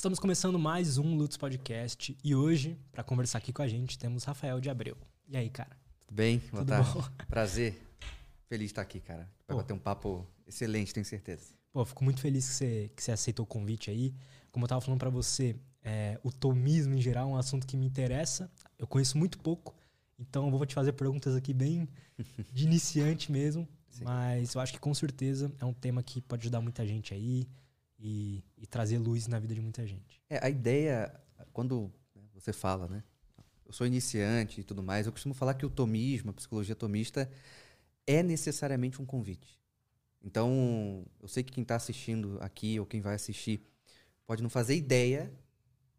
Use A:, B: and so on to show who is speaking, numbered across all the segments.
A: Estamos começando mais um Lutz Podcast e hoje, para conversar aqui com a gente, temos Rafael de Abreu. E aí, cara?
B: Tudo bem? Boa
A: Tudo
B: tarde.
A: bom?
B: Prazer. Feliz de estar aqui, cara. Vai
A: Pô.
B: bater um papo excelente, tenho certeza.
A: Pô, fico muito feliz que você, que você aceitou o convite aí. Como eu tava falando para você, é, o tomismo em geral é um assunto que me interessa. Eu conheço muito pouco, então eu vou te fazer perguntas aqui bem de iniciante mesmo.
B: Sim.
A: Mas eu acho que com certeza é um tema que pode ajudar muita gente aí e, e trazer luz na vida de muita gente.
B: É, a ideia, quando né, você fala, né? Eu sou iniciante e tudo mais, eu costumo falar que o tomismo, a psicologia tomista, é necessariamente um convite. Então, eu sei que quem está assistindo aqui ou quem vai assistir pode não fazer ideia,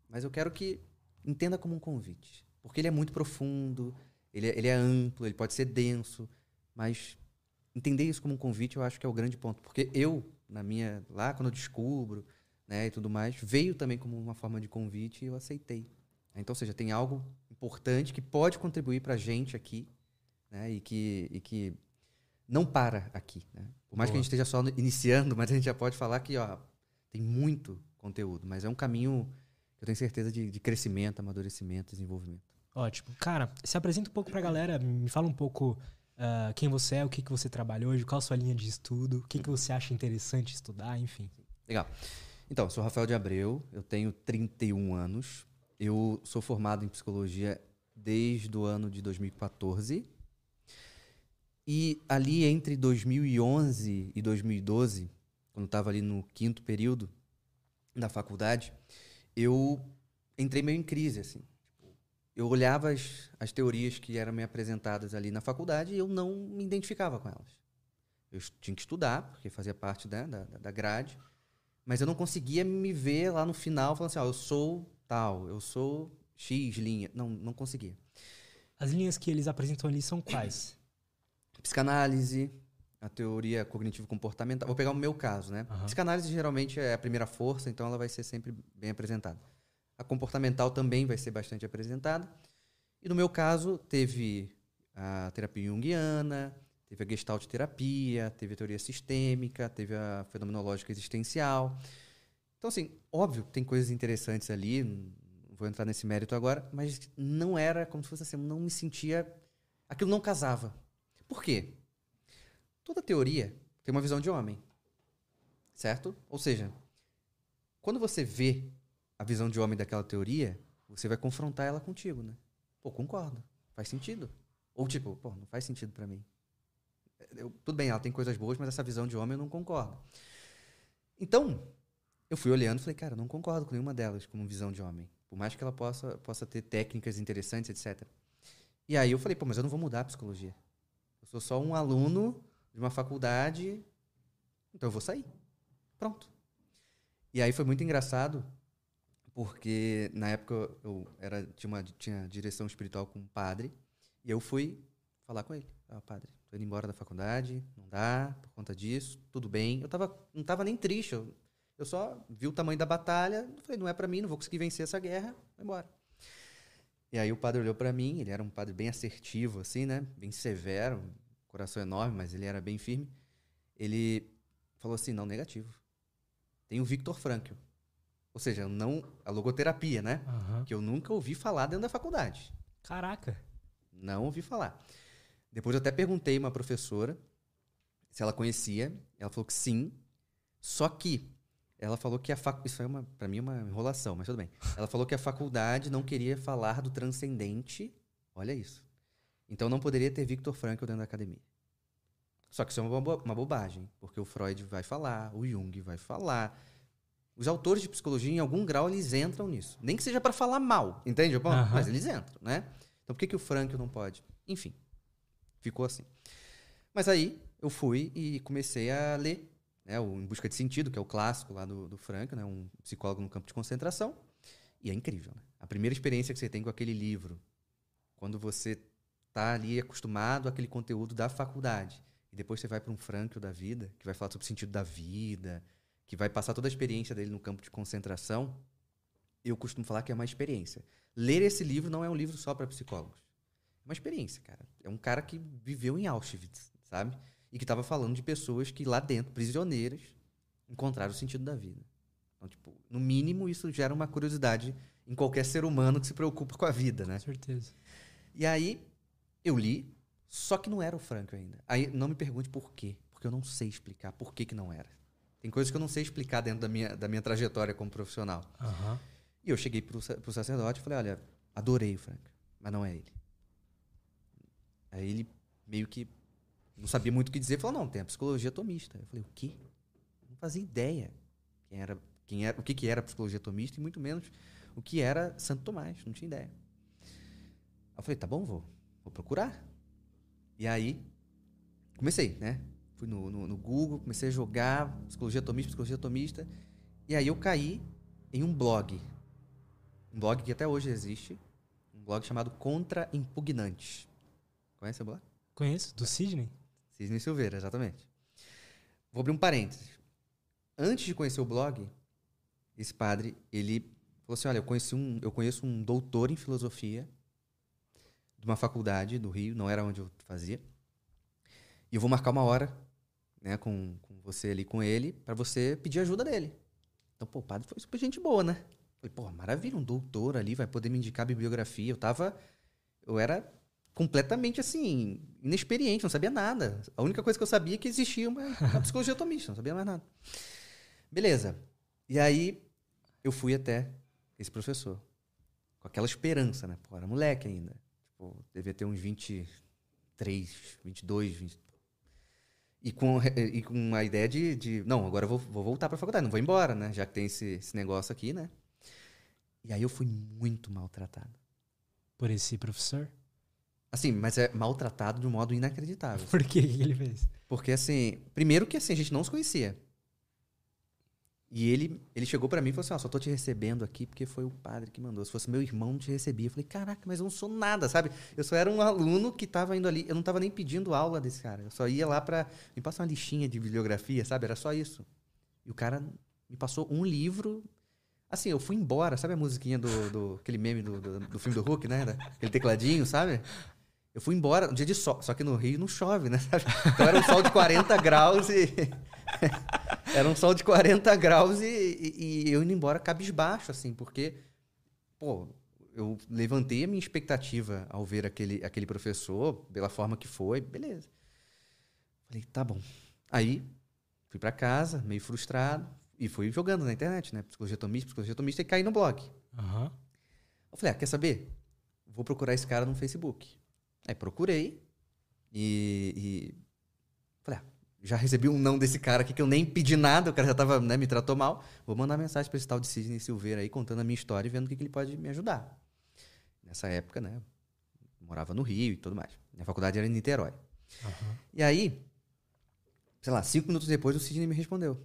B: mas eu quero que entenda como um convite. Porque ele é muito profundo, ele é, ele é amplo, ele pode ser denso, mas entender isso como um convite eu acho que é o grande ponto. Porque eu, na minha. lá quando eu descubro né, e tudo mais, veio também como uma forma de convite e eu aceitei. Então, ou seja, tem algo importante que pode contribuir para a gente aqui né, e, que, e que não para aqui. Né? Por mais que a
A: Boa.
B: gente esteja só iniciando, mas a gente já pode falar que ó, tem muito conteúdo, mas é um caminho que eu tenho certeza de, de crescimento, amadurecimento, desenvolvimento.
A: Ótimo. Cara, se apresenta um pouco pra galera, me fala um pouco ah, quem você é, o que, que você trabalha hoje, qual a sua linha de estudo, o que, que você acha interessante estudar, enfim.
B: Legal. Então, sou Rafael de Abreu, eu tenho 31 anos, eu sou formado em psicologia desde o ano de 2014. E ali entre 2011 e 2012, quando estava ali no quinto período da faculdade, eu entrei meio em crise, assim. Eu olhava as, as teorias que eram me apresentadas ali na faculdade e eu não me identificava com elas. Eu tinha que estudar, porque fazia parte né, da, da grade, mas eu não conseguia me ver lá no final falando assim, ó, eu sou tal, eu sou X linha. Não, não conseguia.
A: As linhas que eles apresentam ali são quais?
B: Psicanálise, a teoria cognitivo-comportamental. Vou pegar o meu caso, né?
A: Aham.
B: Psicanálise geralmente é a primeira força, então ela vai ser sempre bem apresentada. A comportamental também vai ser bastante apresentada. E no meu caso, teve a terapia junguiana, teve a gestalt terapia, teve a teoria sistêmica, teve a fenomenológica existencial. Então, assim, óbvio tem coisas interessantes ali, não vou entrar nesse mérito agora, mas não era como se fosse assim, não me sentia. Aquilo não casava. Por quê? Toda teoria tem uma visão de homem. Certo? Ou seja, quando você vê a visão de homem daquela teoria, você vai confrontar ela contigo, né? Pô, concordo. Faz sentido. Ou tipo, pô, não faz sentido pra mim. Eu- tudo bem, ela tem coisas boas, mas essa visão de homem eu não concordo. Então, eu fui olhando e falei, cara, não concordo com nenhuma delas como visão de homem. Por mais que ela possa, possa ter técnicas interessantes, etc. E aí eu falei, pô, mas eu não vou mudar a psicologia. Eu sou só um aluno de uma faculdade, então eu vou sair. Pronto. E aí foi muito engraçado, porque na época eu era, tinha, uma, tinha direção espiritual com um padre, e eu fui falar com ele. Ah, padre, tô indo embora da faculdade, não dá, por conta disso, tudo bem. Eu tava, não tava nem triste, eu, eu só vi o tamanho da batalha, falei, não é pra mim, não vou conseguir vencer essa guerra, vai embora. E aí o padre olhou pra mim, ele era um padre bem assertivo, assim, né? Bem severo, coração enorme, mas ele era bem firme. Ele falou assim, não, negativo. Tem o Victor Frankl. Ou seja, não a logoterapia, né?
A: Aham.
B: Que eu nunca ouvi falar dentro da faculdade.
A: Caraca.
B: Não ouvi falar. Depois eu até perguntei uma professora se ela conhecia. Ela falou que sim. Só que ela falou que a fac... isso é uma para mim é uma enrolação, mas tudo bem. Ela falou que a faculdade não queria falar do transcendente. Olha isso. Então não poderia ter Victor Frankl dentro da academia. Só que isso é uma, bo- uma bobagem, porque o Freud vai falar, o Jung vai falar. Os autores de psicologia, em algum grau, eles entram nisso. Nem que seja para falar mal, entende? Bom,
A: Aham.
B: Mas eles entram, né? Então por que, que o Frankl não pode? Enfim, ficou assim. Mas aí eu fui e comecei a ler né, o Em Busca de Sentido, que é o clássico lá do, do Frankl, né, um psicólogo no campo de concentração. E é incrível. Né? A primeira experiência que você tem com aquele livro, quando você tá ali acostumado àquele conteúdo da faculdade, e depois você vai para um Frankl da vida, que vai falar sobre o sentido da vida, que vai passar toda a experiência dele no campo de concentração, eu costumo falar que é uma experiência. Ler esse livro não é um livro só para psicólogos. É uma experiência, cara. É um cara que viveu em Auschwitz, sabe? E que estava falando de pessoas que lá dentro, prisioneiras, encontraram o sentido da vida. Então, tipo, no mínimo, isso gera uma curiosidade em qualquer ser humano que se preocupa com a vida, né?
A: Com certeza.
B: E aí, eu li, só que não era o Frank ainda. Aí, não me pergunte por quê, porque eu não sei explicar por que, que não era. Tem coisas que eu não sei explicar dentro da minha, da minha trajetória como profissional.
A: Aham.
B: E eu cheguei pro, sa- pro sacerdote e falei, olha, adorei o Frank, mas não é ele. Aí ele meio que não sabia muito o que dizer, falou, não, tem a psicologia tomista. Eu falei, o quê? Não fazia ideia quem era, quem era, o que, que era psicologia tomista e muito menos o que era Santo Tomás, não tinha ideia. Aí eu falei, tá bom, vou, vou procurar. E aí, comecei, né? Fui no, no, no Google, comecei a jogar psicologia tomista, psicologia tomista. E aí eu caí em um blog. Um blog que até hoje existe. Um blog chamado Contra Impugnantes. Conhece o blog?
A: Conheço, do Sidney?
B: Cisne Silveira, exatamente. Vou abrir um parênteses. Antes de conhecer o blog, esse padre, ele falou assim: olha, eu, conheci um, eu conheço um doutor em filosofia de uma faculdade do Rio, não era onde eu fazia. E eu vou marcar uma hora né, com, com você ali, com ele, para você pedir ajuda dele. Então, pô, o padre foi super gente boa, né? Falei, pô, maravilha, um doutor ali vai poder me indicar bibliografia. Eu tava. Eu era completamente assim, inexperiente, não sabia nada. A única coisa que eu sabia é que existia uma, uma psicologia atomista, não sabia mais nada. Beleza. E aí eu fui até esse professor. Com aquela esperança, né? Pô, era moleque ainda. Tipo, devia ter uns 23, 22, 20. E com, e com a ideia de, de não, agora eu vou, vou voltar pra faculdade, não vou embora, né? Já que tem esse, esse negócio aqui, né? E aí eu fui muito maltratado.
A: Por esse professor?
B: Assim, mas é maltratado de um modo inacreditável.
A: Por? O que ele fez?
B: Porque, assim, primeiro que assim, a gente não se conhecia. E ele, ele chegou pra mim e falou assim: Ó, só tô te recebendo aqui porque foi o padre que mandou. Se fosse meu irmão, não te recebia. Eu falei: Caraca, mas eu não sou nada, sabe? Eu só era um aluno que tava indo ali. Eu não tava nem pedindo aula desse cara. Eu só ia lá pra. Me passar uma listinha de bibliografia, sabe? Era só isso. E o cara me passou um livro. Assim, eu fui embora. Sabe a musiquinha do. do aquele meme do, do, do filme do Hulk, né? Aquele tecladinho, sabe? Eu fui embora um dia de sol, só que no Rio não chove, né? Então era um sol de 40 graus e. era um sol de 40 graus e, e- e eu indo embora cabisbaixo, assim, porque, pô, eu levantei a minha expectativa ao ver aquele, aquele professor, pela forma que foi, beleza. Falei, tá bom. Aí, fui pra casa, meio frustrado, e fui jogando na internet, né? Psicologia tomista, psicologia tomista, e caí no blog.
A: Aham.
B: Eu falei, ah, quer saber? Vou procurar esse cara no Facebook. Aí procurei e, e falei, ah, já recebi um não desse cara aqui que eu nem pedi nada, o cara já tava, né, me tratou mal. Vou mandar mensagem para esse tal de Sidney Silveira aí, contando a minha história e vendo o que, que ele pode me ajudar. Nessa época, né, morava no Rio e tudo mais. Minha faculdade era em Niterói.
A: Aham.
B: E aí, sei lá, cinco minutos depois o Sidney me respondeu.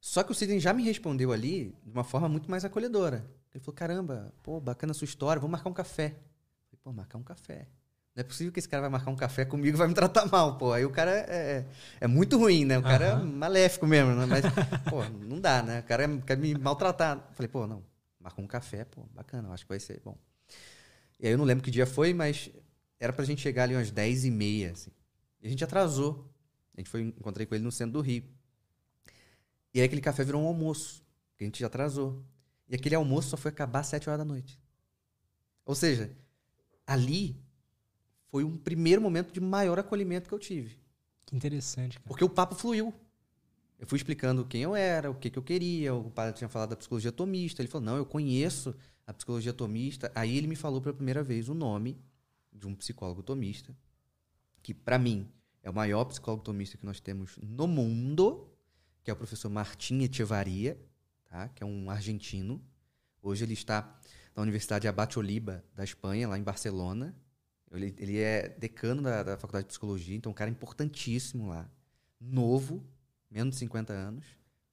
B: Só que o Sidney já me respondeu ali de uma forma muito mais acolhedora. Ele falou: caramba, pô, bacana a sua história, vamos marcar um café. Eu falei, pô, marcar um café. Não é possível que esse cara vai marcar um café comigo e vai me tratar mal, pô. Aí o cara é, é, é muito ruim, né? O cara é
A: Aham.
B: maléfico mesmo, né? Mas, pô, não dá, né? O cara é- quer me maltratar. Falei, pô, não, marcou um café, pô, bacana, acho que vai ser bom. E aí eu não lembro que dia foi, mas era pra gente chegar ali umas 10 e meia, assim. E a gente atrasou. A gente foi, encontrei com ele no centro do Rio. E aí aquele café virou um almoço, que a gente já atrasou. E aquele almoço só foi acabar às 7 horas da noite. Ou seja, ali foi um primeiro momento de maior acolhimento que eu tive.
A: Que interessante, cara.
B: Porque o papo fluiu. Eu fui explicando quem eu era, o que, que eu queria. O padre tinha falado da psicologia atomista. Ele falou: Não, eu conheço a psicologia atomista. Aí ele me falou pela primeira vez o nome de um psicólogo tomista, que para mim é o maior psicólogo tomista que nós temos no mundo, que é o professor Martim Echevarria, tá? que é um argentino. Hoje ele está na Universidade Abate Oliba, da Espanha, lá em Barcelona. Ele, ele é decano da, da Faculdade de Psicologia, então um cara importantíssimo lá. Novo, menos de 50 anos,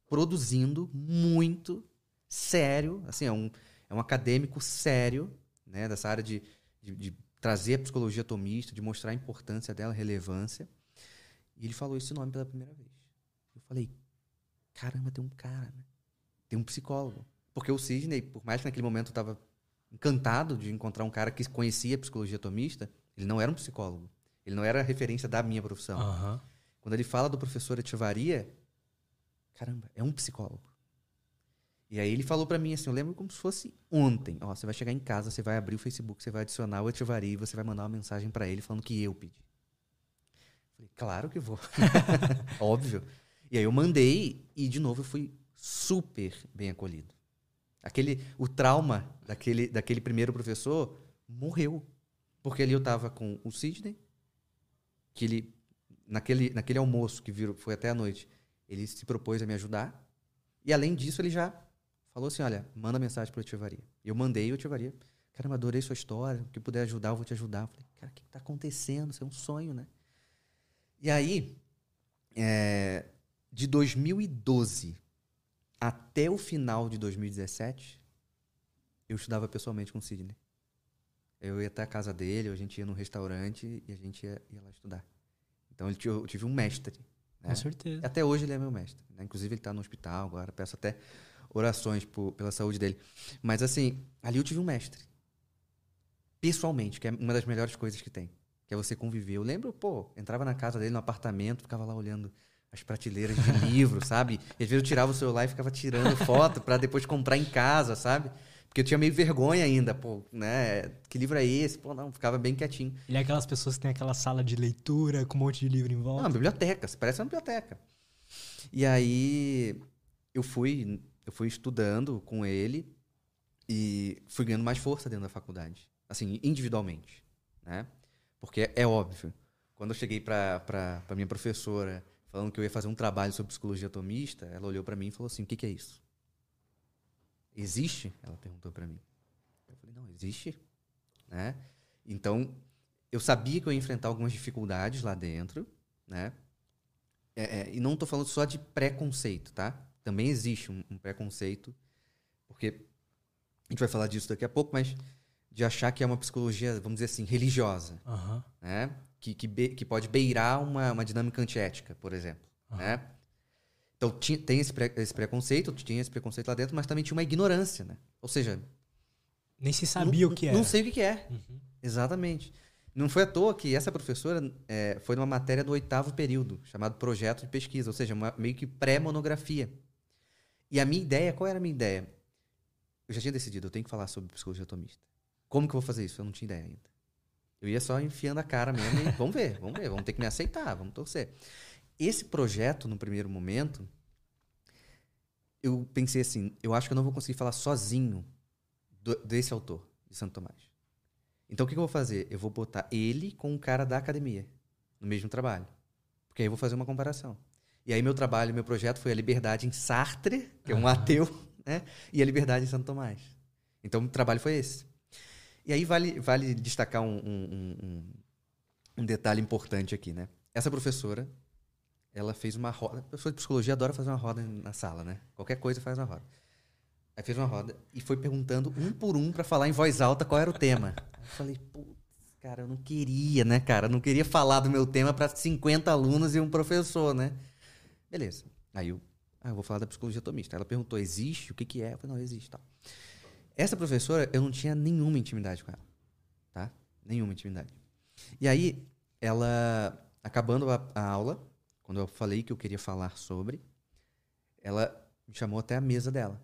B: produzindo muito, sério, assim, é um, é um acadêmico sério, né, dessa área de, de, de trazer a psicologia atomista, de mostrar a importância dela, a relevância. E ele falou esse nome pela primeira vez. Eu falei, caramba, tem um cara, né? Tem um psicólogo. Porque o Sidney, por mais que naquele momento eu estava encantado de encontrar um cara que conhecia a psicologia atomista, ele não era um psicólogo. Ele não era a referência da minha profissão.
A: Aham.
B: Quando ele fala do professor Etivaria, caramba, é um psicólogo. E aí ele falou para mim assim, eu lembro como se fosse ontem. Ó, você vai chegar em casa, você vai abrir o Facebook, você vai adicionar o Ativaria e você vai mandar uma mensagem para ele falando que eu pedi. Falei, claro que vou. Óbvio. E aí eu mandei e de novo eu fui super bem acolhido. Aquele, o trauma daquele, daquele primeiro professor morreu. Porque ali eu tava com o Sidney, que ele, naquele, naquele almoço que virou, foi até a noite, ele se propôs a me ajudar. E além disso, ele já falou assim: olha, manda mensagem para o Ativaria. Eu mandei o Ativaria. Caramba, adorei sua história. O que puder ajudar, eu vou te ajudar. Eu falei, cara, o que está acontecendo? Isso é um sonho, né? E aí, é, de 2012 até o final de 2017, eu estudava pessoalmente com o Sidney. Eu ia até a casa dele, a gente ia no restaurante e a gente ia, ia lá estudar. Então eu tive um mestre.
A: Né? Com certeza.
B: Até hoje ele é meu mestre. Né? Inclusive ele está no hospital agora, peço até orações por, pela saúde dele. Mas assim, ali eu tive um mestre. Pessoalmente, que é uma das melhores coisas que tem. Que é você conviver. Eu lembro, pô, entrava na casa dele, no apartamento, ficava lá olhando as prateleiras de livro, sabe? E às vezes eu tirava o celular e ficava tirando foto para depois comprar em casa, sabe? Porque eu tinha meio vergonha ainda, pô, né? Que livro é esse? Pô, não, ficava bem quietinho.
A: Ele é aquelas pessoas que tem aquela sala de leitura com um monte de livro em volta.
B: Não, biblioteca, parece uma biblioteca. E aí eu fui, eu fui estudando com ele e fui ganhando mais força dentro da faculdade, assim, individualmente, né? Porque é óbvio, quando eu cheguei para minha professora falando que eu ia fazer um trabalho sobre psicologia atomista, ela olhou para mim e falou assim: "O que, que é isso?" Existe? Ela perguntou para mim. Eu falei: "Não, existe", né? Então, eu sabia que eu ia enfrentar algumas dificuldades lá dentro, né? É, é, e não estou falando só de preconceito, tá? Também existe um, um, preconceito, porque a gente vai falar disso daqui a pouco, mas de achar que é uma psicologia, vamos dizer assim, religiosa,
A: uhum.
B: né? Que, que, be, que pode beirar uma, uma dinâmica antiética, por exemplo. Uhum. Né? Então, tinha, tem esse, pre, esse preconceito, tinha esse preconceito lá dentro, mas também tinha uma ignorância, né? Ou seja...
A: Nem se sabia
B: não,
A: o que era.
B: Não sei o que, que é. Uhum. Exatamente. Não foi à toa que essa professora é, foi numa matéria do oitavo período, chamado projeto de pesquisa, ou seja, uma, meio que pré-monografia. E a minha ideia, qual era a minha ideia? Eu já tinha decidido, eu tenho que falar sobre psicologia atomista. Como que eu vou fazer isso? Eu não tinha ideia ainda. Eu ia só enfiando a cara mesmo e vamos ver, vamos ver, vamos ter que me aceitar, vamos torcer. Esse projeto, no primeiro momento, eu pensei assim, eu acho que eu não vou conseguir falar sozinho do, desse autor, de Santo Tomás. Então o que, que eu vou fazer? Eu vou botar ele com um cara da academia, no mesmo trabalho. Porque aí eu vou fazer uma comparação. E aí meu trabalho, meu projeto foi a liberdade em Sartre, que é um ateu, né? E a liberdade em Santo Tomás. Então o trabalho foi esse. E aí vale, vale destacar um, um, um, um detalhe importante aqui, né? Essa professora, ela fez uma roda. A professora de psicologia adora fazer uma roda na sala, né? Qualquer coisa faz uma roda. Aí fez uma roda e foi perguntando um por um para falar em voz alta qual era o tema. Eu falei, putz, cara, eu não queria, né, cara? Eu não queria falar do meu tema para 50 alunos e um professor, né? Beleza. Aí eu, ah, eu vou falar da psicologia atomista. Ela perguntou, existe? O que, que é? Eu falei, não, existe. Tá. Essa professora, eu não tinha nenhuma intimidade com ela. Tá? Nenhuma intimidade. E aí, ela, acabando a, a aula, quando eu falei que eu queria falar sobre, ela me chamou até a mesa dela.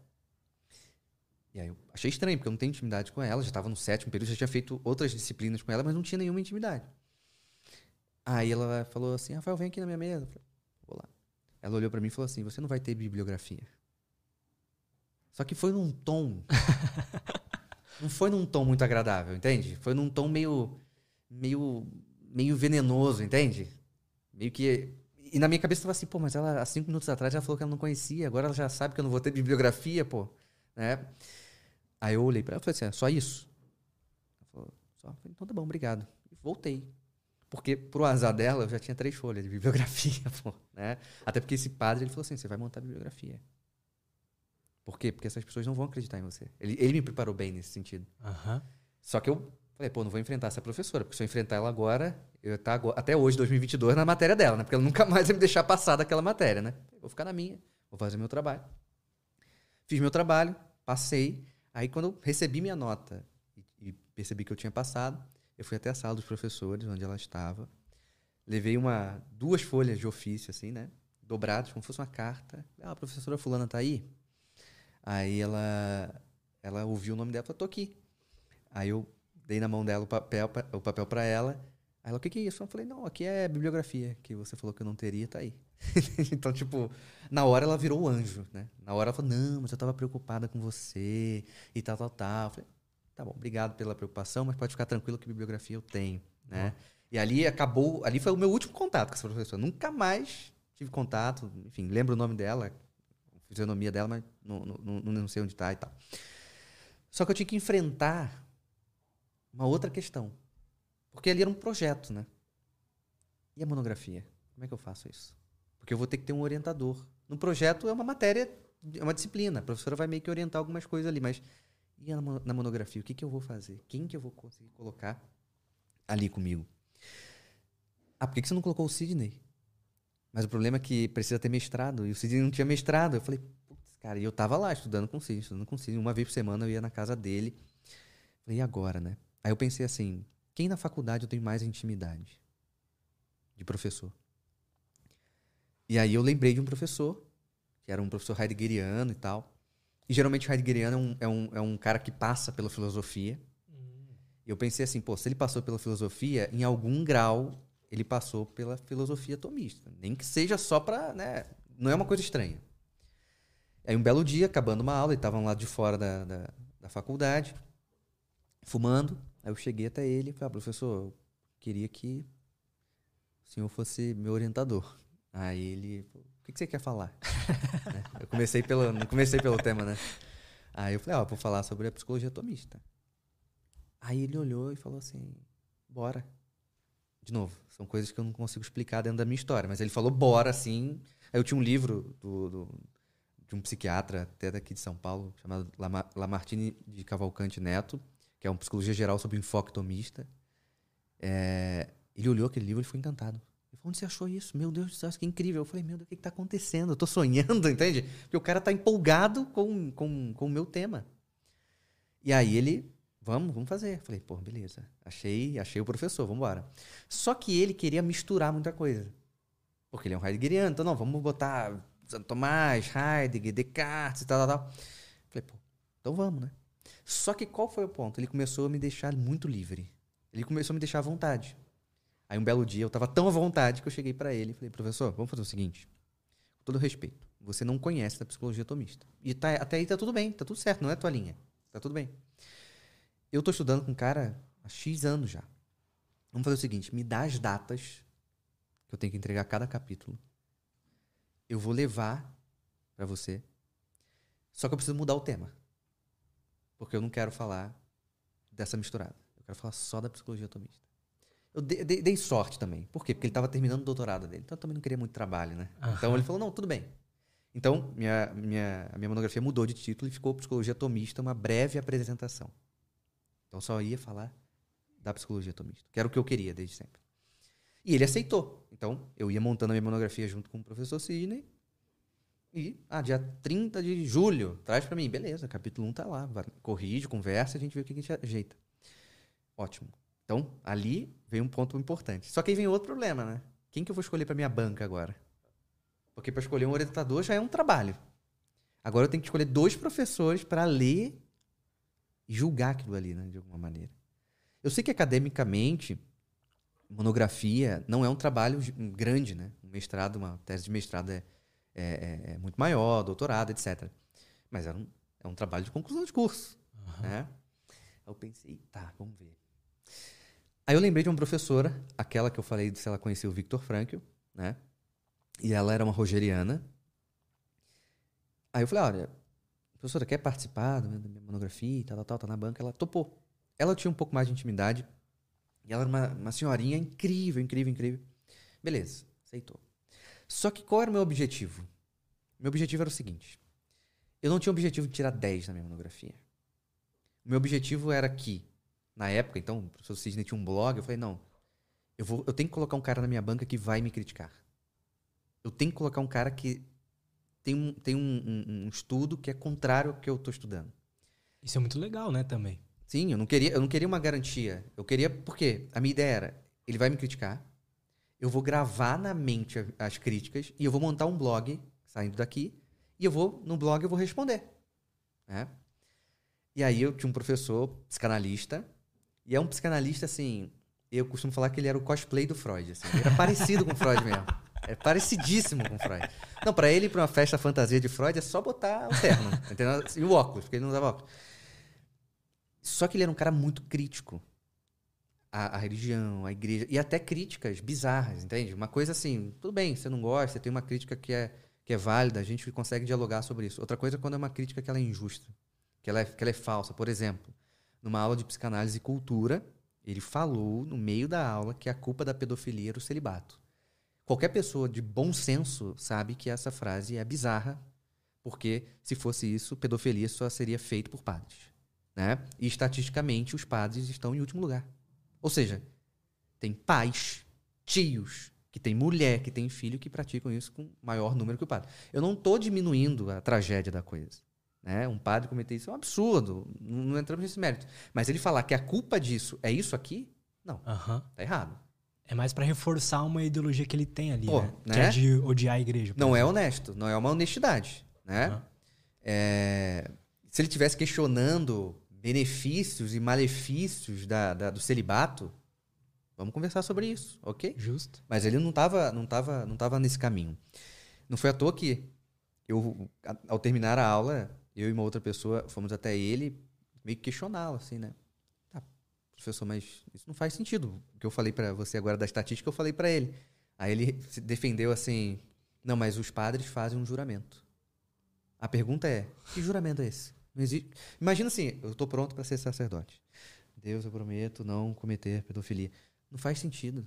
B: E aí eu achei estranho, porque eu não tenho intimidade com ela, já estava no sétimo período, já tinha feito outras disciplinas com ela, mas não tinha nenhuma intimidade. Aí ela falou assim: Rafael, vem aqui na minha mesa. Eu falei, vou lá. Ela olhou para mim e falou assim: Você não vai ter bibliografia. Só que foi num tom. não foi num tom muito agradável, entende? Foi num tom meio. meio. meio venenoso, entende? Meio que. E na minha cabeça estava assim, pô, mas ela, há cinco minutos atrás, ela falou que ela não conhecia, agora ela já sabe que eu não vou ter bibliografia, pô. Né? Aí eu olhei para ela e falei assim: é só isso? Ela falou, só. Falei, então tá bom, obrigado. E voltei. Porque, pro azar dela, eu já tinha três folhas de bibliografia, pô, né? Até porque esse padre, ele falou assim, você vai montar bibliografia. Por quê? Porque essas pessoas não vão acreditar em você. Ele, ele me preparou bem nesse sentido.
A: Uhum.
B: Só que eu falei, pô, não vou enfrentar essa professora, porque se eu enfrentar ela agora, eu tá até hoje, 2022, na matéria dela, né? Porque ela nunca mais vai me deixar passar daquela matéria, né? Vou ficar na minha, vou fazer meu trabalho. Fiz meu trabalho, passei. Aí, quando eu recebi minha nota e, e percebi que eu tinha passado, eu fui até a sala dos professores, onde ela estava. Levei uma, duas folhas de ofício, assim, né? Dobradas, como se fosse uma carta. Ah, a professora fulana tá aí? Aí ela, ela ouviu o nome dela e falou, tô aqui. Aí eu dei na mão dela o papel, o papel para ela. Aí ela, o que, que é isso? Eu falei, não, aqui é bibliografia, que você falou que eu não teria, tá aí. então, tipo, na hora ela virou o anjo, né? Na hora ela falou, não, mas eu tava preocupada com você e tal, tal, tal. Eu falei, tá bom, obrigado pela preocupação, mas pode ficar tranquilo que bibliografia eu tenho, né? Uhum. E ali acabou, ali foi o meu último contato com essa professora. Nunca mais tive contato, enfim, lembro o nome dela, fisionomia dela, mas não, não, não, sei onde está e tal. Só que eu tinha que enfrentar uma outra questão. Porque ali era um projeto, né? E a monografia? Como é que eu faço isso? Porque eu vou ter que ter um orientador. No projeto é uma matéria, é uma disciplina. A professora vai meio que orientar algumas coisas ali, mas e na monografia? O que, que eu vou fazer? Quem que eu vou conseguir colocar ali comigo? Ah, por que, que você não colocou o Sidney? Mas o problema é que precisa ter mestrado. E o Sidney não tinha mestrado. Eu falei, putz, cara, e eu tava lá estudando com o Sidney, estudando com o Sidney. Uma vez por semana eu ia na casa dele. Falei, e agora, né? Aí eu pensei assim, quem na faculdade eu tenho mais intimidade? De professor. E aí eu lembrei de um professor, que era um professor heideggeriano e tal. E geralmente o heideggeriano é um, é um, é um cara que passa pela filosofia. Hum. E eu pensei assim, pô, se ele passou pela filosofia, em algum grau ele passou pela filosofia tomista. Nem que seja só para, né, não é uma coisa estranha. Aí um belo dia, acabando uma aula, ele estava lá de fora da, da, da, faculdade, fumando. Aí eu cheguei até ele e falei, ah, professor, eu queria que o senhor fosse meu orientador. Aí ele, o que, que você quer falar? né? Eu comecei pelo, não comecei pelo tema, né? Aí eu falei, ó, oh, vou falar sobre a psicologia atomista. Aí ele olhou e falou assim, bora. De novo, são coisas que eu não consigo explicar dentro da minha história, mas ele falou bora assim. Aí eu tinha um livro do, do de um psiquiatra, até daqui de São Paulo, chamado Lamartine de Cavalcante Neto, que é um psicologia geral sobre o enfoque tomista. É, ele olhou aquele livro e foi encantado. Ele falou, onde você achou isso? Meu Deus do céu, que incrível. Eu falei, meu Deus, o que está acontecendo? Eu estou sonhando, entende? Porque o cara está empolgado com, com, com o meu tema. E aí ele Vamos, vamos fazer. Falei, pô, beleza. Achei, achei o professor, vamos embora. Só que ele queria misturar muita coisa. Porque ele é um Heideggeriano, então não, vamos botar Santo Tomás, Heidegger, Descartes e tal, tal, tal. Falei, pô, então vamos, né? Só que qual foi o ponto? Ele começou a me deixar muito livre. Ele começou a me deixar à vontade. Aí um belo dia eu estava tão à vontade que eu cheguei para ele e falei, professor, vamos fazer o seguinte, com todo respeito, você não conhece a psicologia atomista. E tá, até aí tá tudo bem, tá tudo certo, não é tua linha. Tá tudo bem. Eu tô estudando com um cara há X anos já. Vamos fazer o seguinte: me dá as datas que eu tenho que entregar cada capítulo. Eu vou levar para você. Só que eu preciso mudar o tema. Porque eu não quero falar dessa misturada. Eu quero falar só da psicologia atomista. Eu dei, dei, dei sorte também. Por quê? Porque ele estava terminando o doutorado dele. Então eu também não queria muito trabalho, né? Uhum. Então ele falou: não, tudo bem. Então, minha, minha, a minha monografia mudou de título e ficou Psicologia Atomista, uma breve apresentação. Então só ia falar da psicologia atomista, que era o que eu queria desde sempre. E ele aceitou. Então eu ia montando a minha monografia junto com o professor Sidney. E, ah, dia 30 de julho, traz para mim. Beleza, capítulo 1 tá lá. Corrige, conversa, a gente vê o que a gente ajeita. Ótimo. Então, ali vem um ponto importante. Só que aí vem outro problema, né? Quem que eu vou escolher para minha banca agora? Porque para escolher um orientador já é um trabalho. Agora eu tenho que escolher dois professores para ler julgar aquilo ali, né, de alguma maneira. Eu sei que academicamente, monografia não é um trabalho grande, né? Um mestrado, uma tese de mestrado é, é, é, é muito maior, doutorado, etc. Mas é um, é um trabalho de conclusão de curso, uhum. né? Eu pensei, tá, vamos ver. Aí eu lembrei de uma professora, aquela que eu falei se ela conhecia o Victor Frankl, né? E ela era uma rogeriana. Aí eu falei, olha, professora, quer participar da minha monografia e tal, tal, tal, tá na banca? Ela topou. Ela tinha um pouco mais de intimidade. E ela era uma, uma senhorinha incrível, incrível, incrível. Beleza, aceitou. Só que qual era o meu objetivo? Meu objetivo era o seguinte. Eu não tinha o objetivo de tirar 10 na minha monografia. O meu objetivo era que, na época, então, o professor Sidney tinha um blog, eu falei, não, eu, vou, eu tenho que colocar um cara na minha banca que vai me criticar. Eu tenho que colocar um cara que tem um, tem um, um, um estudo que é contrário ao que eu estou estudando.
A: Isso é muito legal, né, também.
B: Sim, eu não queria, eu não queria uma garantia. Eu queria porque a minha ideia era, ele vai me criticar, eu vou gravar na mente as críticas e eu vou montar um blog saindo daqui e eu vou no blog eu vou responder. né? E aí eu tinha um professor psicanalista, e é um psicanalista, assim, eu costumo falar que ele era o cosplay do Freud, assim. Ele era parecido com o Freud mesmo. É parecidíssimo com o Freud. Não, para ele, para uma festa fantasia de Freud, é só botar o terno, entendeu? E o óculos, porque ele não usava óculos. Só que ele era um cara muito crítico à, à, religião, à igreja, e até críticas bizarras, entende? Uma coisa assim, tudo bem, você não gosta, você tem uma crítica que é, que é válida, a gente consegue dialogar sobre isso. Outra coisa é quando é uma crítica que ela é injusta, que ela é, que ela é falsa. Por exemplo, numa aula de psicanálise e cultura, ele falou no meio da aula que a culpa da pedofilia era o celibato. Qualquer pessoa de bom senso sabe que essa frase é bizarra, porque se fosse isso, pedofilia só seria feito por padres. Né? E estatisticamente, os padres estão em último lugar. Ou seja, tem pais, tios, que tem mulher, que tem filho que praticam isso com maior número que o padre. Eu não estou diminuindo a tragédia da coisa. Né? Um padre cometer isso é um absurdo, não, não entramos nesse mérito. Mas ele falar que a culpa disso é isso aqui, não.
A: Uhum.
B: Tá errado.
A: É mais para reforçar uma ideologia que ele tem ali,
B: Pô,
A: né?
B: né?
A: Que é de odiar a igreja.
B: Não
A: exemplo.
B: é honesto, não é uma honestidade. Né?
A: Uhum.
B: É, se ele tivesse questionando benefícios e malefícios da, da, do celibato, vamos conversar sobre isso, ok?
A: Justo.
B: Mas ele não estava não tava, não tava nesse caminho. Não foi à toa que eu, ao terminar a aula, eu e uma outra pessoa fomos até ele meio que questioná-lo, assim, né? Professor, mas isso não faz sentido. O que eu falei para você agora da estatística, eu falei para ele. Aí ele se defendeu assim: não, mas os padres fazem um juramento. A pergunta é: que juramento é esse? Existe. Imagina assim: eu estou pronto para ser sacerdote. Deus, eu prometo não cometer pedofilia. Não faz sentido.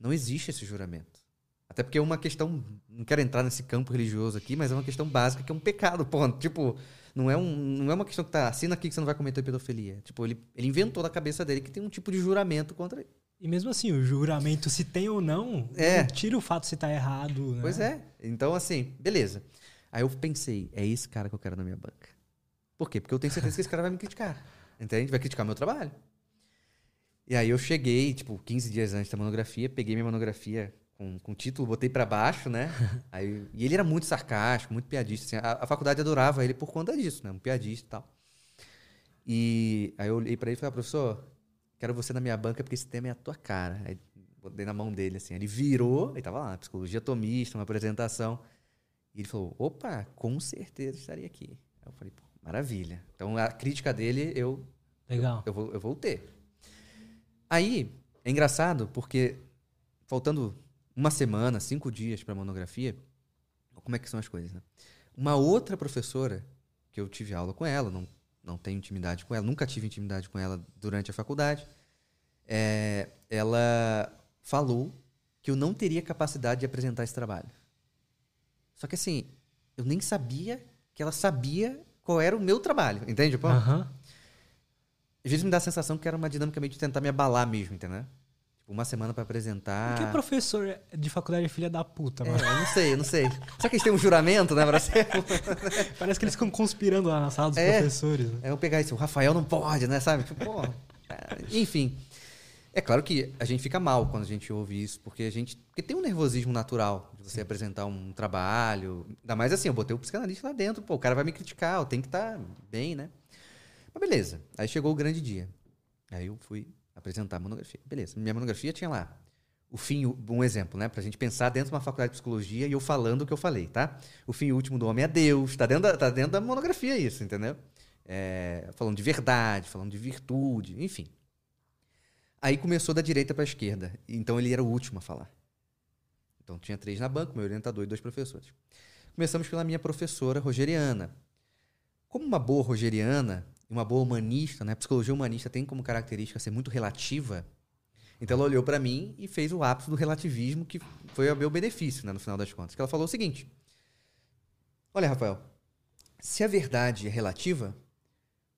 B: Não existe esse juramento. Até porque é uma questão. Não quero entrar nesse campo religioso aqui, mas é uma questão básica que é um pecado, ponto. Tipo, não é, um, não é uma questão que tá. Assina aqui que você não vai cometer pedofilia. Tipo, ele, ele inventou na cabeça dele que tem um tipo de juramento contra ele.
A: E mesmo assim, o juramento, se tem ou não,
B: É.
A: não tira o fato se tá errado. Né?
B: Pois é. Então, assim, beleza. Aí eu pensei, é esse cara que eu quero na minha banca. Por quê? Porque eu tenho certeza que esse cara vai me criticar. Entende? Vai criticar meu trabalho. E aí eu cheguei, tipo, 15 dias antes da monografia, peguei minha monografia com, com título, botei pra baixo, né? Aí, e ele era muito sarcástico, muito piadista. assim, a, a faculdade adorava ele por conta disso, né? Um piadista e tal. E aí eu olhei pra ele e falei, ah, professor, quero você na minha banca porque esse tema é a tua cara. Aí botei na mão dele, assim. Ele virou, e tava lá, psicologia atomista, uma apresentação. E ele falou, opa, com certeza estaria aqui. Aí eu falei, pô, maravilha. Então a crítica dele eu,
A: Legal.
B: eu, vou, eu vou ter. Aí, é engraçado porque faltando uma semana, cinco dias para monografia, como é que são as coisas, né? Uma outra professora, que eu tive aula com ela, não, não tenho intimidade com ela, nunca tive intimidade com ela durante a faculdade, é, ela falou que eu não teria capacidade de apresentar esse trabalho. Só que assim, eu nem sabia que ela sabia qual era o meu trabalho, entende? Pô?
A: Aham.
B: Às vezes me dá a sensação que era uma dinâmica meio de tentar me abalar mesmo, entendeu? Tipo, uma semana pra apresentar.
A: Porque professor de faculdade é filha da puta,
B: É,
A: mano.
B: eu não sei, eu não sei. Será que eles têm um juramento, né, pra ser?
A: Parece que eles ficam conspirando lá na sala dos
B: É.
A: professores. Né?
B: Aí eu pegar isso, o Rafael não pode, né, sabe? Tipo, pô. é, Enfim. É claro que a gente fica mal quando a gente ouve isso, porque a gente. Porque tem um nervosismo natural de você apresentar um trabalho. Ainda mais assim, eu botei o psicanalista lá dentro, pô, o cara vai me criticar, eu tenho que estar bem, né? Mas beleza. Aí chegou o grande dia. Aí eu fui apresentar a monografia. Beleza. Minha monografia tinha lá o fim, um exemplo, né? Pra gente pensar dentro de uma faculdade de psicologia e eu falando o que eu falei, tá? O fim último do homem é Deus. Tá dentro da, tá dentro da monografia isso, entendeu? É, falando de verdade, falando de virtude, enfim. Aí começou da direita para a esquerda. Então ele era o último a falar. Então tinha três na banca, meu orientador e dois professores. Começamos pela minha professora rogeriana. Como uma boa rogeriana uma boa humanista, né? Psicologia humanista tem como característica ser muito relativa. Então ela olhou para mim e fez o ápice do relativismo que foi ao meu benefício, né, no final das contas. Que ela falou o seguinte: Olha, Rafael, se a verdade é relativa,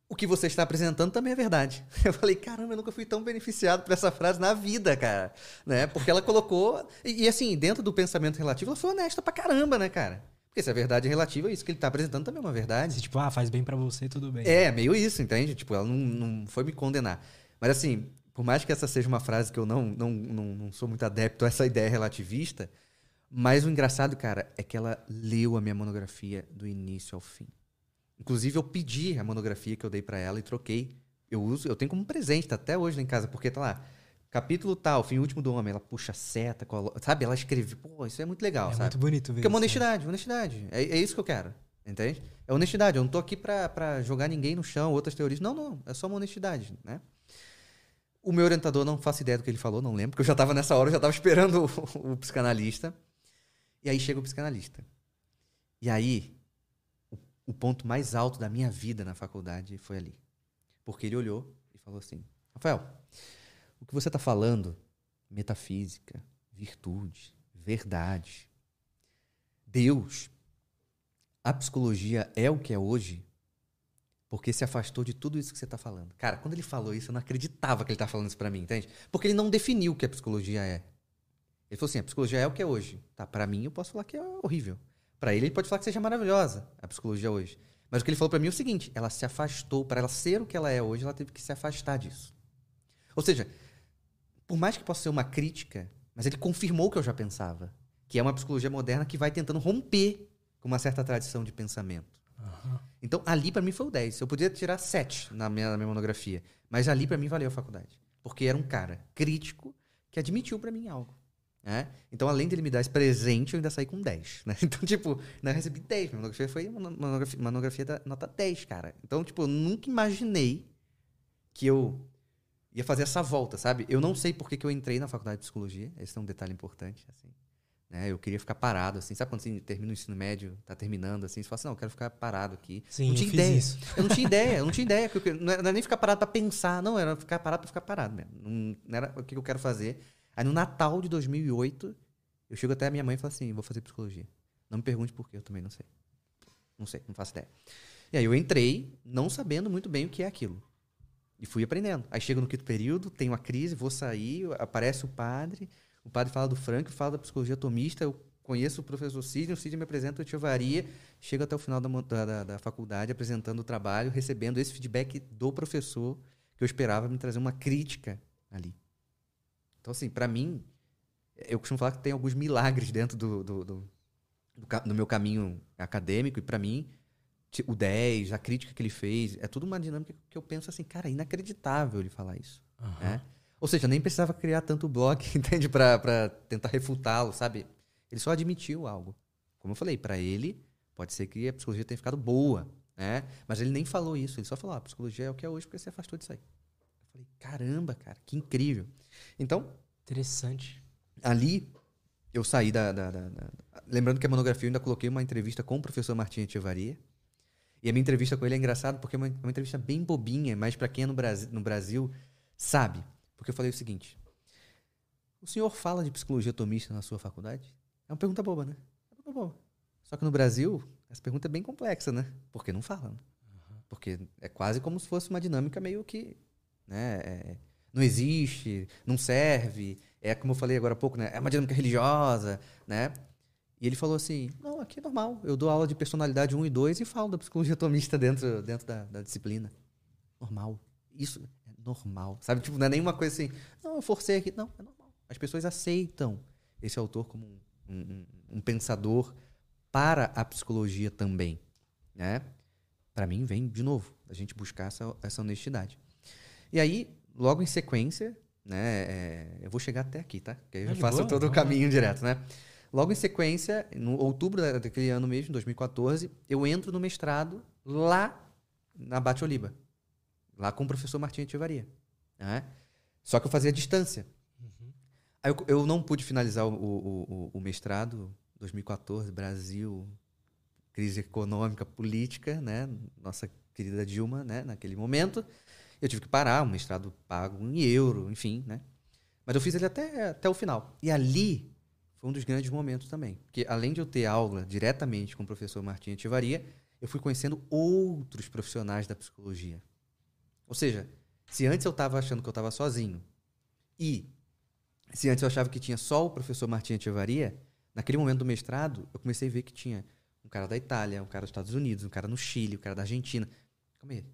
B: o que você está apresentando também é verdade. Eu falei, caramba, eu nunca fui tão beneficiado por essa frase na vida, cara. Né? Porque ela colocou. E, e, assim, dentro do pensamento relativo, ela foi honesta pra caramba, né, cara? Porque se a verdade é relativa, isso que ele está apresentando também é uma verdade.
A: Tipo, ah, faz bem pra você, tudo bem.
B: É, meio isso, entende? Tipo, ela não, não foi me condenar. Mas assim, por mais que essa seja uma frase que eu não, não, não, não sou muito adepto a essa ideia relativista, mas o engraçado, cara, é que ela leu a minha monografia do início ao fim. Inclusive, eu pedi a monografia que eu dei para ela e troquei. Eu uso, eu tenho como presente, tá até hoje lá em casa, porque tá lá. Capítulo tal, fim último do homem. Ela puxa seta, colo... sabe? Ela escreve. Pô, isso é muito legal,
A: É
B: sabe?
A: muito bonito ver
B: Porque é uma
A: né?
B: honestidade, honestidade. É, é isso que eu quero. Entende? É honestidade. Eu não tô aqui pra, pra jogar ninguém no chão, outras teorias. Não, não. É só uma honestidade, né? O meu orientador não faço ideia do que ele falou, não lembro, porque eu já tava nessa hora, eu já tava esperando o, o psicanalista. E aí chega o psicanalista. E aí, o, o ponto mais alto da minha vida na faculdade foi ali. Porque ele olhou e falou assim: Rafael, o que você está falando, metafísica, virtude, verdade, Deus, a psicologia é o que é hoje porque se afastou de tudo isso que você está falando. Cara, quando ele falou isso, eu não acreditava que ele tá falando isso para mim, entende? Porque ele não definiu o que a psicologia é. Ele falou assim: a psicologia é o que é hoje. Tá, para mim eu posso falar que é horrível. Para ele, ele pode falar que seja maravilhosa a psicologia hoje. Mas o que ele falou para mim é o seguinte: ela se afastou, para ela ser o que ela é hoje, ela teve que se afastar disso. Ou seja, por mais que possa ser uma crítica, mas ele confirmou o que eu já pensava, que é uma psicologia moderna que vai tentando romper com uma certa tradição de pensamento.
A: Aham.
B: Então, ali para mim foi o 10. Eu podia tirar 7 na minha, na minha monografia, mas ali para mim valeu a faculdade, porque era um cara crítico que admitiu para mim algo. Né? Então, além dele me dar esse presente, eu ainda saí com 10. Né? Então, tipo, né, eu recebi 10. Minha monografia foi uma monografia, monografia da nota 10, cara. Então, tipo, eu nunca imaginei que eu ia fazer essa volta, sabe? Eu não sei por que, que eu entrei na faculdade de psicologia. Esse é um detalhe importante, assim. Né? Eu queria ficar parado, assim. Sabe quando você termina o ensino médio, tá terminando, assim? Você fala assim, não, eu quero ficar parado aqui.
A: Sim,
B: não
A: eu
B: tinha
A: fiz
B: ideia. Eu não tinha ideia, eu não tinha ideia. que eu Não era nem ficar parado pra pensar, não, era ficar parado pra ficar parado mesmo. Não, não era o que eu quero fazer. Aí no Natal de 2008, eu chego até a minha mãe e falo assim: vou fazer psicologia. Não me pergunte por quê, eu também não sei. Não sei, não faço ideia. E aí eu entrei, não sabendo muito bem o que é aquilo. E fui aprendendo. Aí chego no quinto período, tenho a crise, vou sair, aparece o padre, o padre fala do Frank, fala da psicologia atomista, eu conheço o professor Sidney, o Sidney me apresenta o Tiovaria, chego até o final da, da, da- da faculdade apresentando o trabalho, recebendo esse feedback do professor, que eu esperava me trazer uma crítica ali. Então, assim, para mim, eu costumo falar que tem alguns milagres dentro do, do, do, do do meu caminho acadêmico, e para mim, o 10, a crítica que ele fez, é tudo uma dinâmica que eu penso assim, cara, inacreditável ele falar isso.
A: Aham.
B: né? Ou seja, nem precisava criar tanto blog, entende? Pra, pra tentar refutá-lo, sabe? Ele só admitiu algo. Como eu falei, pra ele, pode ser que a psicologia tenha ficado boa, né? Mas ele nem falou isso, ele só falou, ah, a psicologia é o que é hoje porque você afastou disso aí. Eu falei, caramba, cara, que incrível. Então,
A: Interessante.
B: ali eu saí da, da- da- da- Lembrando que a monografia eu ainda coloquei uma entrevista com o professor Martim Echevarria. E a minha entrevista com ele é engraçado porque é uma, uma entrevista bem bobinha, mas para quem é no Brasil, no Brasil sabe. Porque eu falei o seguinte: O senhor fala de psicologia atomista na sua faculdade? É uma pergunta boba, né? É uma pergunta boba. Só que no Brasil, essa pergunta é bem complexa, né? Porque não falam. Porque é quase como se fosse uma dinâmica meio que. Né? é- não existe, não serve. É como eu falei agora há pouco, né? É uma dinâmica religiosa, né? E ele falou assim: não, aqui é normal. Eu dou aula de personalidade 1 e 2 e falo da psicologia atomista dentro, dentro da, da disciplina. Normal. Isso é normal. Sabe? Tipo, não é nenhuma coisa assim, não, eu forcei aqui. Não, é normal. As pessoas aceitam esse autor como um, um- um- pensador para a psicologia também. Né? Para mim, vem de novo, a gente buscar essa, essa honestidade. E aí, logo em sequência, né? é, eu vou chegar até aqui, tá? Que aí eu
A: de
B: faço
A: boa,
B: todo o
A: vamos lá.
B: caminho direto, né? Logo em sequência, no outubro da- daquele ano mesmo, 2014, eu entro no mestrado lá na Bate Oliba, lá com o professor Martim Etivaria. Né? Só que eu fazia distância. Aí eu, eu não pude finalizar o, o, o- o mestrado, 2014, Brasil, crise econômica, política, né? Nossa querida Dilma, né? Naquele momento. Eu tive que parar, um mestrado pago em euro, enfim, né? Mas eu fiz ele até, até o final. E ali foi um dos grandes momentos também. Porque além de eu ter aula diretamente com o professor Martim Ativaria, eu fui conhecendo outros profissionais da psicologia. Ou seja, se antes eu estava achando que eu estava sozinho e se antes eu achava que tinha só o professor Martim Ativaria, naquele momento do mestrado, eu comecei a ver que tinha um cara da Itália, um cara dos Estados Unidos, um cara no Chile, um cara da Argentina. Calma aí.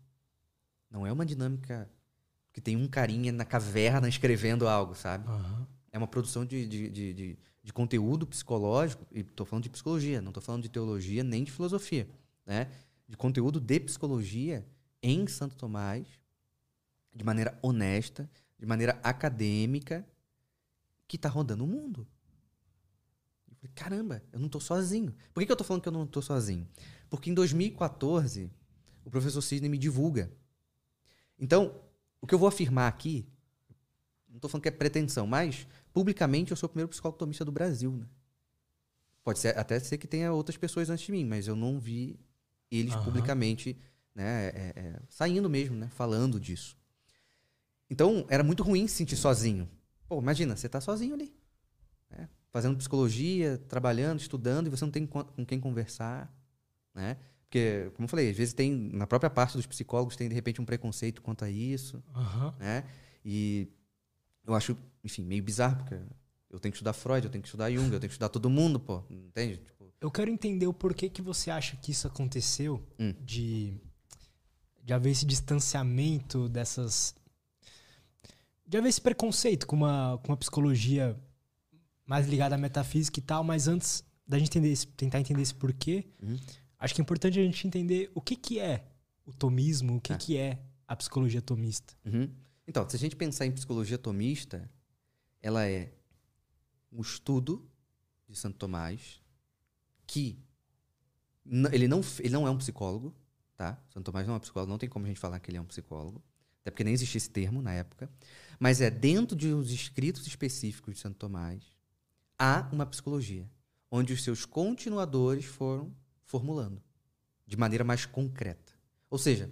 B: Não é uma dinâmica que tem um carinha na caverna escrevendo algo, sabe?
A: Aham.
B: É uma produção de, de, de, de, de conteúdo psicológico, e estou falando de psicologia, não estou falando de teologia nem de filosofia, né? de conteúdo de psicologia em Santo Tomás, de maneira honesta, de maneira acadêmica, que está rodando o mundo. Eu falei, caramba, eu não estou sozinho. Por que, que eu estou falando que eu não estou sozinho? Porque em 2014, o professor Sidney me divulga. Então, o que eu vou afirmar aqui, não estou falando que é pretensão, mas publicamente eu sou o primeiro psicólogo tomista do Brasil. Né? Pode ser, até ser que tenha outras pessoas antes de mim, mas eu não vi eles uhum. publicamente né, é, é, saindo mesmo, né, falando disso. Então, era muito ruim se sentir sozinho. Pô, imagina, você está sozinho ali. Né? Fazendo psicologia, trabalhando, estudando, e você não tem com quem conversar. Né? Porque, como eu falei, às vezes tem, na própria parte dos psicólogos, tem de repente um preconceito quanto a isso.
A: Uhum.
B: Né? E eu acho, enfim, meio bizarro, porque eu tenho que estudar Freud, eu tenho que estudar Jung, eu tenho que estudar todo mundo, pô. Entende? Tipo...
A: Eu quero entender o porquê que você acha que isso aconteceu hum. de, de haver esse distanciamento dessas. De haver esse preconceito com uma, com uma psicologia mais ligada à metafísica e tal, mas antes da gente entender esse, tentar entender esse porquê, uhum. Acho que é importante a gente entender o que, que é o tomismo, o que é, que é a psicologia tomista.
B: Uhum. Então, se a gente pensar em psicologia tomista, ela é um estudo de Santo Tomás que ele não, ele não é um psicólogo, tá? Santo Tomás não é um psicólogo, não tem como a gente falar que ele é um psicólogo, até porque nem existia esse termo na época, mas é dentro de uns escritos específicos de Santo Tomás há uma psicologia, onde os seus continuadores foram formulando de maneira mais concreta. Ou seja,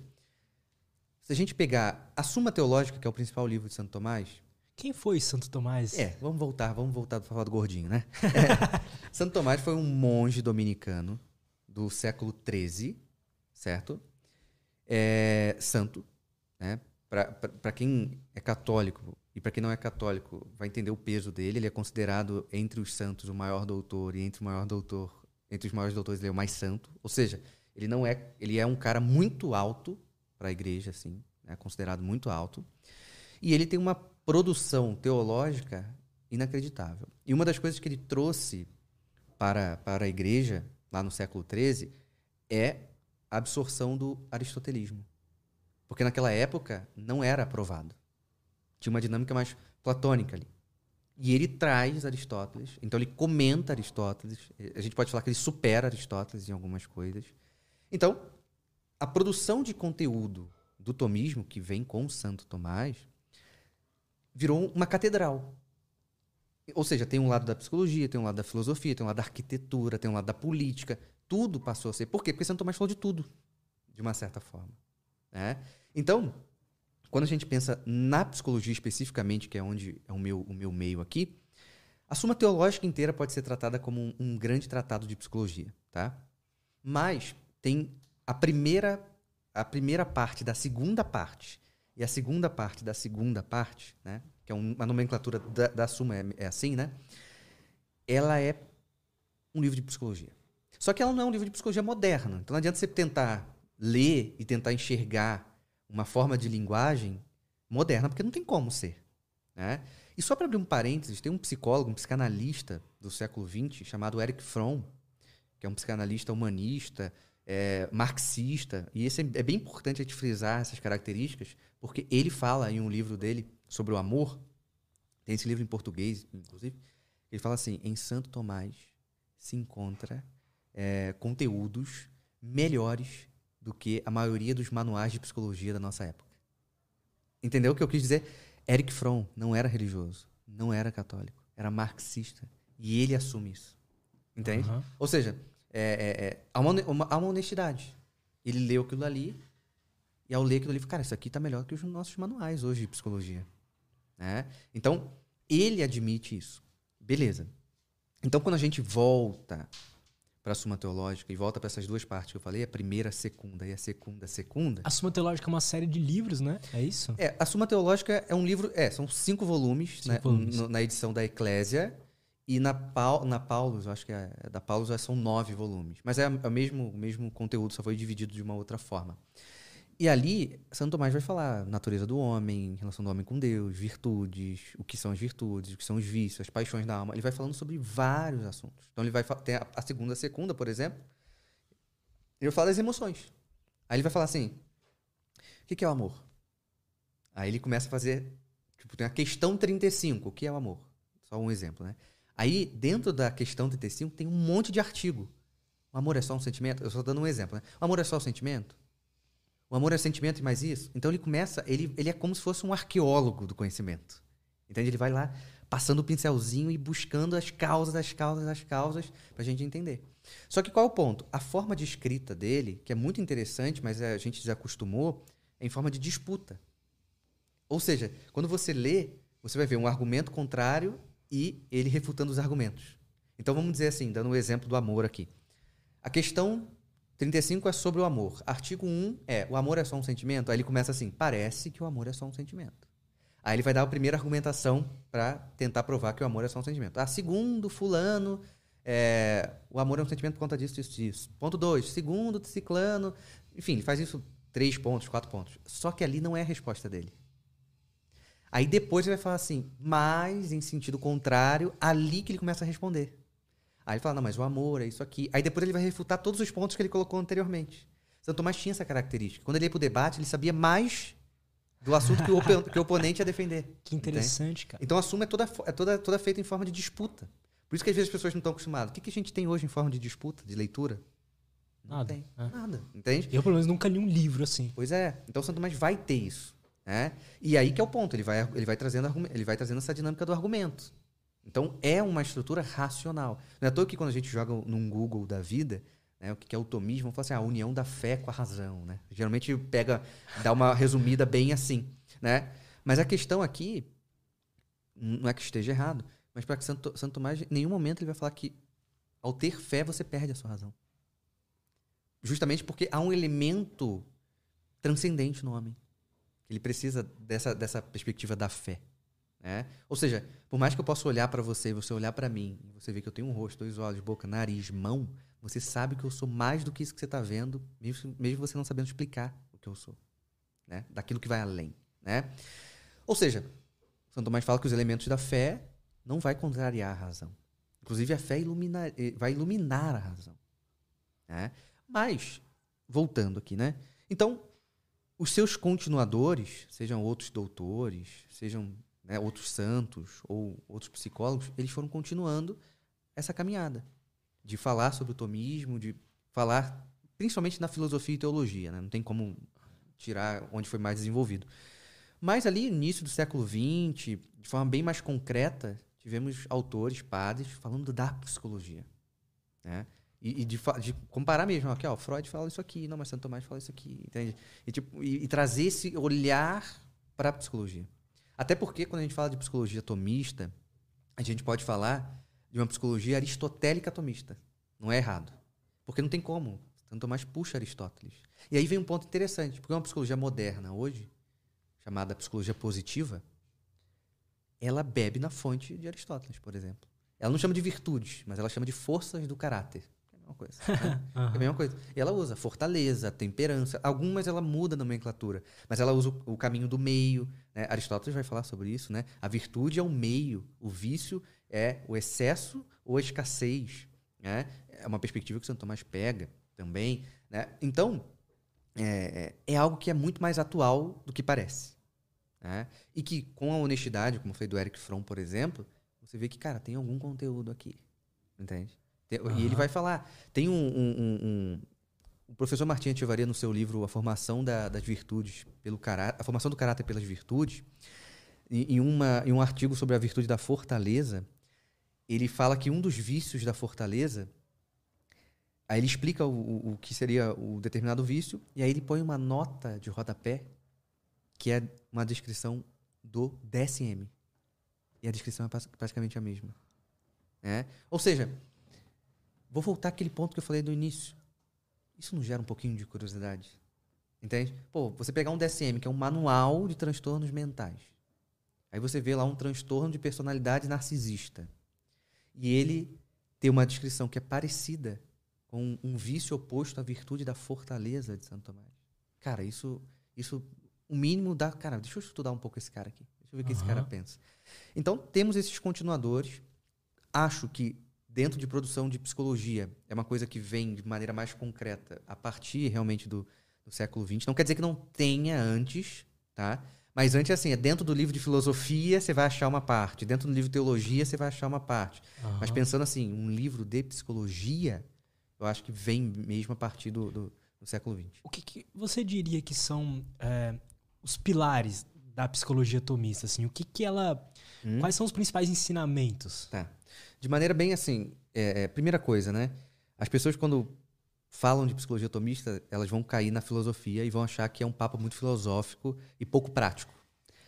B: se a gente pegar a Suma Teológica, que é o principal livro de Santo Tomás.
A: Quem foi Santo Tomás?
B: É, vamos voltar, vamos voltar para falar do gordinho, né? É, Santo Tomás foi um monge dominicano do século XIII, certo? É, santo, né? Para quem é católico e para quem não é católico, vai entender o peso dele. Ele é considerado entre os santos o maior doutor e entre o maior doutor entre os maiores doutores, ele é o mais santo. Ou seja, ele não é, ele é um cara muito alto para a igreja, assim, é considerado muito alto. E ele tem uma produção teológica inacreditável. E uma das coisas que ele trouxe para, para a igreja, lá no século XIII, é a absorção do aristotelismo. Porque naquela época não era aprovado. Tinha uma dinâmica mais platônica ali. E ele traz Aristóteles, então ele comenta Aristóteles. A gente pode falar que ele supera Aristóteles em algumas coisas. Então, a produção de conteúdo do tomismo, que vem com Santo Tomás, virou uma catedral. Ou seja, tem um lado da psicologia, tem um lado da filosofia, tem um lado da arquitetura, tem um lado da política. Tudo passou a ser. Por quê? Porque Santo Tomás falou de tudo, de uma certa forma. Né? Então, quando a gente pensa na psicologia especificamente, que é onde é o meu, o meu meio aqui, a Suma Teológica inteira pode ser tratada como um, um grande tratado de psicologia, tá? Mas tem a primeira, a primeira parte da segunda parte e a segunda parte da segunda parte, né? Que é uma nomenclatura da, da Suma, é, é assim, né? Ela é um livro de psicologia. Só que ela não é um livro de psicologia moderna. Então não adianta você tentar ler e tentar enxergar uma forma de linguagem moderna, porque não tem como ser. Né? E só para abrir um parênteses, tem um psicólogo, um psicanalista do século XX chamado Eric Fromm, que é um psicanalista humanista, é, marxista, e esse é, é bem importante a gente frisar essas características, porque ele fala em um livro dele sobre o amor, tem esse livro em português, inclusive, ele fala assim, em Santo Tomás se encontra é, conteúdos melhores do que a maioria dos manuais de psicologia da nossa época. Entendeu o que eu quis dizer? Eric Fromm não era religioso, não era católico, era marxista. E ele assume isso. Entende? Uhum. Ou seja, é, é, é, há, uma, uma, há uma honestidade. Ele leu aquilo ali, e ao ler aquilo ali, cara, isso aqui está melhor que os nossos manuais hoje de psicologia. Né? Então, ele admite isso. Beleza. Então, quando a gente volta para a Suma Teológica e volta para essas duas partes que eu falei, a primeira, a segunda e a segunda, a segunda.
A: A Suma Teológica é uma série de livros, né? É isso?
B: É, a Suma Teológica é um livro, é, são cinco volumes, cinco né, volumes. na edição da Eclésia. E na, Paul, na Paulus, eu acho que é, da Paulus são nove volumes. Mas é, é o mesmo, o mesmo conteúdo, só foi dividido de uma outra forma. E ali, Santo Tomás vai falar natureza do homem, relação do homem com Deus, virtudes, o que são as virtudes, o que são os vícios, as paixões da alma. Ele vai falando sobre vários assuntos. Então ele vai ter a segunda, a segunda, por exemplo, ele fala das emoções. Aí ele vai falar assim: o que, que é o amor? Aí ele começa a fazer. Tipo, tem a questão 35, o que é o amor? Só um exemplo, né? Aí, dentro da questão 35, tem um monte de artigo. O amor é só um sentimento? Eu só dando um exemplo, né? O amor é só um sentimento? O amor é sentimento e mais isso? Então ele começa, ele, ele é como se fosse um arqueólogo do conhecimento. Entende? Ele vai lá passando o pincelzinho e buscando as causas, as causas, as causas, para a gente entender. Só que qual é o ponto? A forma de escrita dele, que é muito interessante, mas a gente já acostumou, é em forma de disputa. Ou seja, quando você lê, você vai ver um argumento contrário e ele refutando os argumentos. Então vamos dizer assim, dando o um exemplo do amor aqui. A questão 35 é sobre o amor. Artigo 1 é: o amor é só um sentimento? Aí ele começa assim: parece que o amor é só um sentimento. Aí ele vai dar a primeira argumentação para tentar provar que o amor é só um sentimento. Ah, segundo fulano, é, o amor é um sentimento por conta disso, disso, disso. Ponto 2, segundo ciclano. Enfim, ele faz isso três pontos, quatro pontos. Só que ali não é a resposta dele. Aí depois ele vai falar assim, mas em sentido contrário, ali que ele começa a responder. Aí ele fala, não, mas o amor é isso aqui. Aí depois ele vai refutar todos os pontos que ele colocou anteriormente. Santo Tomás tinha essa característica. Quando ele ia pro debate, ele sabia mais do assunto que o, que o oponente ia defender.
A: Que interessante, entende? cara.
B: Então a suma é toda, é toda, toda feita em forma de disputa. Por isso que às vezes as pessoas não estão acostumadas. O que, que a gente tem hoje em forma de disputa, de leitura?
A: Não nada. Tem.
B: É. Nada. Entende?
A: Eu, pelo menos, nunca li um livro assim.
B: Pois é. Então o Santo Tomás vai ter isso. Né? E aí que é o ponto. Ele vai, ele vai, trazendo, ele vai trazendo essa dinâmica do argumento. Então é uma estrutura racional. Não é à toa que quando a gente joga num Google da vida, né, o que é o tomismo, fala assim, ah, a união da fé com a razão. Né? Geralmente pega, dá uma resumida bem assim. Né? Mas a questão aqui, não é que esteja errado, mas para que Santo, Santo Tomás, em nenhum momento ele vai falar que ao ter fé você perde a sua razão. Justamente porque há um elemento transcendente no homem. Ele precisa dessa, dessa perspectiva da fé. Né? Ou seja, por mais que eu possa olhar para você e você olhar para mim, e você vê que eu tenho um rosto, dois olhos, boca, nariz, mão, você sabe que eu sou mais do que isso que você está vendo, mesmo, mesmo você não sabendo explicar o que eu sou. Né? Daquilo que vai além. Né? Ou seja, São Tomás fala que os elementos da fé não vai contrariar a razão. Inclusive, a fé ilumina, eh, vai iluminar a razão. Né? Mas, voltando aqui, né? Então, os seus continuadores, sejam outros doutores, sejam né, outros santos ou outros psicólogos, eles foram continuando essa caminhada de falar sobre o tomismo, de falar principalmente na filosofia e teologia, né? não tem como tirar onde foi mais desenvolvido. Mas ali, início do século XX, de forma bem mais concreta, tivemos autores, padres, falando da psicologia. Né? E, e de, de, comparar mesmo, aqui, ó, Freud fala isso aqui, não, mas Santo Tomás fala isso aqui, entende? E, tipo, e, e trazer esse olhar para a psicologia. Até porque, quando a gente fala de psicologia tomista, a gente pode falar de uma psicologia aristotélica tomista. Não é errado. Porque não tem como. Santo Tomás puxa Aristóteles. E aí vem um ponto interessante, porque uma psicologia moderna hoje, chamada psicologia positiva, ela bebe na fonte de Aristóteles, por exemplo. Ela não chama de virtudes, mas ela chama de forças do caráter. Mesma coisa. Né? uhum. É a mesma coisa. E ela usa fortaleza, temperança. Algumas ela muda a nomenclatura, mas ela usa o, o caminho do meio. Né? Aristóteles vai falar sobre isso. Né? A virtude é o meio, o vício é o excesso ou a escassez. Né? É uma perspectiva que Santo Tomás pega também. Né? Então, é, é, é algo que é muito mais atual do que parece. Né? E que, com a honestidade, como foi do Eric Fromm, por exemplo, você vê que, cara, tem algum conteúdo aqui. Entende? Tem, uhum. E ele vai falar. Tem um, um, um, um o professor Martim Ativaria, no seu livro A Formação da, das Virtudes, pelo caráter, A Formação do Caráter pelas Virtudes, em, uma, em um artigo sobre a virtude da fortaleza, ele fala que um dos vícios da fortaleza. Aí ele explica o, o, o que seria o determinado vício, e aí ele põe uma nota de rodapé que é uma descrição do DSM. E a descrição é praticamente a mesma. É? Ou seja, vou voltar àquele ponto que eu falei do início. Isso não gera um pouquinho de curiosidade? Entende? Pô, você pegar um DSM, que é um manual de transtornos mentais. Aí você vê lá um transtorno de personalidade narcisista. E ele tem uma descrição que é parecida com um vício oposto à virtude da fortaleza de Santo Tomás. Cara, isso, isso o mínimo da. Cara, deixa eu estudar um pouco esse cara aqui. Deixa eu ver o que esse cara pensa. Então, temos esses continuadores. Acho que dentro de produção de psicologia é uma coisa que vem de maneira mais concreta a partir realmente do, no século XX. Não quer dizer que não tenha antes, tá? Mas antes, assim, é dentro do livro de filosofia você vai achar uma parte, dentro do livro de teologia você vai achar uma parte.
A: Aham.
B: Mas pensando assim, um livro de psicologia, eu acho que vem mesmo a partir do, do, do século XX.
A: O que, que você diria que são é, os pilares da psicologia tomista? Assim, o que, que ela.
B: Hum?
A: Quais são os principais ensinamentos?
B: Tá. De maneira bem assim, é, é, primeira coisa, né? As pessoas quando falam de psicologia tomista, elas vão cair na filosofia e vão achar que é um papo muito filosófico e pouco prático.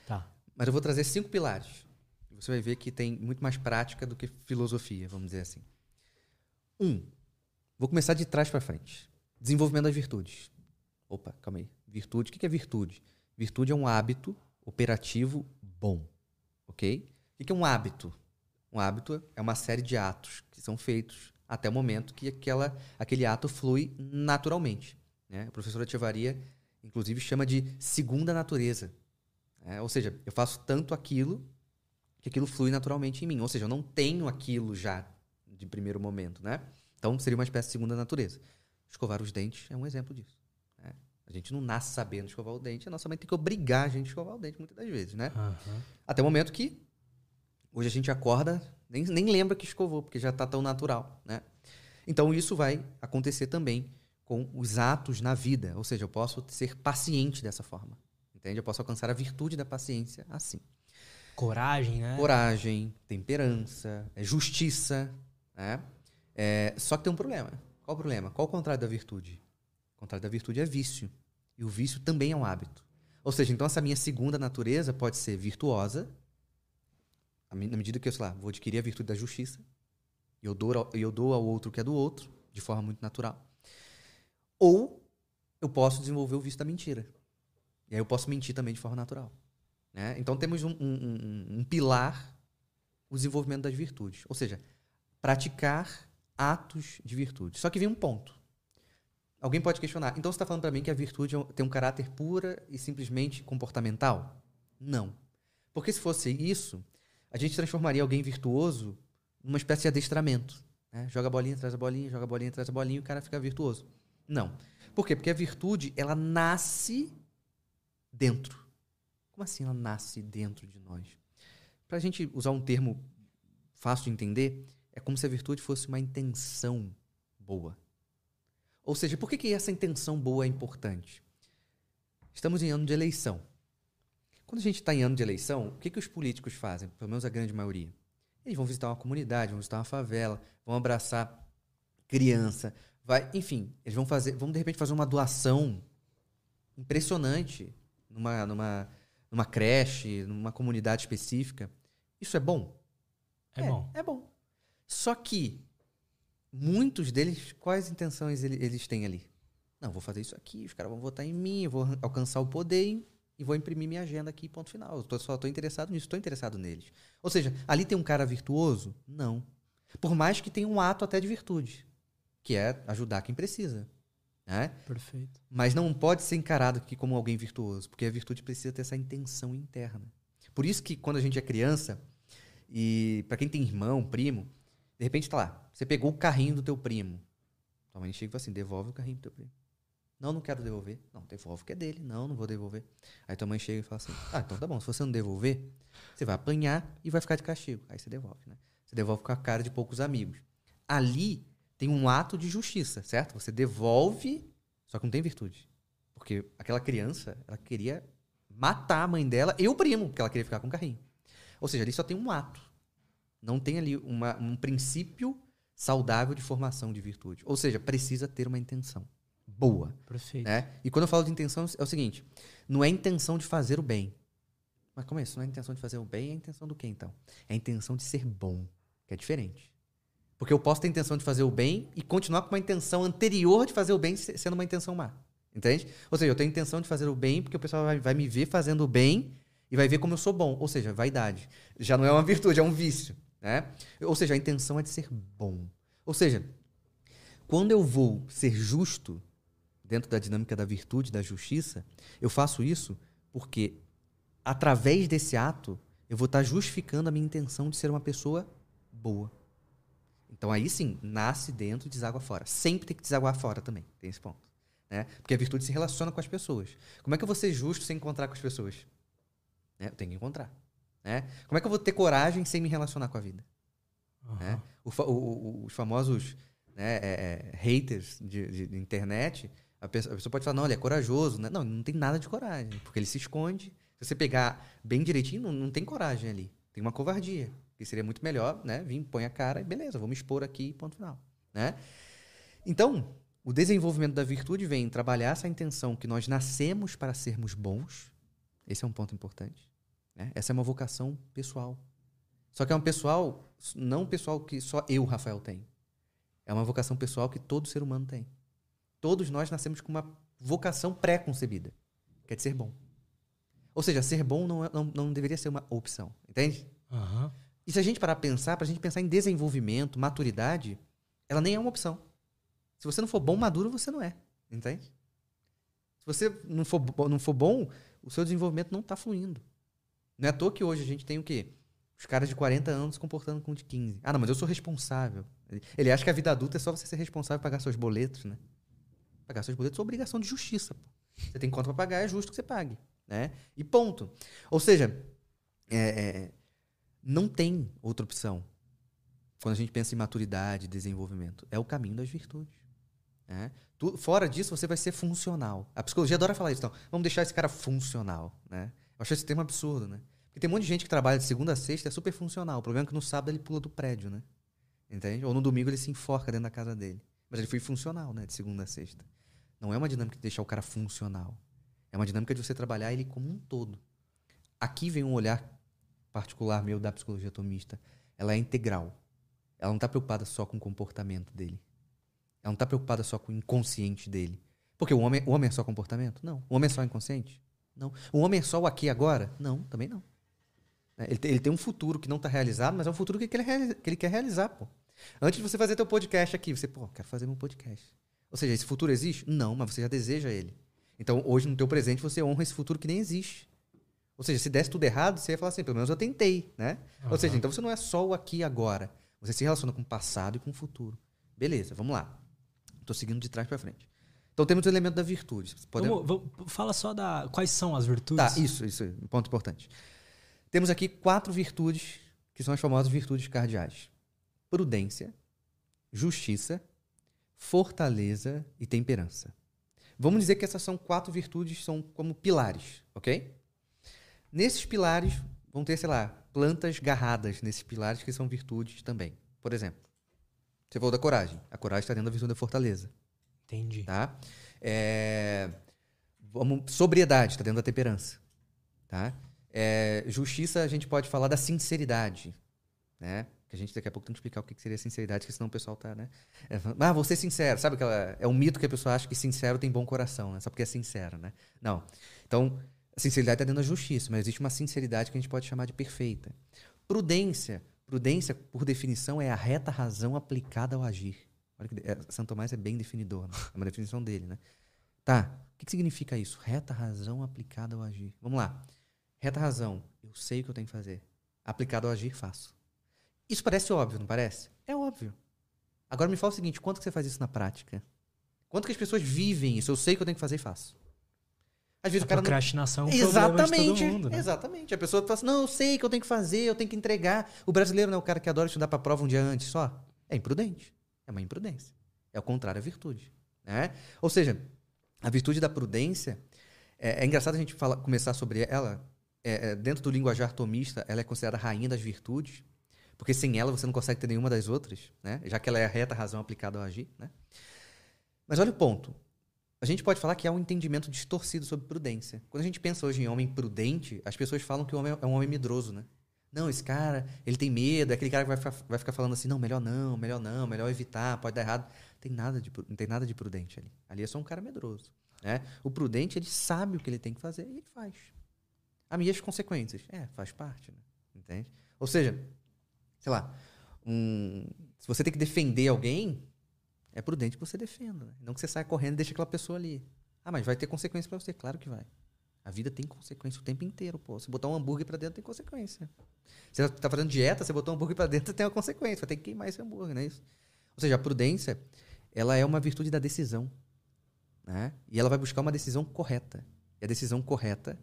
A: Tá.
B: Mas eu vou trazer cinco pilares. Você vai ver que tem muito mais prática do que filosofia, vamos dizer assim. Um, vou começar de trás para frente. Desenvolvimento das virtudes. Opa, calma aí. Virtude, o que é virtude? Virtude é um hábito operativo bom, ok? O que é um hábito? Um hábito é uma série de atos que são feitos até o momento que aquela, aquele ato flui naturalmente. Né? A professora Tivaria, inclusive, chama de segunda natureza. né? Ou seja, eu faço tanto aquilo que aquilo flui naturalmente em mim. Ou seja, eu não tenho aquilo já de primeiro momento. Né? Então, seria uma espécie de segunda natureza. Escovar os dentes é um exemplo disso. né? A gente não nasce sabendo escovar o dente, a nossa mãe tem que obrigar a gente a escovar o dente muitas das vezes. Né?
A: Aham.
B: Até o momento que hoje a gente acorda, nem, nem lembra que escovou, porque já está tão natural, né? Então isso vai acontecer também com os atos na vida, ou seja, eu posso ser paciente dessa forma, entende? Eu posso alcançar a virtude da paciência assim.
A: Coragem, né?
B: Coragem, temperança, é, justiça, né? É, só que tem um problema. Qual o problema? Qual o contrário da virtude? O contrário da virtude é vício. E o vício também é um hábito. Ou seja, então essa minha segunda natureza pode ser virtuosa, na medida que eu, sei lá, vou adquirir a virtude da justiça, e eu dou, ao- eu dou ao outro o que é do outro, de forma muito natural. Ou eu posso desenvolver o vício da mentira. E aí eu posso mentir também de forma natural. né? Então temos um, um- um- um pilar, o desenvolvimento das virtudes. Ou seja, praticar atos de virtude. Só que vem um ponto. Alguém pode questionar. Então você está falando para mim que a virtude é tem um caráter pura e simplesmente comportamental? Não. Porque se fosse isso, a gente transformaria alguém virtuoso numa espécie de adestramento. né? Joga a bolinha, traz a bolinha, joga a bolinha, traz a bolinha e o cara fica virtuoso. Não. Por quê? Porque a virtude, ela nasce dentro. Como assim ela nasce dentro de nós? Para a gente usar um termo fácil de entender, é como se a virtude fosse uma intenção boa. Ou seja, por que, que essa intenção boa é importante? Estamos em ano de eleição. Quando a gente está em ano de eleição, o que, que os políticos fazem? Pelo menos a grande maioria. Eles vão visitar uma comunidade, vão visitar uma favela, vão abraçar criança, vai, enfim, eles vão fazer, vão de repente fazer uma doação impressionante numa, numa, numa creche, numa comunidade específica. Isso é bom?
A: É, bom.
B: É bom. Só que muitos deles, quais intenções ele- eles têm ali? Não, vou fazer isso aqui, os caras vão votar em mim, eu vou alcançar o poder e- vou imprimir minha agenda aqui, ponto final. Eu tô- só estou interessado nisso, estou interessado neles. Ou seja, ali tem um cara virtuoso? Não. Por mais que tenha um ato até de virtude, que é ajudar quem precisa. Né?
A: Perfeito.
B: Mas não pode ser encarado aqui como alguém virtuoso, porque a virtude precisa ter essa intenção interna. Por isso que quando a gente é criança, e para quem tem irmão, primo, de repente tá lá, você pegou o carrinho do teu primo. Tua mãe chega e fala assim: devolve o carrinho do teu primo. Não, não quero devolver. Não, devolve que é dele. Não, não vou devolver. Aí tua mãe chega e fala assim: ah, então tá bom, se você não devolver, você vai apanhar e vai ficar de castigo. Aí você devolve, né? Você devolve com a cara de poucos amigos. Ali tem um ato de justiça, certo? Você devolve, só que não tem virtude. Porque aquela criança, ela queria matar a mãe dela e o primo, porque ela queria ficar com o carrinho. Ou seja, ali só tem um ato. Não tem ali uma- um princípio saudável de formação de virtude. Ou seja, precisa ter uma intenção boa.
A: Perfeito.
B: Né? E quando eu falo de intenção, é o seguinte: não é intenção de fazer o bem. Mas como é isso? Não é a intenção de fazer o bem, é a intenção do quê, então? É a intenção de ser bom, que é diferente. Porque eu posso ter a intenção de fazer o bem e continuar com uma intenção anterior de fazer o bem se- sendo uma intenção má. Entende? Ou seja, eu tenho a intenção de fazer o bem porque o pessoal vai, vai me ver fazendo o bem e vai ver como eu sou bom. Ou seja, vaidade. Já não é uma virtude, é um vício. Né? Ou seja, a intenção é de ser bom. Ou seja, quando eu vou ser justo dentro da dinâmica da virtude, da justiça, eu faço isso porque através desse ato eu vou estar justificando a minha intenção de ser uma pessoa boa. Então aí sim, nasce dentro e deságua fora. Sempre tem que desaguar fora também, tem esse ponto. Né? Porque a virtude se relaciona com as pessoas. Como é que eu vou ser justo sem encontrar com as pessoas? Né? Eu tenho que encontrar. Né? Como é que eu vou ter coragem sem me relacionar com a vida? Uhum. Né? O, o, o, os famosos né, é, é, haters de, de, de internet, a pessoa, a pessoa, pode falar, não, ele é corajoso. Né? Não, não tem nada de coragem, porque ele se esconde. Se você pegar bem direitinho, não, não tem coragem ali. Tem uma covardia. Que seria muito melhor, né? Vim, põe a cara e beleza, vou me expor aqui, ponto final. Né? Então, o desenvolvimento da virtude vem trabalhar essa intenção que nós nascemos para sermos bons. Esse é um ponto importante. Né? Essa é uma vocação pessoal. Só que é um pessoal, não um pessoal que só eu, Rafael, tenho. É uma vocação pessoal que todo ser humano tem. Todos nós nascemos com uma vocação pré-concebida, que é de ser bom. Ou seja, ser bom não, é, não, não deveria ser uma opção, entende?
A: Uhum.
B: E se a gente parar a pensar, para a gente pensar em desenvolvimento, maturidade, ela nem é uma opção. Se você não for bom maduro, você não é, entende? Se você não for, não for bom, o seu desenvolvimento não está fluindo. Não é à toa que hoje a gente tem o quê? Os caras de 40 anos se comportando com de 15. Ah, não, mas eu sou responsável. Ele acha que a vida adulta é só você ser responsável por pagar seus boletos, né? Pagar seus boletos é obrigação de justiça. Pô. Você tem conta para pagar, é justo que você pague. Né? E ponto. Ou seja, é, é, não tem outra opção quando a gente pensa em maturidade, desenvolvimento. É o caminho das virtudes. Né? Tu, fora disso, você vai ser funcional. A psicologia adora falar isso. Então, vamos deixar esse cara funcional. Né? Eu acho esse termo absurdo, né? Porque tem um monte de gente que trabalha de segunda a sexta é super funcional. O problema é que no sábado ele pula do prédio, né? Entende? Ou no domingo ele se enforca dentro da casa dele. Mas ele foi funcional, né? De segunda a sexta. Não é uma dinâmica de deixar o cara funcional. É uma dinâmica de você trabalhar ele como um todo. Aqui vem um olhar particular meu da psicologia atomista. Ela é integral. Ela não está preocupada só com o comportamento dele. Ela não está preocupada só com o inconsciente dele. Porque o homem, o homem é só comportamento? Não. O homem é só inconsciente? Não. O homem é só o aqui e agora? Não, também não. Ele tem, ele tem um futuro que não está realizado, mas é um futuro que ele, que ele quer realizar, pô. Antes de você fazer teu podcast aqui, você, pô, quero fazer meu podcast. Ou seja, esse futuro existe? Não, mas você já deseja ele. Então, hoje, no teu presente, você honra esse futuro que nem existe. Ou seja, se desse tudo errado, você ia falar assim, pelo menos eu tentei, né? Uhum. Ou seja, então você não é só o aqui e agora. Você se relaciona com o passado e com o futuro. Beleza, vamos lá. Estou seguindo de trás para frente. Então temos o elemento da virtude.
A: Vamos, vamos, fala só da quais são as virtudes.
B: Tá, isso, isso, um ponto importante. Temos aqui quatro virtudes que são as famosas virtudes cardeais: prudência, justiça, fortaleza e temperança. Vamos dizer que essas são quatro virtudes, são como pilares, ok? Nesses pilares vão ter, sei lá, plantas garradas nesses pilares que são virtudes também. Por exemplo, você falou da coragem. A coragem está dentro da virtude da fortaleza.
A: Entendi.
B: Tá? É, vamos, sobriedade está dentro da temperança. Tá? É, justiça, a gente pode falar da sinceridade. Né? Que a gente daqui a pouco tem que explicar o que seria sinceridade, porque senão o pessoal tá, né? É, ah, vou ser sincero. Sabe aquela. É um mito que a pessoa acha que sincero tem bom coração, né? Só porque é sincero, né? Não. Então, a sinceridade está dentro da justiça, mas existe uma sinceridade que a gente pode chamar de perfeita. Prudência. Prudência, por definição, é a reta razão aplicada ao agir. Olha que é, Santo Tomás é bem definidor, né? é uma definição dele, né? Tá, o que, que significa isso? Reta razão aplicada ao agir. Vamos lá. Reta razão, eu sei o que eu tenho que fazer. Aplicado ao agir, faço. Isso parece óbvio, não parece? É óbvio. Agora me fala o seguinte: quanto que você faz isso na prática? Quanto que as pessoas vivem isso? Eu sei o que eu tenho que fazer e faço.
A: Às vezes a o cara procrastinação
B: não... é um exatamente, mundo, né? Exatamente. A pessoa fala assim: não, eu sei que eu tenho que fazer, eu tenho que entregar. O brasileiro não é o cara que adora estudar para a prova um dia antes só. É imprudente. É uma imprudência. É o contrário à virtude. Né? Ou seja, a virtude da prudência. É, é engraçado a gente falar, começar sobre ela é, é, dentro do linguajar tomista, ela é considerada a rainha das virtudes, porque sem ela você não consegue ter nenhuma das outras, né? já que ela é a reta razão aplicada ao agir. Né? Mas olha o ponto. A gente pode falar que há um entendimento distorcido sobre prudência. Quando a gente pensa hoje em homem prudente, as pessoas falam que o homem é um homem medroso, né? Não, esse cara, ele tem medo, é aquele cara que vai vai ficar falando assim, não, melhor não, melhor não, melhor evitar, pode dar errado. Tem nada de, não tem nada de prudente ali. Ali é só um cara medroso. Né? O prudente, ele sabe o que ele tem que fazer e ele faz. A minha as consequências. É, faz parte, né? Entende? Ou seja, sei lá, um, se você tem que defender alguém, é prudente que você defenda. Né? Não que você saia correndo e deixe aquela pessoa ali. Ah, mas vai ter consequência para você? Claro que vai. A vida tem consequência o tempo inteiro, pô. Se botar um hambúrguer para dentro, tem consequência. Você tá fazendo dieta, você botou um hambúrguer para dentro, tem uma consequência. Vai ter que queimar esse hambúrguer, não é isso? Ou seja, a prudência, ela é uma virtude da decisão. Né? E ela vai buscar uma decisão correta. E a decisão correta,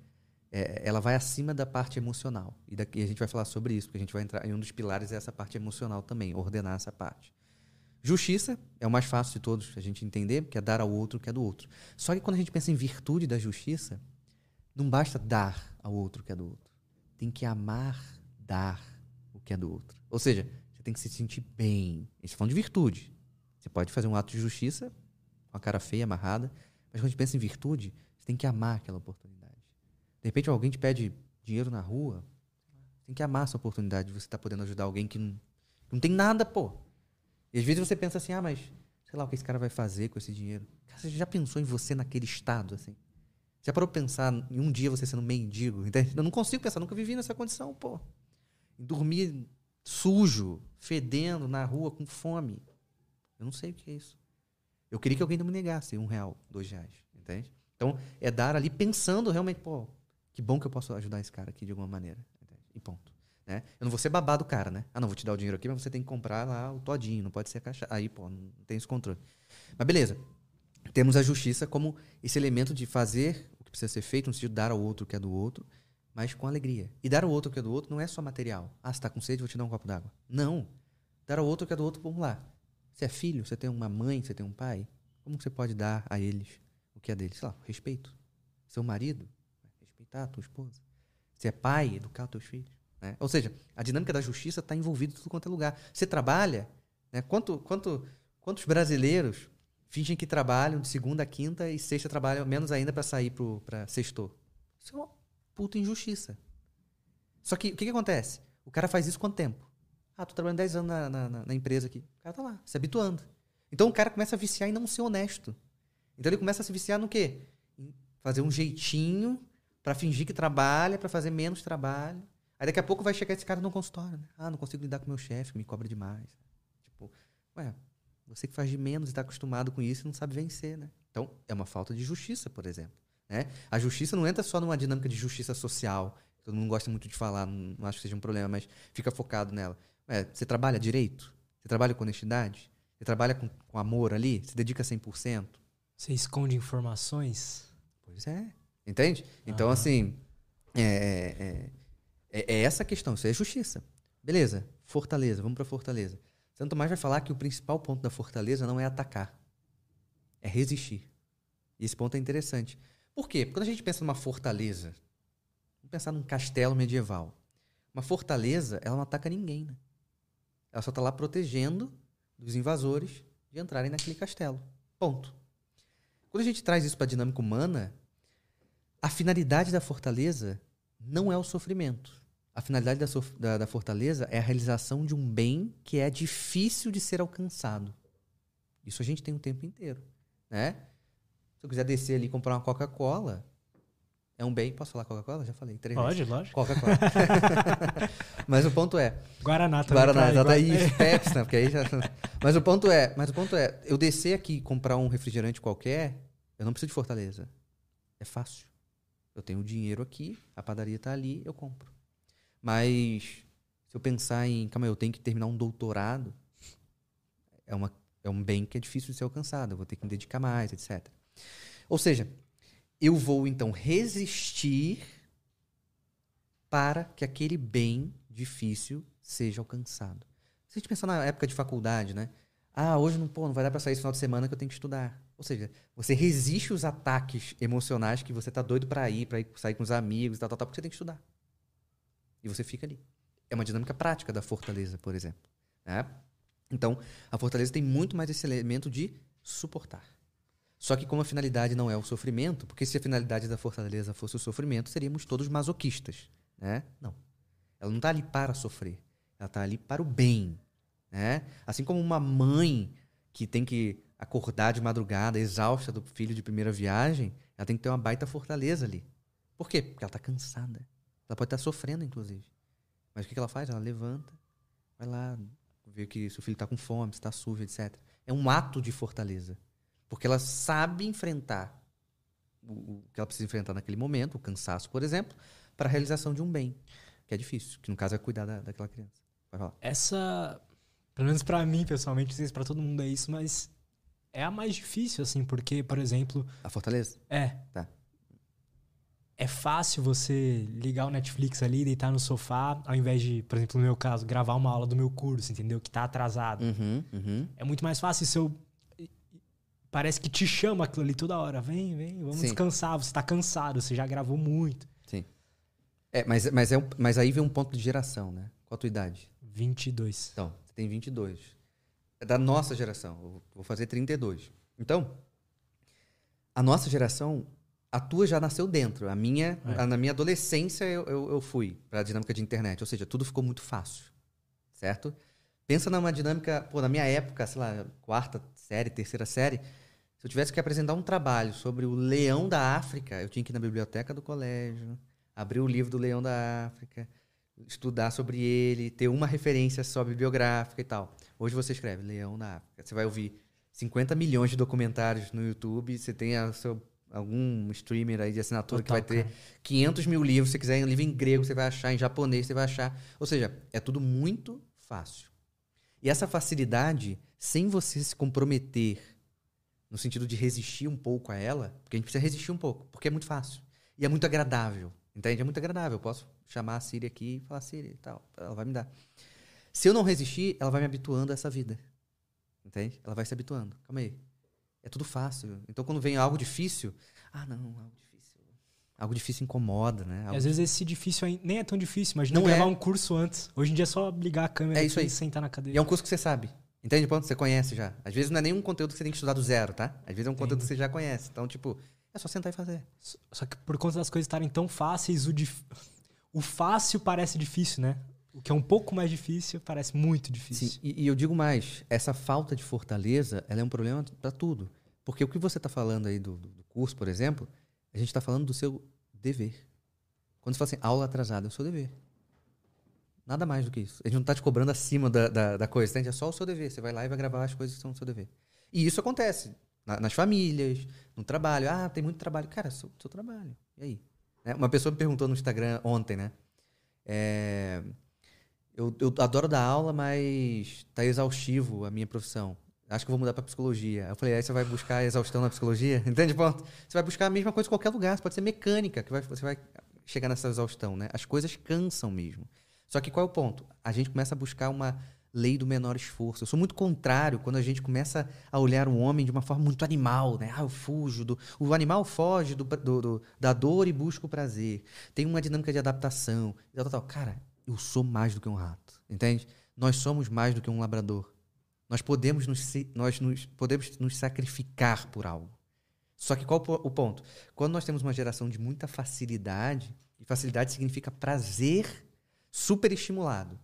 B: é, ela vai acima da parte emocional. E daqui a gente vai falar sobre isso, porque a gente vai entrar em um dos pilares é essa parte emocional também, ordenar essa parte. Justiça é o mais fácil de todos a gente entender, que é dar ao outro o que é do outro. Só que quando a gente pensa em virtude da justiça, não basta dar ao outro o que é do outro. Tem que amar dar o que é do outro. Ou seja, você tem que se sentir bem. A gente tá falando de virtude. Você pode fazer um ato de justiça com a cara feia, amarrada, mas quando a gente pensa em virtude, você tem que amar aquela oportunidade. De repente alguém te pede dinheiro na rua, tem que amar essa oportunidade de você estar tá podendo ajudar alguém que não, não tem nada, pô. E às vezes você pensa assim, ah, mas sei lá o que esse cara vai fazer com esse dinheiro. Cara, você já pensou em você naquele estado, assim? Já parou pra pensar em um dia você sendo mendigo? Entende? Eu não consigo pensar, nunca vivi nessa condição, pô. Dormir sujo, fedendo na rua, com fome. Eu não sei o que é isso. Eu queria que alguém não me negasse um real, dois reais, entende? Então, é dar ali pensando realmente, pô, que bom que eu posso ajudar esse cara aqui de alguma maneira. E ponto. Né? Eu não vou ser babado cara, né? Ah, não, vou te dar o dinheiro aqui, mas você tem que comprar lá o todinho, não pode ser a caixa. Aí, pô, não tem esse controle. Mas beleza. Temos a justiça como esse elemento de fazer o que precisa ser feito, no sentido de dar ao outro o que é do outro, mas com alegria. E dar ao outro o que é do outro não é só material. Ah, você tá com sede, vou te dar um copo d'água. Não. Dar ao outro o que é do outro, vamos lá. Você é filho, você tem uma mãe, você tem um pai. Como você pode dar a eles o que é deles? Sei lá, respeito. Seu marido, respeitar a tua esposa. Você é pai, educar teus filhos. Né? Ou seja, a dinâmica da justiça está envolvida em tudo quanto é lugar. Você trabalha, né? quanto, quanto, quantos brasileiros fingem que trabalham de segunda a quinta e sexta trabalham menos ainda para sair para sexto? Isso é uma puta injustiça. Só que o que, que, acontece? O cara faz isso quanto tempo? Ah, tô trabalhando 10 anos na, na, na, empresa aqui. O cara tá lá, se habituando. Então o cara começa a viciar em não ser honesto. Então ele começa a se viciar no quê? Em fazer um jeitinho para fingir que trabalha, para fazer menos trabalho. Aí daqui a pouco vai chegar esse cara no consultório, né? Ah, não consigo lidar com meu chefe, me cobra demais. Tipo, ué, você que faz de menos e está acostumado com isso não sabe vencer, né? Então, é uma falta de justiça, por exemplo. Né? A justiça não entra só numa dinâmica de justiça social, todo mundo gosta muito de falar, não acho que seja um problema, mas fica focado nela. Ué, você trabalha direito? Você trabalha com honestidade? Você trabalha com, com amor ali? Você dedica 100%?
A: Você esconde informações?
B: Pois é. Entende? Então, assim, é, é, é é, é essa a questão, isso é justiça. Beleza, fortaleza, vamos para fortaleza. Santo Tomás vai falar que o principal ponto da fortaleza não é atacar, é resistir. E esse ponto é interessante. Por quê? Porque quando a gente pensa numa fortaleza, vamos pensar num castelo medieval. Uma fortaleza, ela não ataca ninguém, né? Ela só está lá protegendo dos invasores de entrarem naquele castelo. Ponto. Quando a gente traz isso para a dinâmica humana, a finalidade da fortaleza não é o sofrimento. A finalidade da, da, da, fortaleza é a realização de um bem que é difícil de ser alcançado. Isso a gente tem o tempo inteiro. Né? Se eu quiser descer ali e comprar uma Coca-Cola, é um bem. Posso falar Coca-Cola? Já falei. Três
A: Pode, vezes. lógico.
B: Coca-Cola. mas o ponto é.
A: Guaraná também.
B: Guaraná, já daí, Pepsi, né? Porque aí já. Mas o ponto é, mas o ponto é, eu descer aqui e comprar um refrigerante qualquer, eu não preciso de fortaleza. É fácil. Eu tenho dinheiro aqui, a padaria está ali, eu compro. Mas se eu pensar em, calma eu tenho que terminar um doutorado, é, uma, é um bem que é difícil de ser alcançado, eu vou ter que me dedicar mais, etc. Ou seja, eu vou então resistir para que aquele bem difícil seja alcançado. Se a gente pensar na época de faculdade, né? Ah, hoje não, pô, não vai dar para sair esse final de semana que eu tenho que estudar. Ou seja, você resiste os ataques emocionais que você tá doido para ir, para sair com os amigos tal, tal, tal, porque você tem que estudar. E você fica ali. É uma dinâmica prática da fortaleza, por exemplo. Né? Então, a fortaleza tem muito mais esse elemento de suportar. Só que como a finalidade não é o sofrimento, porque se a finalidade da fortaleza fosse o sofrimento, seríamos todos masoquistas. Né? Não. Ela não está ali para sofrer. Ela está ali para o bem. Né? Assim como uma mãe que tem que acordar de madrugada, exausta do filho de primeira viagem, ela tem que ter uma baita fortaleza ali. Por quê? Porque ela está cansada. Ela pode estar tá sofrendo, inclusive. Mas o que ela faz? Ela levanta, vai lá, vê que seu filho está com fome, está sujo, etc. É um ato de fortaleza. Porque ela sabe enfrentar o, que ela precisa enfrentar naquele momento, o cansaço, por exemplo, para a realização de um bem, que é difícil, que no caso é cuidar da, daquela criança.
A: Essa, pelo menos para mim, pessoalmente, não sei se para todo mundo é isso, mas é a mais difícil, assim, porque, por exemplo.
B: A Fortaleza?
A: É.
B: Tá.
A: É fácil você ligar o Netflix ali, deitar no sofá, ao invés de, por exemplo, no meu caso, gravar uma aula do meu curso, entendeu? Que tá atrasado.
B: Uhum, uhum.
A: É muito mais fácil se eu. Parece que te chama aquilo ali toda hora. Vem, vem, vamos
B: Sim.
A: descansar. Você tá cansado, você já gravou muito.
B: Sim. É, mas, mas, é mas aí vem um ponto de geração, né? Qual a tua idade?
A: 22.
B: Então, você tem 22. É da nossa geração. Eu vou fazer 32. Então, a nossa geração, a tua já nasceu dentro. A minha,
A: É.
B: a- na minha adolescência, eu, eu, eu fui para a dinâmica de internet. Ou seja, tudo ficou muito fácil. Certo? Pensa numa dinâmica, pô, na minha época, sei lá, quarta série, terceira série, se eu tivesse que apresentar um trabalho sobre o leão da África, eu tinha que ir na biblioteca do colégio, abrir o livro do leão da África, estudar sobre ele, ter uma referência só bibliográfica e tal. Hoje você escreve Leão da África. Você vai ouvir 50 milhões de documentários no YouTube, você tem a seu, algum streamer aí de assinatura que
A: Total,
B: vai ter
A: cara.
B: 500 mil livros. Se você quiser um livro em grego, você vai achar, em japonês você vai achar. Ou seja, é tudo muito fácil. E essa facilidade, sem você se comprometer no sentido de resistir um pouco a ela, porque a gente precisa resistir um pouco, porque é muito fácil. E é muito agradável. Entende? É muito agradável. Eu posso chamar a Siri aqui e falar Siri e tal. Ela vai me dar. Se eu não resistir, ela vai me habituando a essa vida. Entende? Ela vai se habituando. Calma aí. É tudo fácil. Então, quando vem algo difícil, ah, não, algo difícil. Algo difícil incomoda, né?
A: E
B: Algo
A: às vezes esse difícil aí nem é tão difícil. Imagina
B: Não
A: gravar
B: é.
A: um curso antes. Hoje em dia é só ligar a câmera
B: É isso aí.
A: e sentar na
B: E
A: cadeira.
B: é um curso que você sabe. Entende? Ponto? Você conhece já. Às vezes não é nenhum conteúdo que você tem que estudar do zero, tá? Às vezes é um conteúdo que você já conhece. Então, tipo, é só sentar e fazer.
A: Só que por conta das coisas estarem tão fáceis, o, dif- o fácil parece difícil, né? O que é um pouco mais difícil parece muito difícil.
B: Sim, e, e eu digo mais, essa falta de fortaleza, ela é um problema para tudo. Porque o que você está falando aí do, do- curso, por exemplo, a gente está falando do seu dever. Quando você fala assim, aula atrasada, é o seu dever. Nada mais do que isso. A gente não está te cobrando acima da, da, da coisa, entende? É só o seu dever. Você vai lá e vai gravar as coisas que são do seu dever. E isso acontece na- nas famílias, no trabalho. Ah, tem muito trabalho. Cara, seu, seu trabalho. E aí? Né? Uma pessoa me perguntou no Instagram ontem, né? É, eu, eu adoro dar aula, mas tá exaustivo a minha profissão. Acho que vou mudar para psicologia. Eu falei, aí você vai buscar exaustão na psicologia? Entende, ponto? Você vai buscar a mesma coisa em qualquer lugar. Você pode ser mecânica, que vai- você vai chegar nessa exaustão, né? As coisas cansam mesmo. Só que qual é o ponto? A gente começa a buscar uma lei do menor esforço. Eu sou muito contrário quando a gente começa a olhar o homem de uma forma muito animal, né? Ah, eu fujo. Do... O animal foge do, do- do- da dor e busca o prazer. Tem uma dinâmica de adaptação. Tal, tal, tal. Cara, eu sou mais do que um rato, entende? Nós somos mais do que um labrador. Nós podemos nos, nós nos, podemos nos sacrificar por algo. Só que qual o ponto? Quando nós temos uma geração de muita facilidade, e facilidade significa prazer superestimulado.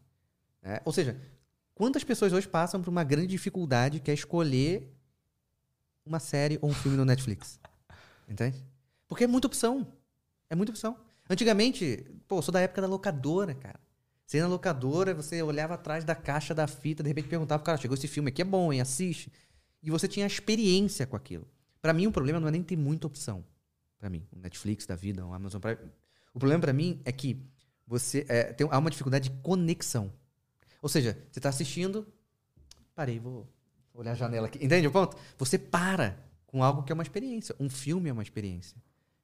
B: Né? Ou seja, quantas pessoas hoje passam por uma grande dificuldade que é escolher uma série ou um filme no Netflix? Entende? Porque é muita opção. É muita opção. Antigamente, pô, eu sou da época da locadora, cara. Você ia na locadora, você olhava atrás da caixa da fita, de repente perguntava pro cara, chegou esse filme aqui, é bom, hein? Assiste. E você tinha experiência com aquilo. Pra mim, o problema não é nem ter muita opção. Pra mim, o Netflix da vida, o Amazon Prime. O problema pra mim é que você é, tem, há uma dificuldade de conexão. Ou seja, você tá assistindo, parei, vou olhar a janela aqui. Entende o ponto? Você para com algo que é uma experiência. Um filme é uma experiência.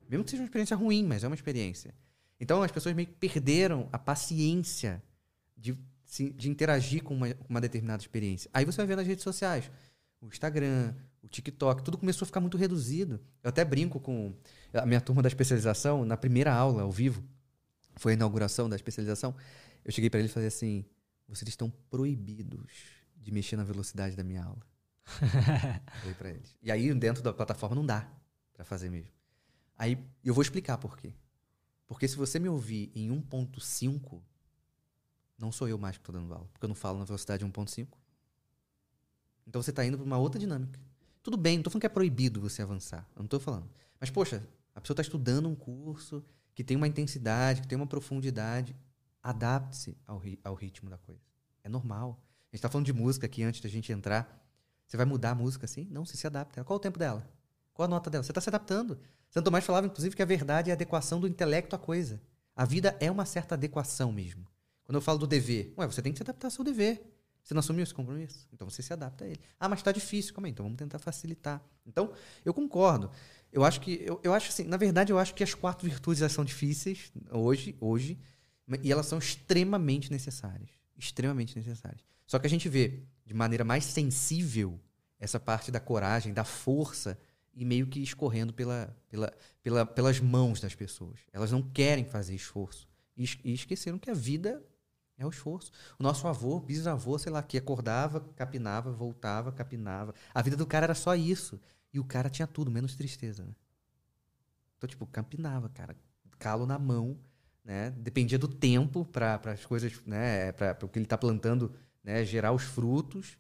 B: Mesmo que seja uma experiência ruim, mas é uma experiência. Então as pessoas meio que perderam a paciência de, de interagir com uma, uma determinada experiência. Aí você vai ver nas redes sociais, o Instagram, o TikTok, tudo começou a ficar muito reduzido. Eu até brinco com a minha turma da especialização, na primeira aula, ao vivo, foi a inauguração da especialização, eu cheguei para ele e falei assim, vocês estão proibidos de mexer na velocidade da minha aula. Falei pra eles. E aí, dentro da plataforma, não dá pra fazer mesmo. Aí, eu vou explicar por quê. Porque se você me ouvir em 1.5, não sou eu mais que tô dando aula. Porque eu não falo na velocidade 1.5. Então você tá indo pra uma outra dinâmica. Tudo bem, não tô falando que é proibido você avançar. Eu não tô falando. Mas, poxa, a pessoa tá estudando um curso que tem uma intensidade, que tem uma profundidade. Adapte-se ao, ri- ao ritmo da coisa. É normal. A gente tá falando de música aqui antes da gente entrar. Você vai mudar a música assim? Não, você se adapta. Qual o tempo dela? Qual a nota dela? Você está se adaptando. Santo Tomás falava, inclusive, que a verdade é a adequação do intelecto à coisa. A vida é uma certa adequação mesmo. Quando eu falo do dever, ué, você tem que se adaptar ao seu dever. Você não assumiu esse compromisso? Então você se adapta a ele. Ah, mas está difícil, calma aí, então vamos tentar facilitar. Então, eu concordo. Eu acho que, eu, eu acho assim, na verdade, eu acho que as quatro virtudes são difíceis hoje, hoje, e elas são extremamente necessárias. Extremamente necessárias. Só que a gente vê de maneira mais sensível essa parte da coragem, da força, e meio que escorrendo pela, pela, pela, pelas mãos das pessoas. Elas não querem fazer esforço. E, e esqueceram que a vida é o esforço. O nosso avô, bisavô, sei lá, que acordava, capinava, voltava, capinava. A vida do cara era só isso. E o cara tinha tudo, menos tristeza. Né? Então, tipo, capinava, cara. Calo na mão, né? Dependia do tempo para as coisas, né? Para o que ele está plantando, né? Gerar os frutos.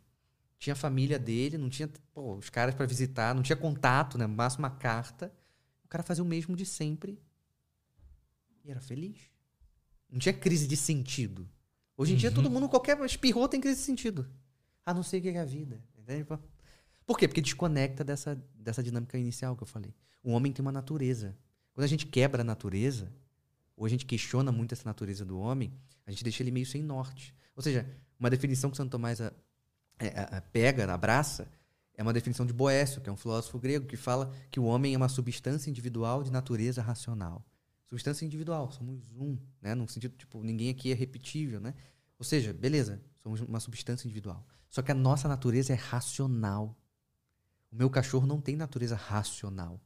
B: Tinha a família dele, não tinha pô, os caras para visitar, não tinha contato, né? Máximo uma carta. O cara fazia o mesmo de sempre. E era feliz. Não tinha crise de sentido. Hoje em uhum. dia, todo mundo, qualquer espirrou tem crise de sentido. A não ser que é a vida. Entende? Por quê? Porque desconecta dessa, dessa dinâmica inicial que eu falei. O homem tem uma natureza. Quando a gente quebra a natureza, ou a gente questiona muito essa natureza do homem, a gente deixa ele meio sem norte. Ou seja, uma definição que Santo Tomás a, a, a pega, abraça, é uma definição de Boécio, que é um filósofo grego, que fala que o homem é uma substância individual de natureza racional. Substância individual, somos um, né? No sentido, tipo, ninguém aqui é repetível, né? Ou seja, beleza, somos uma substância individual. Só que a nossa natureza é racional. O meu cachorro não tem natureza racional.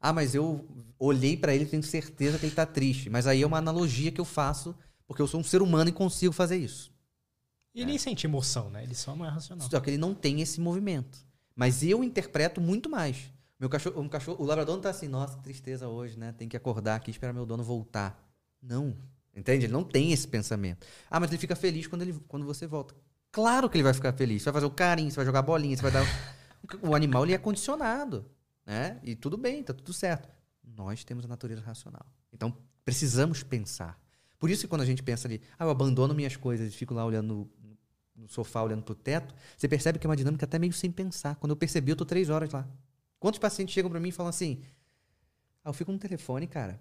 B: Ah, mas eu olhei para ele e tenho certeza que ele tá triste. Mas aí é uma analogia que eu faço, porque eu sou um ser humano e consigo fazer isso.
A: E ele é. sente emoção, né? Ele só não é racional.
B: Só que ele não tem esse movimento. Mas eu interpreto muito mais. Meu cachorro, um cachorro, o labrador não tá assim, nossa, tristeza hoje, né? Tem que acordar aqui e esperar meu dono voltar. Não. Entende? Ele não tem esse pensamento. Ah, mas ele fica feliz quando, ele, quando você volta. Claro que ele vai ficar feliz. Você vai fazer o carinho, você vai jogar bolinha, você vai dar. o animal ele é condicionado. Né? E tudo bem, tá tudo certo. Nós temos a natureza racional. Então, precisamos pensar. Por isso que quando a gente pensa ali, ah, eu abandono minhas coisas e fico lá olhando no, sofá, olhando pro teto, você percebe que é uma dinâmica até meio sem pensar. Quando eu percebi, eu tô três horas lá. Quantos pacientes chegam para mim e falam assim: Ah, eu fico no telefone, cara.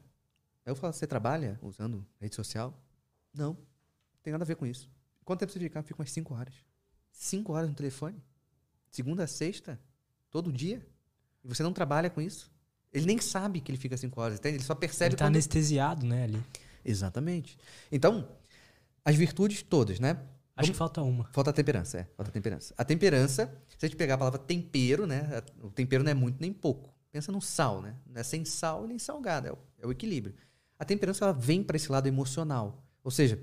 B: Aí eu falo: Você trabalha usando rede social? Não, não tem nada a ver com isso. Quanto tempo você fica? Eu fico umas 5 horas. 5 horas no telefone? Segunda a sexta? Todo dia? E você não trabalha com isso? Ele nem sabe que ele fica 5 horas, entende? Ele só percebe.
A: Ele tá quando... anestesiado, né, ali.
B: Exatamente. Então, as virtudes todas, né?
A: Acho que falta uma.
B: Falta a temperança, é. Falta a temperança. A temperança, se a gente pegar a palavra tempero, né? O tempero não é muito nem pouco. Pensa no sal, né? Não é sem sal nem salgado, é o, é o equilíbrio. A temperança ela vem para esse lado emocional. Ou seja,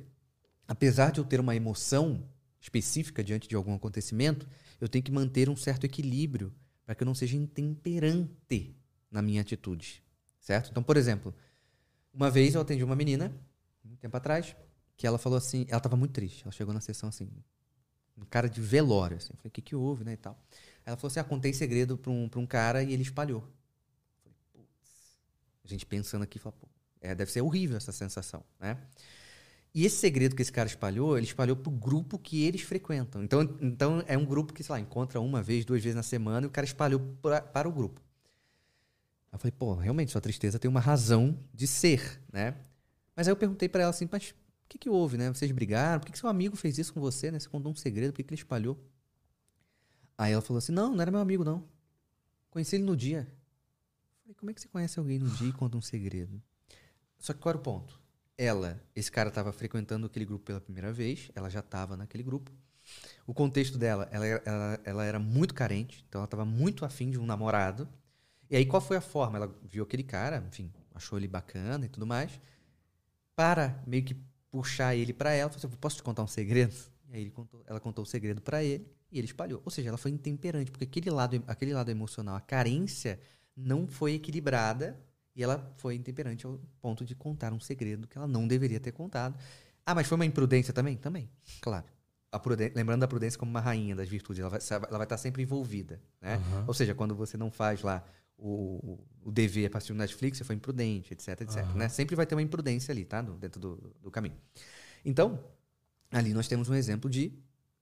B: apesar de eu ter uma emoção específica diante de algum acontecimento, eu tenho que manter um certo equilíbrio para que eu não seja intemperante na minha atitude. Certo? Então, por exemplo, uma vez eu atendi uma menina, um tempo atrás, que ela falou assim, ela estava muito triste. Ela chegou na sessão assim, um cara de velório, assim. Eu falei, o que que houve, né, e tal. Ela falou assim, ah, contei segredo para um, um cara e ele espalhou. Eu falei, putz. A gente pensando aqui, fala, pô, é, deve ser horrível essa sensação, né? E esse segredo que esse cara espalhou, ele espalhou pro grupo que eles frequentam. Então, então é um grupo que, sei lá, encontra uma vez, duas vezes na semana e o cara espalhou pra, para o grupo. Eu falei, pô, realmente, sua tristeza tem uma razão de ser, né? Mas aí eu perguntei para ela assim, mas o que, que houve, né? Vocês brigaram? Por que, que seu amigo fez isso com você, né? Você contou um segredo, por que, que ele espalhou? Aí ela falou assim: Não, não era meu amigo, não. Conheci ele no dia. Falei, como é que você conhece alguém no dia e conta um segredo? Só que qual era o ponto? Ela, esse cara estava frequentando aquele grupo pela primeira vez, ela já estava naquele grupo. O contexto dela, ela, ela, ela era muito carente, então ela estava muito afim de um namorado. E aí qual foi a forma? Ela viu aquele cara, enfim, achou ele bacana e tudo mais. Para meio que puxar ele para ela, falou assim, posso te contar um segredo? E aí contou, ela contou o segredo para ele e ele espalhou. Ou seja, ela foi intemperante, porque aquele lado, aquele lado emocional, a carência não foi equilibrada e ela foi intemperante ao ponto de contar um segredo que ela não deveria ter contado. Ah, mas foi uma imprudência também? Também, claro. lembrando da prudência como uma rainha das virtudes, ela vai, ela vai estar sempre envolvida. Né? Uhum. Ou seja, quando você não faz lá o, o dever para assistir o Netflix, você foi imprudente, etc, etc. Uhum. Né? Sempre vai ter uma imprudência ali, tá? dentro do, do caminho. Então, ali nós temos um exemplo de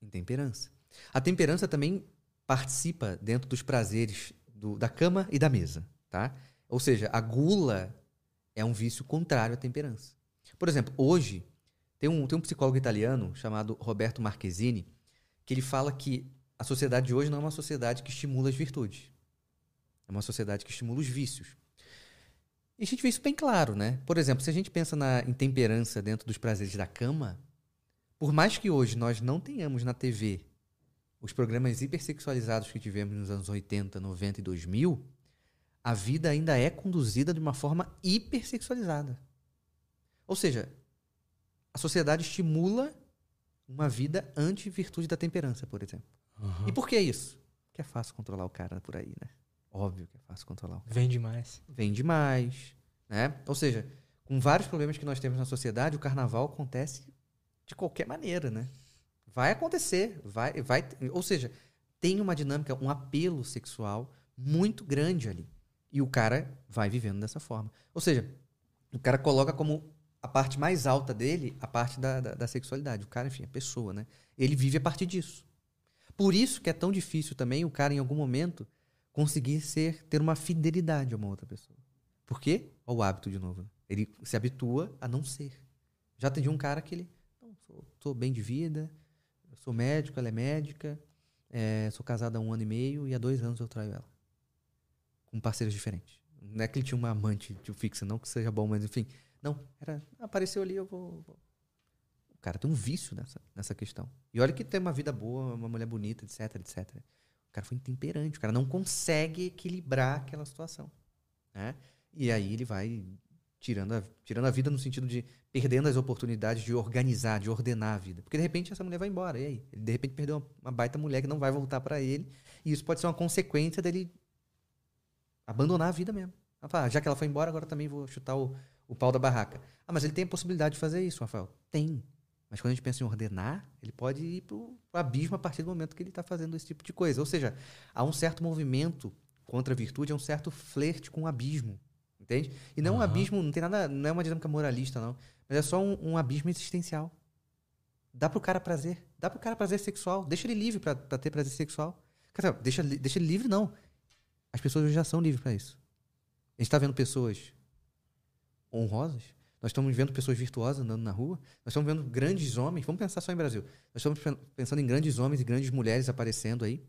B: intemperança. A temperança também participa dentro dos prazeres do, da cama e da mesa, tá? Ou seja, a gula é um vício contrário à temperança. Por exemplo, hoje tem um, tem um psicólogo italiano chamado Roberto Marquezine que ele fala que a sociedade de hoje não é uma sociedade que estimula as virtudes. É uma sociedade que estimula os vícios. E a gente vê isso bem claro, né? Por exemplo, se a gente pensa na intemperança dentro dos prazeres da cama, por mais que hoje nós não tenhamos na TV os programas hipersexualizados que tivemos nos anos 80, 90 e 2000, a vida ainda é conduzida de uma forma hipersexualizada. Ou seja, a sociedade estimula uma vida anti-virtude da temperança, por exemplo.
A: Uhum.
B: E por que isso? Porque é fácil controlar o cara por aí, né? Óbvio que é fácil controlar o cara.
A: Vende mais.
B: Vende mais, né? Ou seja, com vários problemas que nós temos na sociedade, o carnaval acontece de qualquer maneira, né? Vai acontecer, vai, vai, ou seja, tem uma dinâmica, um apelo sexual muito grande ali. E o cara vai vivendo dessa forma. Ou seja, o cara coloca como a parte mais alta dele a parte da, da, da sexualidade. O cara, enfim, a pessoa, né? Ele vive a partir disso. Por isso que é tão difícil também o cara, em algum momento, conseguir ser ter uma fidelidade a uma outra pessoa. Por quê? Olha o hábito de novo. né? Ele se habitua a não ser. Já atendi um cara que ele. Não, sou, sou bem de vida, sou médico, ela é médica, é, sou casado há um ano e meio e há dois anos eu traio ela. Com parceiros diferentes. Não é que ele tinha uma amante tipo, fixa, não que seja bom, mas enfim. Não, era. Apareceu ali, eu vou. vou. O cara tem um vício nessa, nessa questão. E olha que tem uma vida boa, uma mulher bonita, etc, etc. O cara foi intemperante, o cara não consegue equilibrar aquela situação. Né? E aí ele vai tirando a, tirando a vida no sentido de perdendo as oportunidades de organizar, de ordenar a vida. Porque de repente essa mulher vai embora, e aí? Ele de repente perdeu uma, uma baita mulher que não vai voltar para ele, e isso pode ser uma consequência dele abandonar a vida mesmo. Ela fala, ah, já que ela foi embora, agora também vou chutar o, o pau da barraca. Ah, mas ele tem a possibilidade de fazer isso, Rafael? Tem. Mas quando a gente pensa em ordenar, ele pode ir pro, pro abismo a partir do momento que ele está fazendo esse tipo de coisa. Ou seja, há um certo movimento contra a virtude, é um certo flerte com o abismo. Entende? E não é um abismo, não tem nada, não é uma dinâmica moralista, não. Mas é só um, um abismo existencial. Dá pro cara prazer. Dá pro cara prazer sexual. Deixa ele livre pra, pra ter prazer sexual. Cara, deixa, deixa ele livre, não. As pessoas já são livres pra isso. A gente tá vendo pessoas honrosas. Nós estamos vendo pessoas virtuosas andando na rua. Nós estamos vendo grandes homens. Vamos pensar só em Brasil. Nós estamos pen- pensando em grandes homens e grandes mulheres aparecendo aí.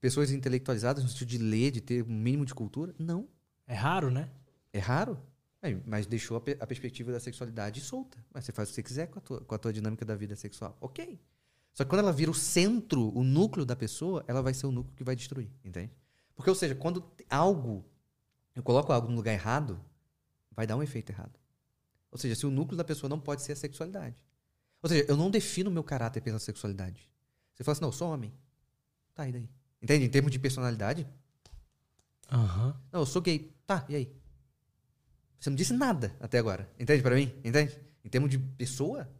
B: Pessoas intelectualizadas no sentido de ler, de ter um mínimo de cultura. Não.
A: É raro, né?
B: É raro. É, Mas deixou a, pe- a perspectiva da sexualidade solta. Mas você faz o que você quiser com a, tua, com a tua dinâmica da vida sexual. Ok. Só que quando ela vira o centro, o núcleo da pessoa, ela vai ser o núcleo que vai destruir. Entende? Porque, ou seja, quando algo. Eu coloco algo no lugar errado, vai dar um efeito errado. Ou seja, se o núcleo da pessoa não pode ser a sexualidade. Ou seja, eu não defino meu caráter pela sexualidade. Você fala assim, não, eu sou homem. Tá, e daí? Entende? Em termos de personalidade,
A: Aham.
B: não, eu sou gay. Tá, e aí? Você não disse nada até agora. Entende pra mim? Entende? Em termos de pessoa,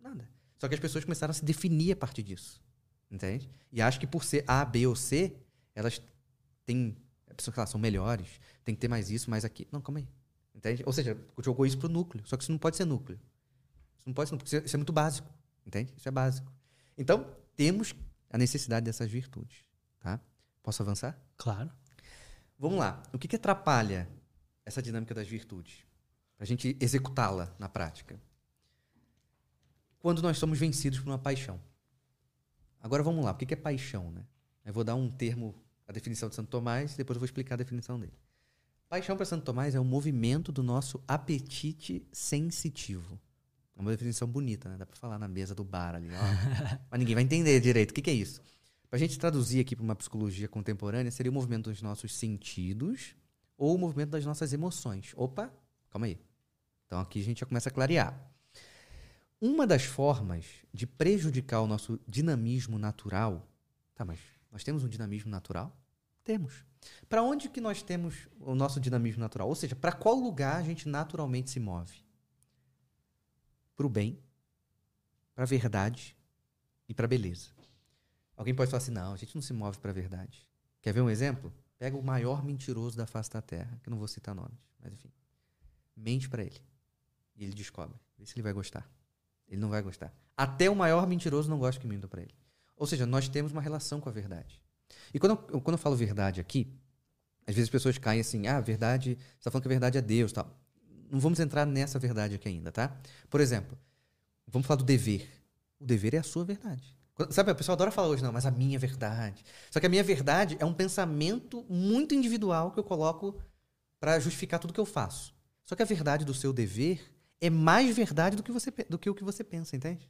B: nada. Só que as pessoas começaram a se definir a partir disso. Entende? E acho que por ser A, B ou C, elas têm. A pessoa que elas são melhores, tem que ter mais isso, mais aquilo. Não, calma aí. Entende? Ou seja, jogou isso pro núcleo. Só que isso não pode ser núcleo. Isso não pode ser núcleo. É- Isso é muito básico. Entende? Isso é básico. Então, temos a necessidade dessas virtudes. Tá? Posso avançar?
A: Claro.
B: Vamos lá. O que, que atrapalha essa dinâmica das virtudes? Para a gente executá-la na prática. Quando nós somos vencidos por uma paixão. Agora vamos lá. O que, que é paixão? Né? Eu vou dar um termo, a definição de Santo Tomás, depois eu vou explicar a definição dele. Paixão para Santo Tomás é o movimento do nosso apetite sensitivo. É uma definição bonita, né? Dá para falar na mesa do bar ali. ó. Mas ninguém vai entender direito. O que, que é isso? Para a gente traduzir aqui para uma psicologia contemporânea, seria o movimento dos nossos sentidos ou o movimento das nossas emoções. Opa, calma aí. Então aqui a gente já começa a clarear. Uma das formas de prejudicar o nosso dinamismo natural. Tá, mas nós temos um dinamismo natural? Temos. Para onde que nós temos o nosso dinamismo natural? Ou seja, para qual lugar a gente naturalmente se move? Para o bem, para a verdade e para a beleza. Alguém pode falar assim: não, a gente não se move para a verdade. Quer ver um exemplo? Pega o maior mentiroso da face da terra, que eu não vou citar nomes, mas enfim. Mente para ele. E ele descobre. Vê se ele vai gostar. Ele não vai gostar. Até o maior mentiroso não gosta que minta para ele. Ou seja, nós temos uma relação com a verdade. E quando eu, quando eu falo verdade aqui, às vezes as pessoas caem assim: ah, verdade, você está falando que a verdade é Deus tal. Não vamos entrar nessa verdade aqui ainda, tá? Por exemplo, vamos falar do dever. O dever é a sua verdade. Sabe, a pessoa adora falar hoje, não, mas a minha verdade. Só que a minha verdade é um pensamento muito individual que eu coloco para justificar tudo que eu faço. Só que a verdade do seu dever é mais verdade do que, você, do que o que você pensa, entende?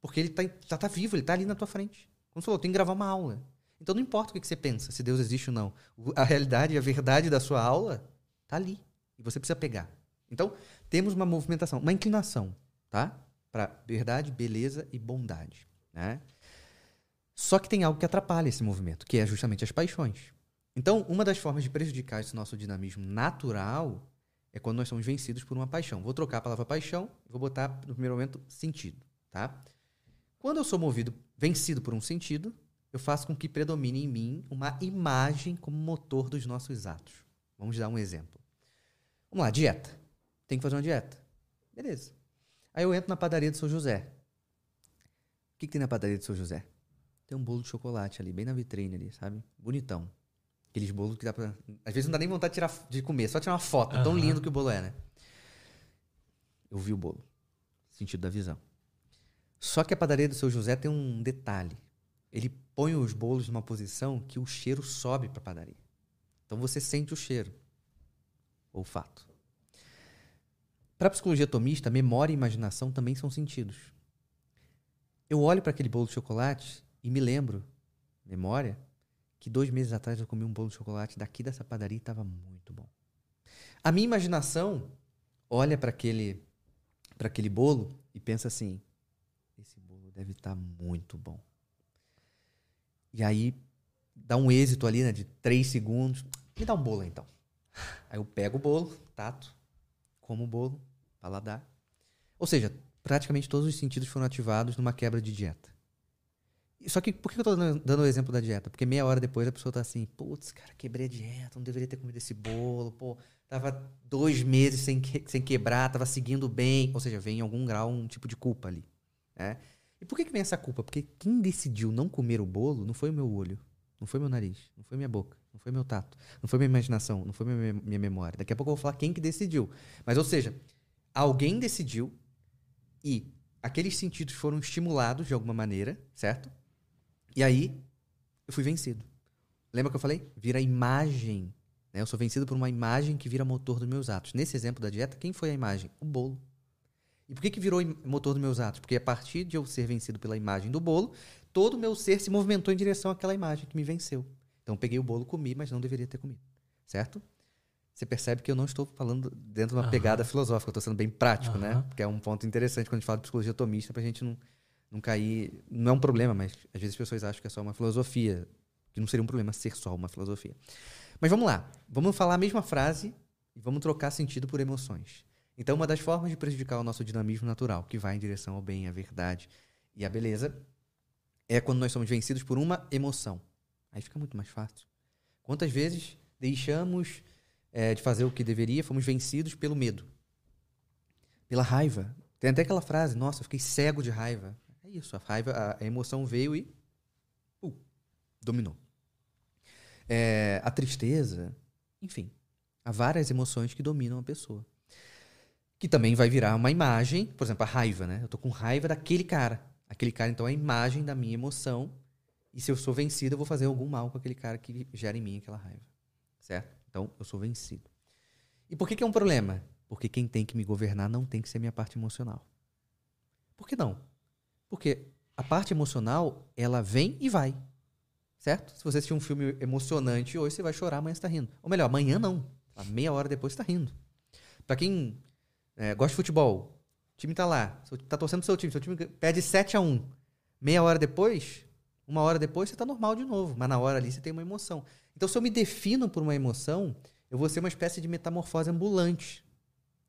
B: Porque ele tá, tá, tá vivo, ele tá ali na tua frente. Como você falou, tem que gravar uma aula. Então não importa o que você pensa, se Deus existe ou não. A realidade, a verdade da sua aula tá ali. E você precisa pegar. Então, temos uma movimentação, uma inclinação, tá? Para verdade, beleza e bondade. Né? Só que tem algo que atrapalha esse movimento, que é justamente as paixões. Então, uma das formas de prejudicar esse nosso dinamismo natural é quando nós somos vencidos por uma paixão. Vou trocar a palavra paixão e vou botar, no primeiro momento, sentido. Tá? Quando eu sou movido, vencido por um sentido, eu faço com que predomine em mim uma imagem como motor dos nossos atos. Vamos dar um exemplo. Vamos lá, dieta. Tem que fazer uma dieta. Beleza. Aí eu entro na padaria do São José. O que, que tem na padaria do São José? Tem um bolo de chocolate ali, bem na vitrine ali, sabe? Bonitão. Aqueles bolos que dá pra. Às vezes não dá nem vontade de, tirar, de comer, só tirar uma foto. Uhum. Tão lindo que o bolo é, né? Eu vi o bolo. Sentido da visão. Só que a padaria do seu José tem um detalhe. Ele põe os bolos numa posição que o cheiro sobe para a padaria. Então você sente o cheiro. Olfato. Para a psicologia atomista, memória e imaginação também são sentidos. Eu olho para aquele bolo de chocolate e me lembro, memória, que dois meses atrás eu comi um bolo de chocolate daqui dessa padaria e estava muito bom. A minha imaginação olha para aquele, aquele bolo e pensa assim: esse bolo deve estar tá muito bom. E aí dá um êxito ali, né, de três segundos. Me dá um bolo então. Aí eu pego o bolo, tato, como o bolo, paladar. Ou seja, praticamente todos os sentidos foram ativados numa quebra de dieta. Só que por que eu tô dando o exemplo da dieta? Porque meia hora depois a pessoa tá assim, putz, cara, quebrei a dieta, não deveria ter comido esse bolo, pô, tava dois meses sem, que, sem quebrar, tava seguindo bem. Ou seja, vem em algum grau um tipo de culpa ali. Né? E por que, que vem essa culpa? Porque quem decidiu não comer o bolo não foi o meu olho, não foi meu nariz, não foi minha boca, não foi meu tato, não foi minha imaginação, não foi minha, minha memória. Daqui a pouco eu vou falar quem que decidiu. Mas, ou seja, alguém decidiu e aqueles sentidos foram estimulados de alguma maneira, certo? E aí eu fui vencido. Lembra que eu falei? Vira imagem. Né? Eu sou vencido por uma imagem que vira motor dos meus atos. Nesse exemplo da dieta, quem foi a imagem? O bolo. E por que, que virou motor dos meus atos? Porque a partir de eu ser vencido pela imagem do bolo, todo o meu ser se movimentou em direção àquela imagem que me venceu. Então eu peguei o bolo, comi, mas não deveria ter comido. Certo? Você percebe que eu não estou falando dentro de uma uhum. pegada filosófica, eu estou sendo bem prático, uhum. né? Porque é um ponto interessante quando a gente fala de psicologia atomista, para a gente não, não cair. Não é um problema, mas às vezes as pessoas acham que é só uma filosofia, que não seria um problema ser só uma filosofia. Mas vamos lá, vamos falar a mesma frase e vamos trocar sentido por emoções. Então, uma das formas de prejudicar o nosso dinamismo natural, que vai em direção ao bem, à verdade e à beleza, é quando nós somos vencidos por uma emoção. Aí fica muito mais fácil. Quantas vezes deixamos é, de fazer o que deveria, fomos vencidos pelo medo, pela raiva. Tem até aquela frase: Nossa, eu fiquei cego de raiva. É isso, a raiva, a emoção veio e uh, dominou. É, a tristeza, enfim, há várias emoções que dominam a pessoa que também vai virar uma imagem, por exemplo, a raiva, né? Eu tô com raiva daquele cara. Aquele cara, então, é a imagem da minha emoção. E se eu sou vencido, eu vou fazer algum mal com aquele cara que gera em mim aquela raiva. Certo? Então, eu sou vencido. E por que, que é um problema? Porque quem tem que me governar não tem que ser minha parte emocional. Por que não? Porque a parte emocional, ela vem e vai. Certo? Se você assistir um filme emocionante hoje, você vai chorar, amanhã você tá rindo. Ou melhor, amanhã não. Meia hora depois você tá rindo. Para quem é, gosta de futebol. O time tá lá. Tá torcendo pro seu time. Seu time perde 7 a 1 Meia hora depois, uma hora depois, você tá normal de novo. Mas na hora ali você tem uma emoção. Então, se eu me defino por uma emoção, eu vou ser uma espécie de metamorfose ambulante.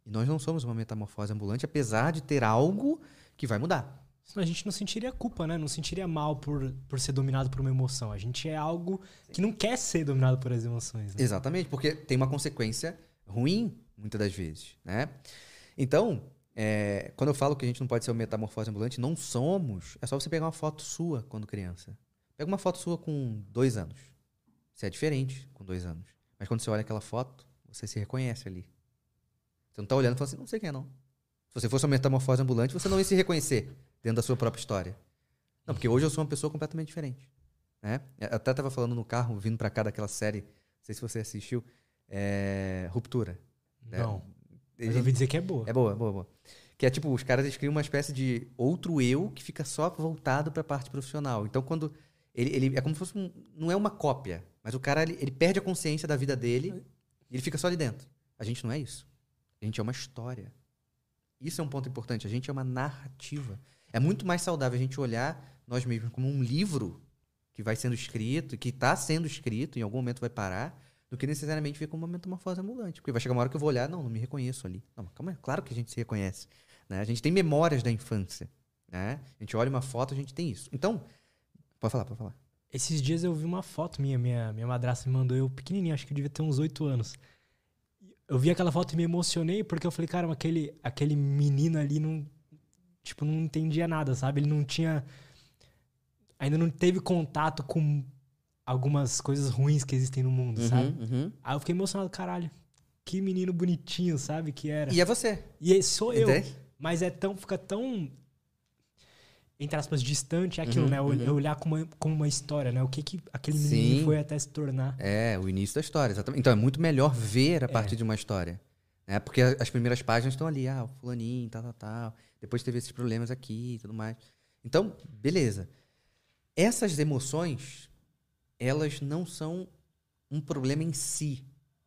B: E nós não somos uma metamorfose ambulante, apesar de ter algo que vai mudar.
A: A gente não sentiria culpa, né? Não sentiria mal por, por ser dominado por uma emoção. A gente é algo que não quer ser dominado por as emoções. Né?
B: Exatamente, porque tem uma consequência ruim, muitas das vezes, né? Então, é, quando eu falo que a gente não pode ser uma metamorfose ambulante, não somos. É só você pegar uma foto sua quando criança. Pega uma foto sua com dois anos. Você é diferente com dois anos. Mas quando você olha aquela foto, você se reconhece ali. Você não está olhando e fala assim, não sei quem é não. Se você fosse uma metamorfose ambulante, você não ia se reconhecer dentro da sua própria história. Não, porque hoje eu sou uma pessoa completamente diferente. Né? Eu até estava falando no carro, vindo para cá daquela série, não sei se você assistiu, é... Ruptura.
A: Não. É, mas eu ouvi dizer que é boa.
B: É boa, boa, boa. Que é tipo, os caras criam uma espécie de outro eu que fica só voltado para a parte profissional. Então, quando. Ele, ele é como se fosse um. Não é uma cópia, mas o cara ele, ele perde a consciência da vida dele e ele fica só ali dentro. A gente não é isso. A gente é uma história. Isso é um ponto importante. A gente é uma narrativa. É muito mais saudável a gente olhar nós mesmos como um livro que vai sendo escrito, que está sendo escrito, em algum momento vai parar, do que necessariamente ver como uma metamorfose ambulante. Porque vai chegar uma hora que eu vou olhar, não, não me reconheço ali. Não, calma aí, claro que a gente se reconhece. Né? A gente tem memórias da infância. Né? A gente olha uma foto, a gente tem isso. Então, pode falar, pode falar.
A: Esses dias eu vi uma foto minha, minha, minha madrasta me mandou eu pequenininho, acho que eu devia ter uns oito anos. Eu vi aquela foto e me emocionei porque eu falei, cara, aquele, aquele menino ali não, tipo, não entendia nada, sabe? Ele não tinha, ainda não teve contato com algumas coisas ruins que existem no mundo,
B: Uhum,
A: sabe?
B: uhum.
A: Aí eu fiquei emocionado, caralho. Que menino bonitinho, sabe? Que era.
B: E é você.
A: E esse sou eu. Mas é tão, fica tão, entre aspas, distante é aquilo,
B: Uhum,
A: né?
B: Uhum.
A: Olhar como uma, como uma história, né? O que, que aquele
B: Sim.
A: menino foi até se tornar.
B: É, o início da história, exatamente. Então é muito melhor ver a
A: É.
B: partir de uma história. Né? Porque as primeiras páginas estão ali, ah, o fulaninho, tal, tal, tal. Depois teve esses problemas aqui e tudo mais. Então, beleza. Essas emoções, elas não são um problema em si.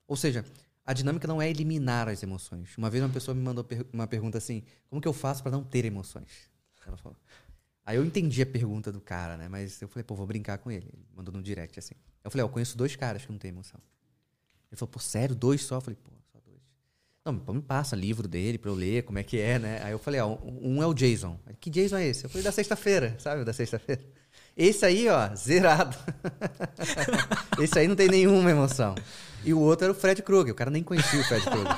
B: Ou seja, a dinâmica não é eliminar as emoções. Uma vez uma pessoa me mandou uma pergunta assim: como que eu faço para não ter emoções? Ela falou. Aí eu entendi a pergunta do cara, né? Mas eu falei, pô, vou brincar com ele. Ele mandou no direct assim. Eu falei, ó, eu conheço dois caras que não têm emoção. Ele falou, pô, sério, dois só? Eu falei, pô, só dois. Não, pô, me passa livro dele pra eu ler, como é que é, né? Aí eu falei, ó, um é o Jason. Que Jason é esse? Eu falei, da sexta-feira, sabe? Da sexta-feira. Esse aí, ó, zerado. esse aí não tem nenhuma emoção. E o outro era o Fred Krueger. O cara nem conhecia o Fred Krueger.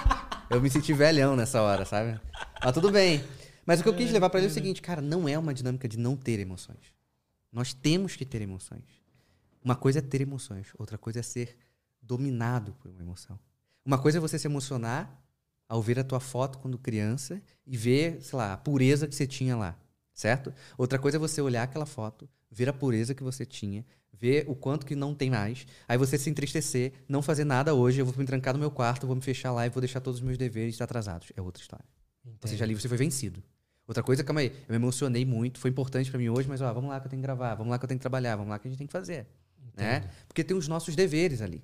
B: Eu me senti velhão nessa hora, sabe? Mas tudo bem. Mas o que eu quis levar pra ele é o seguinte, cara, não é uma dinâmica de não ter emoções. Nós temos que ter emoções. Uma coisa é ter emoções, outra coisa é ser dominado por uma emoção. Uma coisa é você se emocionar ao ver a tua foto quando criança e ver, sei lá, a pureza que você tinha lá, certo? Outra coisa é você olhar aquela foto, ver a pureza que você tinha, ver o quanto que não tem mais, aí você se entristecer, não fazer nada hoje, eu vou me trancar no meu quarto, vou me fechar lá e vou deixar todos os meus deveres atrasados. É outra história. Ou seja, ali você foi vencido. Outra coisa, calma aí, eu me emocionei muito, foi importante pra mim hoje, mas ó, vamos lá que eu tenho que gravar, vamos lá que eu tenho que trabalhar, vamos lá que a gente tem que fazer, né? Porque tem os nossos deveres ali,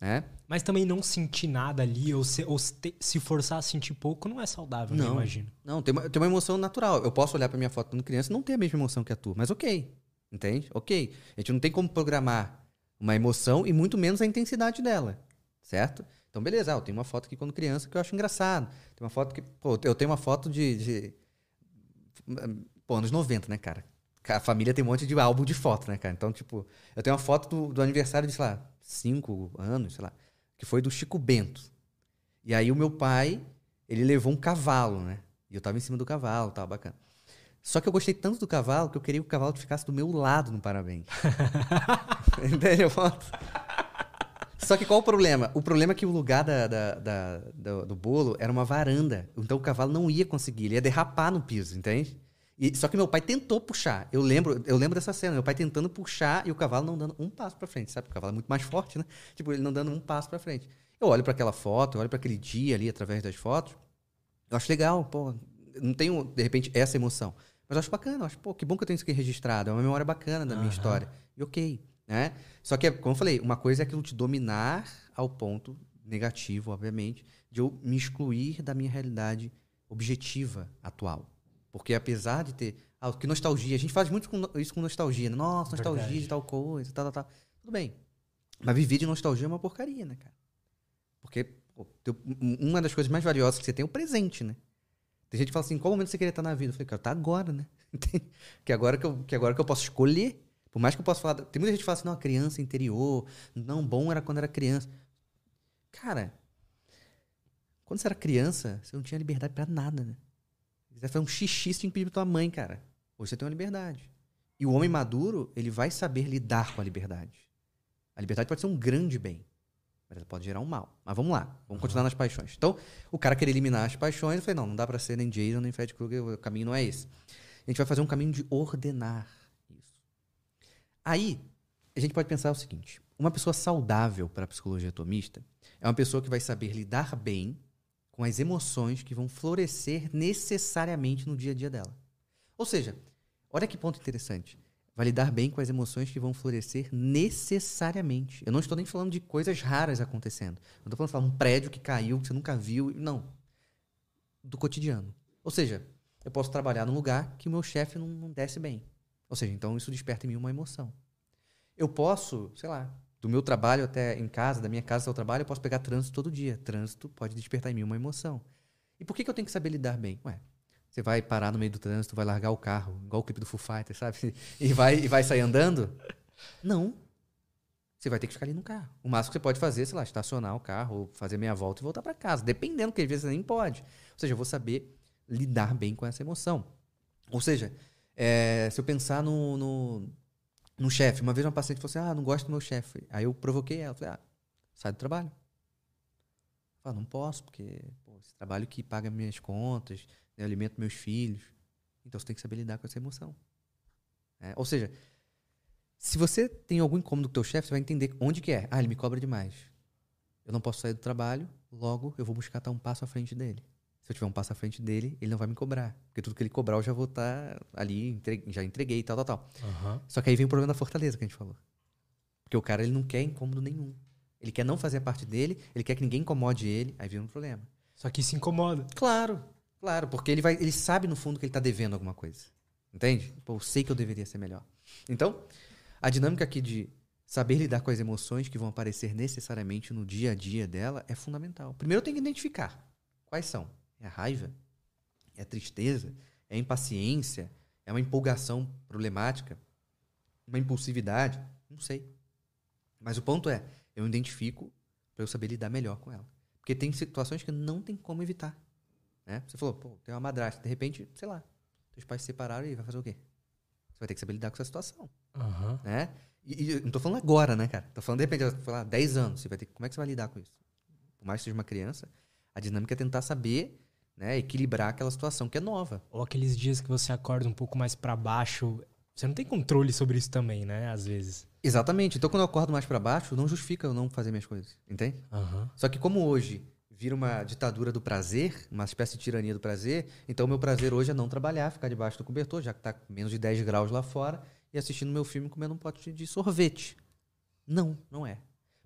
B: né?
A: Mas também não sentir nada ali, ou se, ou se forçar a sentir pouco, não é saudável?
B: Não.
A: Imagino.
B: Não, tem uma, tem uma emoção natural. Eu posso olhar pra minha foto quando criança e não ter a mesma emoção que a tua, mas ok, entende? Ok. A gente não tem como programar uma emoção e muito menos a intensidade dela, certo? Então, beleza, ah, eu tenho uma foto aqui quando criança que eu acho engraçado. Tem uma foto que. Pô, eu tenho uma foto de. de pô, anos 90, né, cara? A família tem um monte de álbum de foto, né, cara? Então, tipo, eu tenho uma foto do, do aniversário de, sei lá, cinco anos, sei lá, que foi do Chico Bento. E aí o meu pai, ele levou um cavalo, né? E eu tava em cima do cavalo, tava bacana. Só que eu gostei tanto do cavalo que eu queria que o cavalo ficasse do meu lado no parabéns. Entendeu? Só que qual o problema? O problema é que o lugar da, da- da- do, do bolo era uma varanda. Então o cavalo não ia conseguir, ele ia derrapar no piso, entende? E- só que meu pai tentou puxar. Eu lembro, eu lembro dessa cena, meu pai tentando puxar e o cavalo não dando um passo pra frente, sabe? O cavalo é muito mais forte, né? Tipo, ele não dando um passo pra frente. Eu olho pra aquela foto, eu olho pra aquele dia ali através das fotos. Eu acho legal, pô. Não tenho, de repente, essa emoção. Mas eu acho bacana, eu acho, pô, que bom que eu tenho isso aqui registrado. É uma memória bacana da minha história. E ok, né? Só que, como eu falei, uma coisa é aquilo te dominar ao ponto negativo, obviamente, de eu me excluir da minha realidade objetiva atual. Porque apesar de ter. Ah, que nostalgia. A gente faz muito com- isso com nostalgia. Né? Nossa, nostalgia
A: Verdade.
B: de tal coisa, tal, tal, tal. Tudo bem. Mas viver de nostalgia é uma porcaria, né, cara? Porque pô, um- uma das coisas mais valiosas que você tem é o presente, né? Tem gente que fala assim, qual momento você queria estar na vida? Eu falei, cara, tá agora, né? Que, agora que, eu, que agora que eu posso escolher. Por mais que eu possa falar. Tem muita gente que fala assim, não, criança interior. Não, bom era quando era criança. Cara, quando você era criança, você não tinha liberdade pra nada, né? Se quiser fazer um xixi, você tinha que pedir pra tua mãe, cara. Hoje você tem uma liberdade. E o homem maduro, ele vai saber lidar com a liberdade. A liberdade pode ser um grande bem, mas ela pode gerar um mal. Mas vamos lá, vamos continuar nas paixões. Então, o cara queria eliminar as paixões, eu falei, não, não dá pra ser nem Jason, nem Fred Krueger, o caminho não é esse. A gente vai fazer um caminho de ordenar Aí, a gente pode pensar o seguinte: uma pessoa saudável para a psicologia atomista é uma pessoa que vai saber lidar bem com as emoções que vão florescer necessariamente no dia a dia dela. Ou seja, olha que ponto interessante. Vai lidar bem com as emoções que vão florescer necessariamente. Eu não estou nem falando de coisas raras acontecendo. Eu estou falando de um prédio que caiu, que você nunca viu. Não. Do cotidiano. Ou seja, eu posso trabalhar num lugar que o meu chefe não, não desce bem. Ou seja, então isso desperta em mim uma emoção. Eu posso, sei lá, do meu trabalho até em casa, da minha casa até o trabalho, eu posso pegar trânsito todo dia. Trânsito pode despertar em mim uma emoção. E por que, que eu tenho que saber lidar bem? Ué, você vai parar no meio do trânsito, vai largar o carro, igual o clipe do Foo Fighters, sabe? E vai, e vai sair andando? Não. Você vai ter que ficar ali no carro. O máximo que você pode fazer, sei lá, estacionar o carro, fazer meia volta e voltar para casa. Dependendo, que às vezes você nem pode. Ou seja, eu vou saber lidar bem com essa emoção. Ou seja, é, se eu pensar no, no, no chefe. Uma vez uma paciente falou assim: Ah, não gosto do meu chefe. Aí eu provoquei ela. Falei: Ah, sai do trabalho. Falei, não posso, porque pô, esse trabalho que paga minhas contas, né, alimento meus filhos. Então você tem que saber lidar com essa emoção. É, ou seja, se você tem algum incômodo com o teu chefe, você vai entender onde que é. Ah, ele me cobra demais. Eu não posso sair do trabalho, logo eu vou buscar estar um passo à frente dele. Se eu tiver um passo à frente dele, ele não vai me cobrar. Porque tudo que ele cobrar eu já vou estar tá ali, entreguei, já entreguei e tal, tal, tal. Uhum. Só que aí vem o problema da fortaleza que a gente falou. Porque o cara ele não quer incômodo nenhum. Ele quer não fazer a parte dele, ele quer que ninguém incomode ele, aí vem um problema.
A: Só que se incomoda.
B: Claro, claro, porque ele vai, ele sabe no fundo que ele está devendo alguma coisa. Entende? Pô, eu sei que eu deveria ser melhor. Então, a dinâmica aqui de saber lidar com as emoções que vão aparecer necessariamente no dia a dia dela é fundamental. Primeiro tenho que identificar quais são. É a raiva? É a tristeza? É a impaciência? É uma empolgação problemática? Uma impulsividade? Não sei. Mas o ponto é, eu identifico para eu saber lidar melhor com ela. Porque tem situações que não tem como evitar. Né? Você falou, pô, tem uma madrasta. De repente, sei lá, seus pais se separaram e vai fazer o quê? Você vai ter que saber lidar com essa situação.
A: Uhum.
B: Né? E, e não tô falando agora, né, cara? Tô falando, de repente, falar 10 anos. Você vai ter, como é que você vai lidar com isso? Por mais que seja uma criança, a dinâmica é tentar saber né, equilibrar aquela situação que é nova.
A: Ou aqueles dias que você acorda um pouco mais para baixo, você não tem controle sobre isso também, né, às vezes.
B: Exatamente. Então quando eu acordo mais para baixo, não justifica eu não fazer minhas coisas, entende?
A: Uhum.
B: Só que como hoje vira uma ditadura do prazer, uma espécie de tirania do prazer, então o meu prazer hoje é não trabalhar, ficar debaixo do cobertor, já que tá menos de 10 graus lá fora, e assistindo meu filme comendo um pote de sorvete. Não, não é.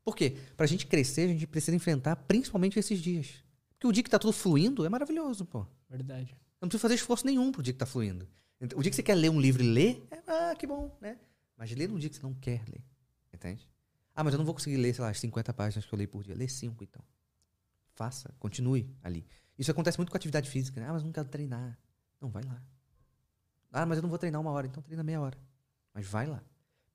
B: Por quê? Pra gente crescer, a gente precisa enfrentar principalmente esses dias. Porque o dia que tá tudo fluindo é maravilhoso, pô.
A: Verdade.
B: Não precisa fazer esforço nenhum pro dia que tá fluindo. O dia que você quer ler um livro e ler, é, ah, que bom, né? Mas ler num dia que você não quer ler. Entende? Ah, mas eu não vou conseguir ler, sei lá, as 50 páginas que eu leio por dia. Lê 5, então. Faça, continue ali. Isso acontece muito com atividade física. Né? Ah, mas não quero treinar. Não, vai lá. Ah, mas eu não vou treinar uma hora, então treina meia hora. Mas vai lá.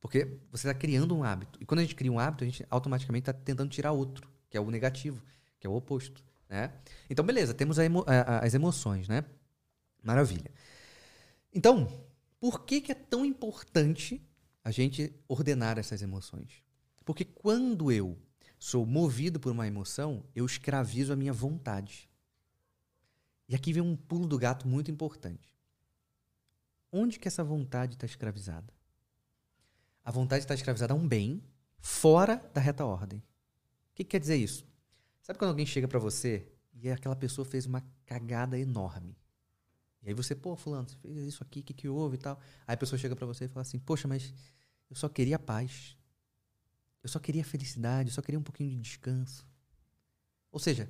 B: Porque você está criando um hábito. E quando a gente cria um hábito, a gente automaticamente está tentando tirar outro, que é o negativo, que é o oposto. Né? Então, beleza, temos emo as emoções, né? Maravilha. Então, por que, que é tão importante a gente ordenar essas emoções? Porque quando eu sou movido por uma emoção, eu escravizo a minha vontade. E aqui vem um pulo do gato muito importante. Onde que essa vontade está escravizada? A vontade está escravizada a um bem fora da reta ordem. O que, que quer dizer isso? Sabe quando alguém chega para você e aquela pessoa fez uma cagada enorme? E aí você, pô, fulano, você fez isso aqui, o que, que houve e tal. Aí a pessoa chega para você e fala assim, poxa, mas eu só queria paz. Eu só queria felicidade, eu só queria um pouquinho de descanso. Ou seja,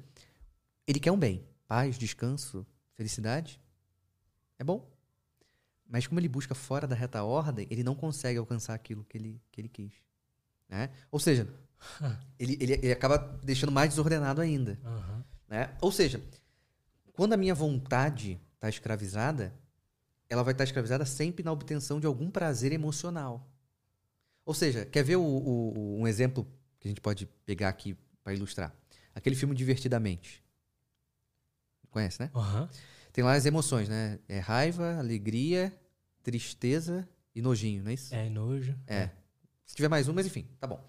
B: ele quer um bem. Paz, descanso, felicidade. É bom. Mas como ele busca fora da reta ordem, ele não consegue alcançar aquilo que ele, que ele quis. Né? Ou seja, ele, ele, ele, acaba deixando mais desordenado ainda.
A: Uhum.
B: Né? Ou seja, quando a minha vontade está escravizada, ela vai estar tá escravizada sempre na obtenção de algum prazer emocional. Ou seja, quer ver o, o, um exemplo que a gente pode pegar aqui para ilustrar? Aquele filme Divertidamente. Conhece, né?
A: Uhum.
B: Tem lá as emoções, né? É raiva, alegria, tristeza e nojinho, não é isso?
A: É, nojo.
B: É. Se tiver mais um, mas enfim, tá bom.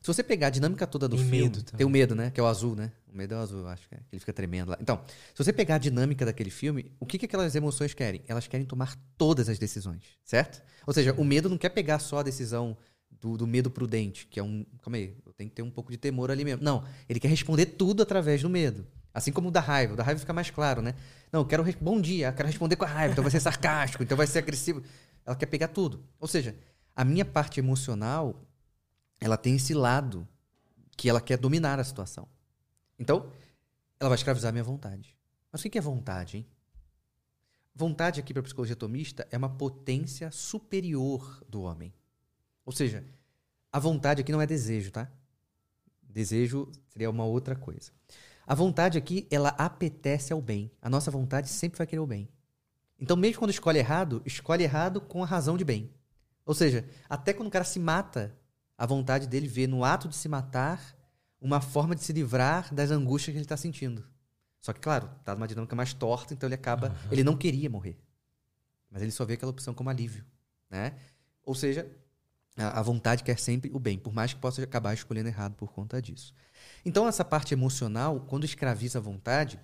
B: Se você pegar a dinâmica toda do
A: Tem
B: filme,
A: medo também.
B: tem o medo, né? Que é o azul, né? O medo é o azul, eu acho que, é, que ele fica tremendo lá. Então, se você pegar a dinâmica daquele filme, o que, que aquelas emoções querem? Elas querem tomar todas as decisões, certo? Ou seja, o medo não quer pegar só a decisão do, do medo prudente, que é um. Calma aí, eu tenho que ter um pouco de temor ali mesmo. Não, ele quer responder tudo através do medo. Assim como o da raiva. O da raiva fica mais claro, né? Não, eu quero. Bom dia, eu quero responder com a raiva, então vai ser sarcástico, então vai ser agressivo. Ela quer pegar tudo. Ou seja, a minha parte emocional, ela tem esse lado que ela quer dominar a situação. Então, ela vai escravizar a minha vontade. Mas o que é vontade, hein? Vontade aqui para psicologia atomista é uma potência superior do homem. Ou seja, a vontade aqui não é desejo, tá? Desejo seria uma outra coisa. A vontade aqui, ela apetece ao bem. A nossa vontade sempre vai querer o bem. Então, mesmo quando escolhe errado, escolhe errado com a razão de bem. Ou seja, até quando o cara se mata, a vontade dele vê no ato de se matar uma forma de se livrar das angústias que ele está sentindo. Só que, claro, tá numa dinâmica mais torta, então ele acaba. Ele não queria morrer. Mas ele só vê aquela opção como alívio. Né? Ou seja, a, a vontade quer sempre o bem, por mais que possa acabar escolhendo errado por conta disso. Então, essa parte emocional, quando escraviza a vontade,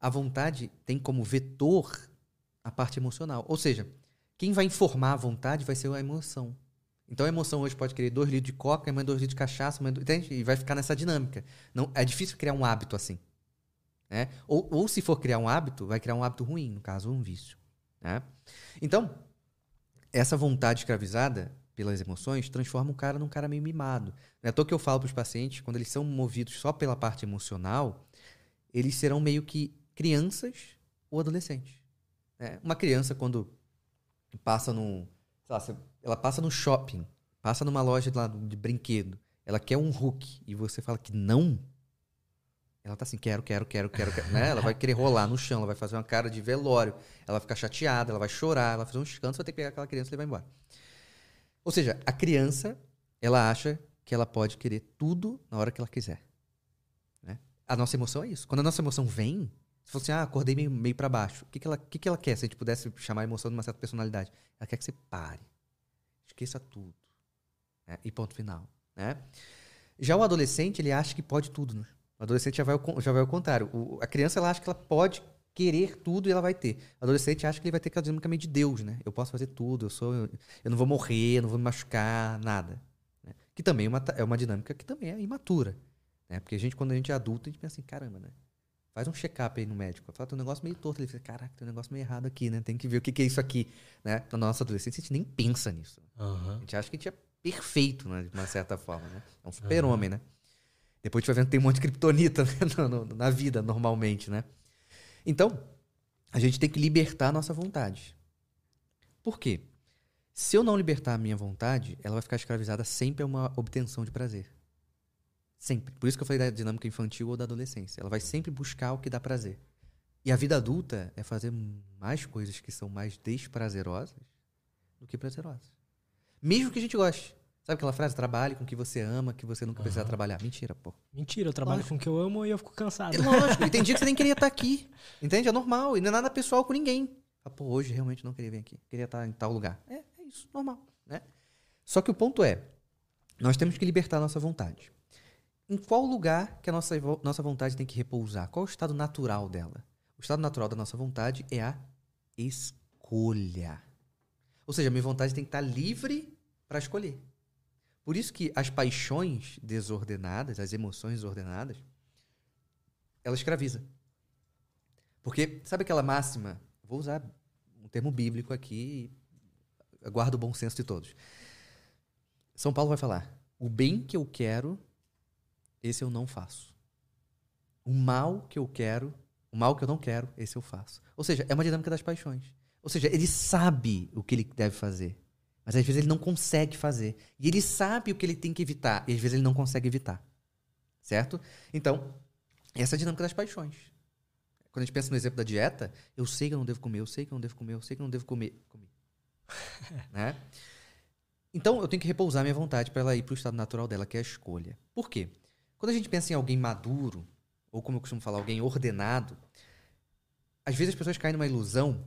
B: a vontade tem como vetor a parte emocional. Ou seja, quem vai informar a vontade vai ser a emoção. Então a emoção hoje pode querer dois litros de coca, amanhã dois litros de cachaça, amanhã? E vai ficar nessa dinâmica. Não, é difícil criar um hábito assim. Né? Ou, ou se for criar um hábito, vai criar um hábito ruim, no caso, um vício. Né? Então, essa vontade escravizada pelas emoções transforma o cara num cara meio mimado. Não é à toa que eu falo para os pacientes, quando eles são movidos só pela parte emocional, eles serão meio que crianças ou adolescentes. né? Uma criança, quando passa num. lá, ela passa no shopping, passa numa loja lá de brinquedo, ela quer um Hulk e você fala que não. Ela tá assim, quero, quero, quero, quero, quero né? Ela vai querer rolar no chão, ela vai fazer uma cara de velório, ela vai ficar chateada, ela vai chorar, ela vai fazer um escândalo, você vai ter que pegar aquela criança e levar embora. Ou seja, a criança, ela acha que ela pode querer tudo na hora que ela quiser. né? A nossa emoção é isso. Quando a nossa emoção vem, se fosse, ah, acordei meio, meio para baixo, o que, que, ela, que, que ela quer? Se a gente pudesse chamar a emoção de uma certa personalidade, ela quer que você pare, esqueça tudo. né? E ponto final. Né? Já o adolescente, ele acha que pode tudo. Né? O adolescente já vai ao, já vai ao contrário. O- a criança, ela acha que ela pode querer tudo e ela vai ter. O adolescente acha que ele vai ter aquela dinâmica meio de Deus, né? Eu posso fazer tudo, eu sou, eu não vou morrer, eu não vou me machucar, nada. né? Que também é uma, é uma dinâmica que também é imatura. Né? Porque a gente, quando a gente é adulto, a gente pensa assim, caramba, né? Faz um check-up aí no médico. Fala, tem um negócio meio torto. Ele fala, caraca, tem um negócio meio errado aqui, né? Tem que ver o que, que é isso aqui. Né? Na nossa adolescência, a gente nem pensa nisso. A
A: Aham.
B: gente acha que a gente é perfeito, né? De uma certa forma, né? É um super-homem, né? Depois a gente vai vendo que tem um monte de criptonita né? na vida, normalmente, né? Então, a gente tem que libertar a nossa vontade. Por quê? Se eu não libertar a minha vontade, ela vai ficar escravizada sempre a uma obtenção de prazer. Sempre. Por isso que eu falei da dinâmica infantil ou da adolescência. Ela vai sempre buscar o que dá prazer. E a vida adulta é fazer mais coisas que são mais desprazerosas do que prazerosas. Mesmo que a gente goste. Sabe aquela frase? Trabalhe com o que você ama, que você nunca precisar
A: Aham.
B: trabalhar. Mentira, pô.
A: Mentira, eu trabalho
B: Lógico.
A: com o que eu amo e eu fico cansado.
B: É lógico. E tem dia que você nem queria estar aqui. Entende? É normal. E não é nada pessoal com ninguém. Ah, pô, hoje realmente não queria vir aqui. Queria estar em tal lugar. É, é isso. Normal. Né? Só que o ponto é, nós temos que libertar a nossa vontade. Em qual lugar que a nossa, nossa vontade tem que repousar? Qual é o estado natural dela? O estado natural da nossa vontade é a escolha. Ou seja, a minha vontade tem que estar livre para escolher. Por isso que as paixões desordenadas, as emoções desordenadas, ela escraviza. Porque, sabe aquela máxima? Vou usar um termo bíblico aqui, e guardo o bom senso de todos. São Paulo vai falar: o bem que eu quero, esse eu não faço. O mal que eu quero, o mal que eu não quero, esse eu faço. Ou seja, é uma dinâmica das paixões. Ou seja, ele sabe o que ele deve fazer, mas às vezes ele não consegue fazer. E ele sabe o que ele tem que evitar, e às vezes ele não consegue evitar. Certo? Então, essa é a dinâmica das paixões. Quando a gente pensa no exemplo da dieta, eu sei que eu não devo comer, eu sei que eu não devo comer, eu sei que eu não devo comer. Comi. né? Então, eu tenho que repousar minha vontade para ela ir para o estado natural dela, que é a escolha. Por quê? Quando a gente pensa em alguém maduro, ou como eu costumo falar, alguém ordenado, às vezes as pessoas caem numa ilusão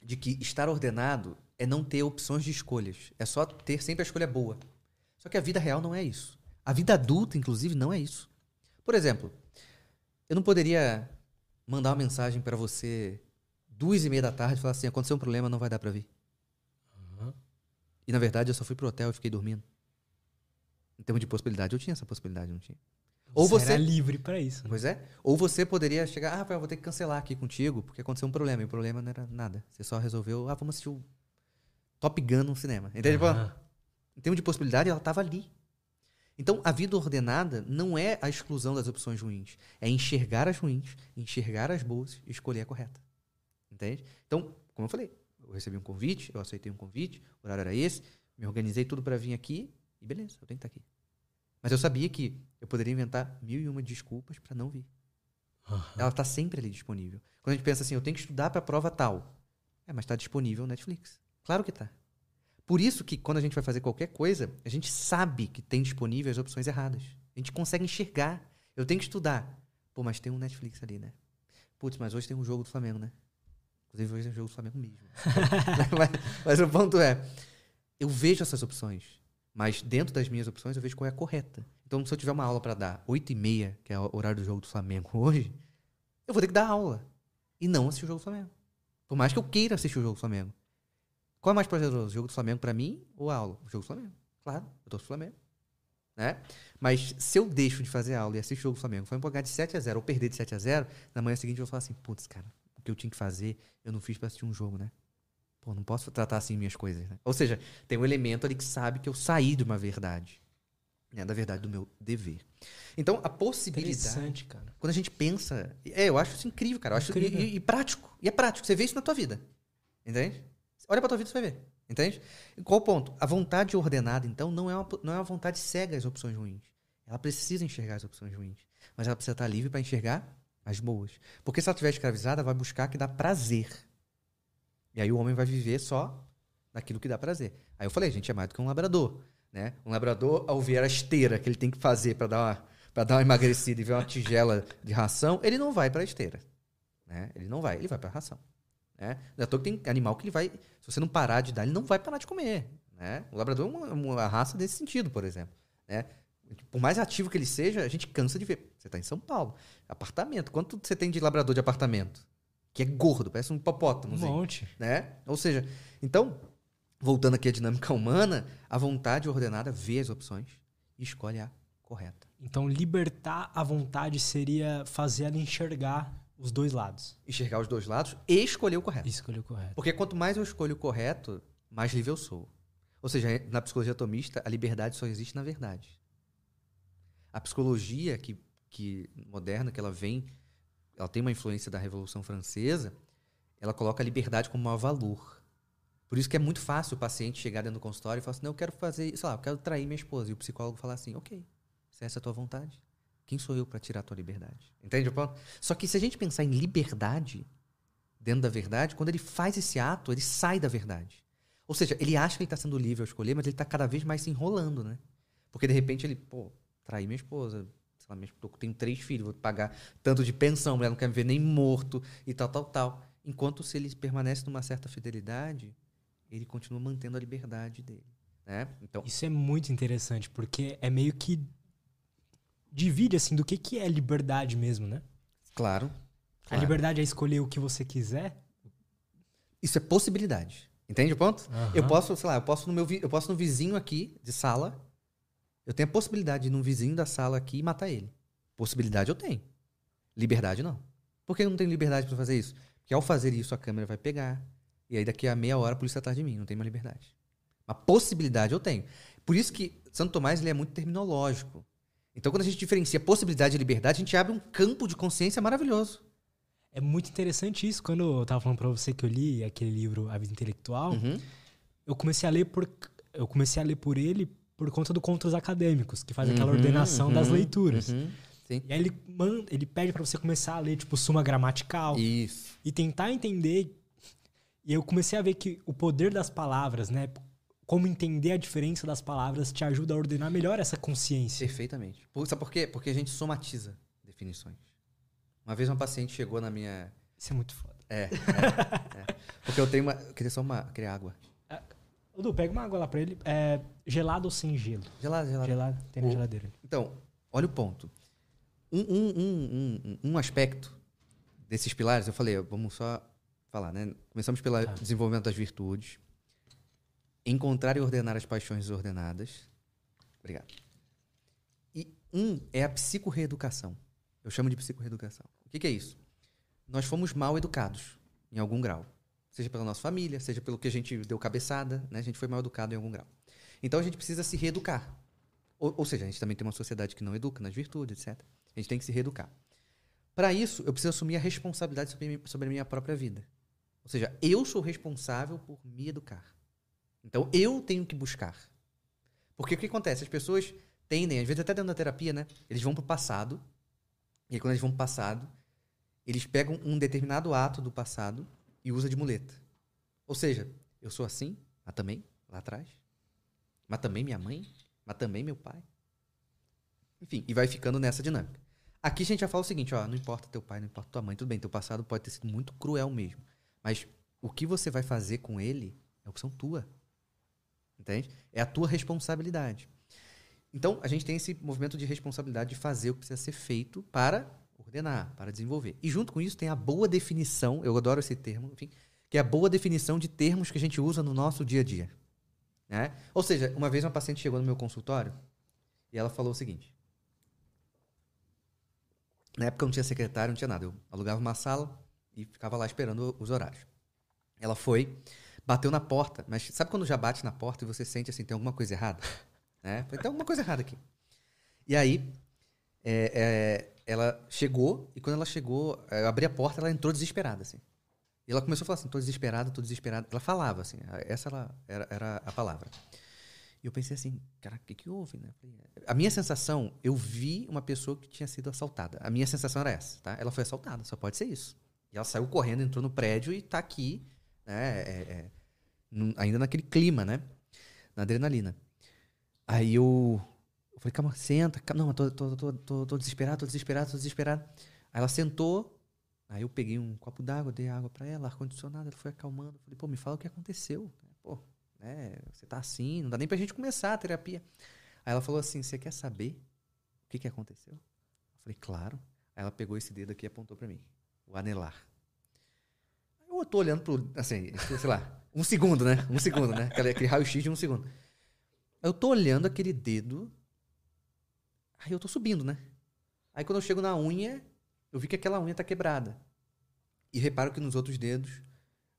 B: de que estar ordenado é não ter opções de escolhas. É só ter sempre a escolha boa. Só que a vida real não é isso. A vida adulta, inclusive, não é isso. Por exemplo, eu não poderia mandar uma mensagem para você duas e meia da tarde e falar assim: aconteceu um problema, não vai dar para vir.
A: Uhum.
B: E na verdade eu só fui pro hotel e fiquei dormindo. Em termos de possibilidade, eu tinha essa possibilidade, não tinha. Ou
A: Você
B: você.
A: era livre pra isso. né?
B: Pois é. Ou você poderia chegar, ah, Rafael, vou ter que cancelar aqui contigo, porque aconteceu um problema. E o problema não era nada. Você só resolveu, ah, vamos assistir o Top Gun no cinema. Entende?
A: Aham.
B: Em termos de possibilidade, ela estava ali. Então, a vida ordenada não é a exclusão das opções ruins. É enxergar as ruins, enxergar as boas e escolher a correta. Entende? Então, como eu falei, eu recebi um convite, eu aceitei um convite, o horário era esse, me organizei tudo para vir aqui e beleza, eu tenho que estar aqui. Mas eu sabia que eu poderia inventar mil e uma desculpas para não vir.
A: Aham.
B: Ela está sempre ali disponível. Quando a gente pensa assim, eu tenho que estudar para a prova tal. É, mas está disponível no Netflix. Claro que está. Por isso que quando a gente vai fazer qualquer coisa, a gente sabe que tem disponível as opções erradas. A gente consegue enxergar. Eu tenho que estudar. Pô, mas tem um Netflix ali, né? Putz, mas hoje tem um jogo do Flamengo, né? Inclusive hoje tem um jogo do Flamengo mesmo. mas, mas o ponto é, eu vejo essas opções. Mas dentro das minhas opções, eu vejo qual é a correta. Então, se eu tiver uma aula para dar 8 e meia, que é o horário do jogo do Flamengo hoje, eu vou ter que dar aula. E não assistir o jogo do Flamengo. Por mais que eu queira assistir o jogo do Flamengo. Qual é mais prazeroso? O jogo do Flamengo para mim ou a aula? O jogo do Flamengo. Claro, eu torço pro Flamengo. Né? Mas se eu deixo de fazer aula e assisto o jogo do Flamengo, foi ganhar de 7 a 0 ou perder de 7 a 0 na manhã seguinte eu vou falar assim, putz, cara, o que eu tinha que fazer, eu não fiz para assistir um jogo, né? Pô, não posso tratar assim minhas coisas, né? Ou seja, tem um elemento ali que sabe que eu saí de uma verdade. Né? Da verdade do meu dever. Então, a possibilidade
A: Interessante, cara.
B: quando a gente pensa. É, eu acho isso incrível, cara. Eu acho,
A: Incrível.
B: e- e prático. E é prático. Você vê isso na tua vida. Entende? Olha pra tua vida e você vai ver. Entende? E qual o ponto? A vontade ordenada, então, não é, uma, não é uma vontade cega às opções ruins. Ela precisa enxergar as opções ruins. Mas ela precisa estar livre para enxergar as boas. Porque se ela estiver escravizada, vai buscar que dá prazer. E aí o homem vai viver só naquilo que dá prazer. Aí eu falei, a gente é mais do que um labrador. Né? Um labrador, ao ver a esteira que ele tem que fazer para dar pra dar uma emagrecida e ver uma tigela de ração, ele não vai para a esteira. Né? Ele não vai, ele vai para a ração. Né? Não é que tem animal que ele vai, se você não parar de dar, ele não vai parar de comer. Né? O labrador é uma, uma raça desse sentido, por exemplo. Né? Por mais ativo que ele seja, a gente cansa de ver. Você está em São Paulo, apartamento. Quanto você tem de labrador de apartamento? Que é gordo, parece um
A: Um
B: hipopótamo
A: monte.
B: né? Ou seja, então, voltando aqui à dinâmica humana, a vontade ordenada vê as opções e escolhe a correta.
A: Então, libertar a vontade seria fazer ela enxergar os dois lados.
B: Enxergar os dois lados e escolher o correto.
A: E escolher o correto.
B: Porque quanto mais eu escolho o correto, mais livre eu sou. Ou seja, na psicologia atomista, a liberdade só existe na verdade. A psicologia que, que moderna, que ela vem, ela tem uma influência da Revolução Francesa, ela coloca a liberdade como maior valor. Por isso que é muito fácil o paciente chegar dentro do consultório e falar assim, não, eu quero fazer, sei lá, eu quero trair minha esposa. E o psicólogo falar assim, ok, se essa é a tua vontade, quem sou eu para tirar a tua liberdade? Entende o ponto? Só que se a gente pensar em liberdade dentro da verdade, quando ele faz esse ato, ele sai da verdade. Ou seja, ele acha que ele está sendo livre ao escolher, mas ele está cada vez mais se enrolando, né? Porque de repente ele, pô, traí minha esposa, sei lá, minha, eu tenho três filhos, vou pagar tanto de pensão, mulher não quer me ver nem morto e tal, tal, tal. Enquanto se ele permanece numa certa fidelidade, ele continua mantendo a liberdade dele, né? Então,
A: Isso é muito interessante, porque é meio que divide assim do que, que é liberdade mesmo, né?
B: claro,
A: A
B: claro.
A: liberdade é escolher o que você quiser.
B: isso é possibilidade. Entende o ponto?
A: Aham.
B: Eu posso, sei lá, eu posso no meu eu posso no vizinho aqui de sala, eu tenho a possibilidade de ir no vizinho da sala aqui e matar ele. Possibilidade eu tenho. Liberdade não. Por que eu não tenho liberdade para fazer isso? Porque ao fazer isso a câmera vai pegar e aí daqui a meia hora a polícia atrás de mim, não tem mais liberdade. Uma possibilidade eu tenho. Por isso que Santo Tomás ele é muito terminológico. Então quando a gente diferencia possibilidade e liberdade, a gente abre um campo de consciência maravilhoso.
A: É muito interessante isso. Quando eu tava falando pra você que eu li aquele livro A Vida Intelectual,
B: Uhum.
A: eu comecei a ler por eu comecei a ler por ele por conta do Contos Acadêmicos, que faz aquela
B: Uhum,
A: ordenação das
B: uhum,
A: leituras.
B: uhum.
A: E aí ele manda, ele pede pra você começar a ler tipo Suma Gramatical
B: Isso.
A: e tentar entender. E eu comecei a ver que o poder das palavras, né, como entender a diferença das palavras te ajuda a ordenar melhor essa consciência.
B: Perfeitamente. Por- Sabe por quê? Porque a gente somatiza definições. Uma vez uma paciente chegou na minha.
A: Isso é muito foda.
B: É, é, é. Porque eu tenho uma. Eu queria só uma. Eu queria água.
A: Ô, Du, pega uma água lá pra ele. É, gelado ou sem gelo?
B: Gelado, gelado.
A: Gelado, tem na
B: O-
A: geladeira.
B: Então, olha o ponto. Um, um, um, um, um aspecto desses pilares, eu falei, vamos só falar, né? Começamos pelo
A: Tá.
B: desenvolvimento das virtudes, encontrar e ordenar as paixões desordenadas. Obrigado. E um é a psicorreeducação. Eu chamo de psicorreeducação. O que, que é isso? Nós fomos mal educados, em algum grau. Seja pela nossa família, seja pelo que a gente deu cabeçada, né? A gente foi mal educado em algum grau. Então a gente precisa se reeducar. Ou, ou seja, a gente também tem uma sociedade que não educa nas virtudes, etc. A gente tem que se reeducar. Para isso, eu preciso assumir a responsabilidade sobre, sobre a minha própria vida. Ou seja, eu sou responsável por me educar. Então, eu tenho que buscar. Porque o que acontece? As pessoas tendem, às vezes até dentro da terapia, né? Eles vão pro passado. E aí, quando eles vão pro passado, eles pegam um determinado ato do passado e usam de muleta. Ou seja, eu sou assim, mas também, lá atrás. Mas também minha mãe, mas também meu pai. Enfim, e vai ficando nessa dinâmica. Aqui a gente já fala o seguinte, ó, não importa teu pai, não importa tua mãe, tudo bem, teu passado pode ter sido muito cruel mesmo. Mas o que você vai fazer com ele é opção tua. Entende? É a tua responsabilidade. Então, a gente tem esse movimento de responsabilidade de fazer o que precisa ser feito para ordenar, para desenvolver. E junto com isso tem a boa definição, eu adoro esse termo, enfim, que é a boa definição de termos que a gente usa no nosso dia a dia. Né? Ou seja, uma vez uma paciente chegou no meu consultório e ela falou o seguinte: na época não tinha secretário, não tinha nada. Eu alugava uma sala e ficava lá esperando os horários. Ela foi, bateu na porta, mas sabe quando já bate na porta e você sente assim, tem alguma coisa errada? Né? Tem alguma coisa errada aqui. E aí, é, é, ela chegou, e quando ela chegou, eu abri a porta, ela entrou desesperada, assim. E ela começou a falar assim, tô desesperada, tô desesperada. Ela falava, assim, essa ela, era, era a palavra. E eu pensei assim, cara, o que, que houve, né? A minha sensação, eu vi uma pessoa que tinha sido assaltada. A minha sensação era essa, tá? Ela foi assaltada, só pode ser isso. E ela saiu correndo, entrou no prédio e tá aqui, né? é, é, ainda naquele clima, né? Na adrenalina. Aí eu, eu falei, calma, senta. calma. Não, eu tô, tô, tô, tô, tô desesperado, tô desesperado, tô desesperado. Aí ela sentou, aí eu peguei um copo d'água, dei água pra ela, ar-condicionado, ela foi acalmando. Falei, pô, me fala o que aconteceu. Pô, né, você tá assim, não dá nem pra gente começar a terapia. Aí ela falou assim, você quer saber o que que aconteceu? Eu falei, claro. Aí ela pegou esse dedo aqui e apontou pra mim, o anelar. Eu tô olhando pro, assim, sei lá, um segundo, né? Um segundo, né? Aquele, aquele raio-x de um segundo. Eu tô olhando aquele dedo. Aí eu tô subindo, né? Aí quando eu chego na unha, eu vi que aquela unha tá quebrada. E reparo que nos outros dedos,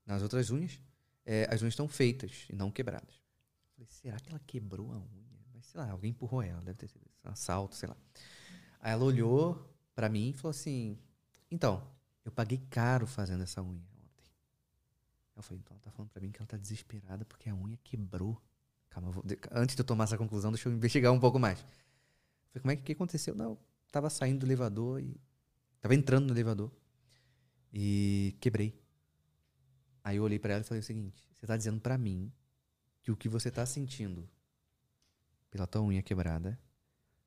B: nas outras unhas, é, as unhas estão feitas e não quebradas. Falei, será que ela quebrou a unha? Mas sei lá, alguém empurrou ela, deve ter sido um assalto, sei lá. Aí ela olhou pra mim e falou assim: Então, eu paguei caro fazendo essa unha. Eu falei, então ela tá falando pra mim que ela tá desesperada porque a unha quebrou. Calma, eu vou- antes de eu tomar essa conclusão, deixa eu investigar um pouco mais. Falei, como é que, que aconteceu? Não, eu tava saindo do elevador e. Tava entrando no elevador. E quebrei. Aí eu olhei pra ela e falei o seguinte: você tá dizendo pra mim que o que você tá sentindo pela tua unha quebrada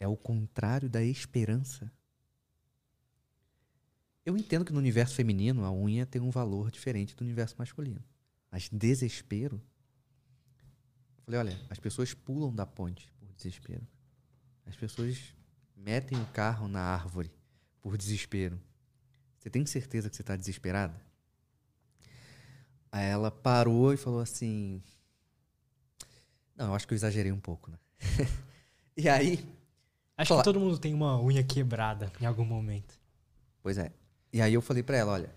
B: é o contrário da esperança? Eu entendo que no universo feminino a unha tem um valor diferente do universo masculino. Mas desespero. Eu falei, olha, as pessoas pulam da ponte por desespero. As pessoas metem o carro na árvore por desespero. Você tem certeza que você está desesperada? Aí ela parou e falou assim: Não, eu acho que eu exagerei um pouco, né? e aí,
A: Acho que todo mundo tem uma unha quebrada em algum momento.
B: Pois é. E aí eu falei pra ela, olha,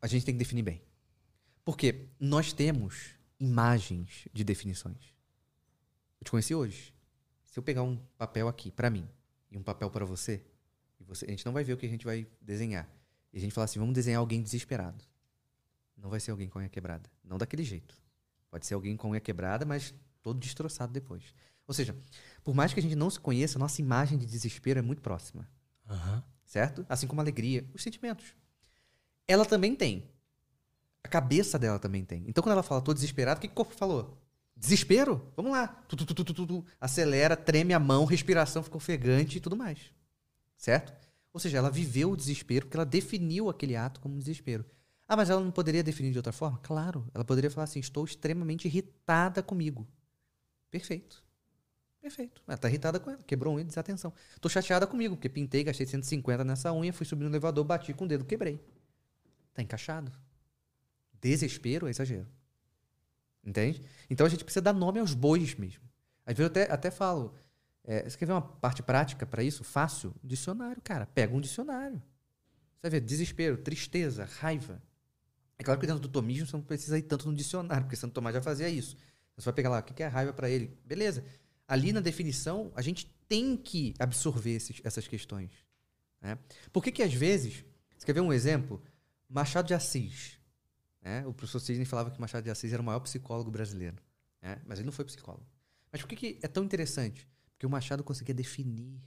B: a gente tem que definir bem. Porque nós temos imagens de definições. Eu te conheci hoje. Se eu pegar um papel aqui pra mim e um papel pra você, você, a gente não vai ver o que a gente vai desenhar. E a gente falar assim, vamos desenhar alguém desesperado. Não vai ser alguém com a unha quebrada. Não daquele jeito. Pode ser alguém com a unha quebrada, mas todo destroçado depois. Ou seja, por mais que a gente não se conheça, a nossa imagem de desespero é muito próxima
A: Aham.
B: Certo? Assim como a alegria, os sentimentos. Ela também tem. A cabeça dela também tem. Então, quando ela fala, tô desesperado, o que, que o corpo falou? Desespero? Vamos lá. Tu, tu, tu. Acelera, treme a mão, respiração fica ofegante e tudo mais. Certo? Ou seja, ela viveu o desespero porque ela definiu aquele ato como desespero. Ah, mas ela não poderia definir de outra forma? Claro, ela poderia falar assim: estou extremamente irritada comigo. Perfeito. Perfeito. Ela tá irritada com ela, quebrou unha, desatenção. Tô chateada comigo, porque pintei, gastei 150 nessa unha, fui subir no elevador, bati com o dedo, quebrei. Tá encaixado. Desespero é exagero. Entende? Então a gente precisa dar nome aos bois mesmo. Às vezes eu até, até falo, é, você quer ver uma parte prática para isso? Fácil? Dicionário, cara. Pega um dicionário. Você ver desespero, tristeza, raiva. É claro que dentro do tomismo você não precisa ir tanto no dicionário, porque Santo Tomás já fazia isso. Você vai pegar lá, o que é raiva para ele? Beleza. Ali na definição, a gente tem que absorver esses, essas questões. Né? Por que que às vezes, você quer ver um exemplo? Machado de Assis. Né? O professor Sidney falava que Machado de Assis era o maior psicólogo brasileiro. Né? Mas ele não foi psicólogo. Mas por que, que é tão interessante? Porque o Machado conseguia definir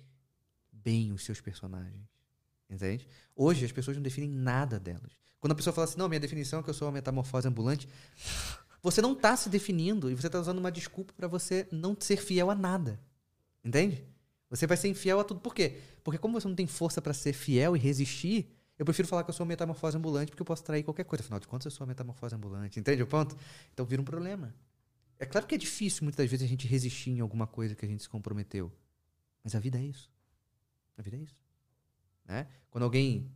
B: bem os seus personagens. Entende? Hoje as pessoas não definem nada delas. Quando a pessoa fala assim, não, minha definição é que eu sou uma metamorfose ambulante, você não está se definindo e você está usando uma desculpa para você não ser fiel a nada. Entende? Você vai ser infiel a tudo. Por quê? Porque como você não tem força para ser fiel e resistir, eu prefiro falar que eu sou uma metamorfose ambulante porque eu posso trair qualquer coisa. Afinal de contas, eu sou uma metamorfose ambulante. Entende o ponto? Então vira um problema. É claro que é difícil muitas vezes a gente resistir em alguma coisa que a gente se comprometeu. Mas a vida é isso. A vida é isso. Né? Quando alguém.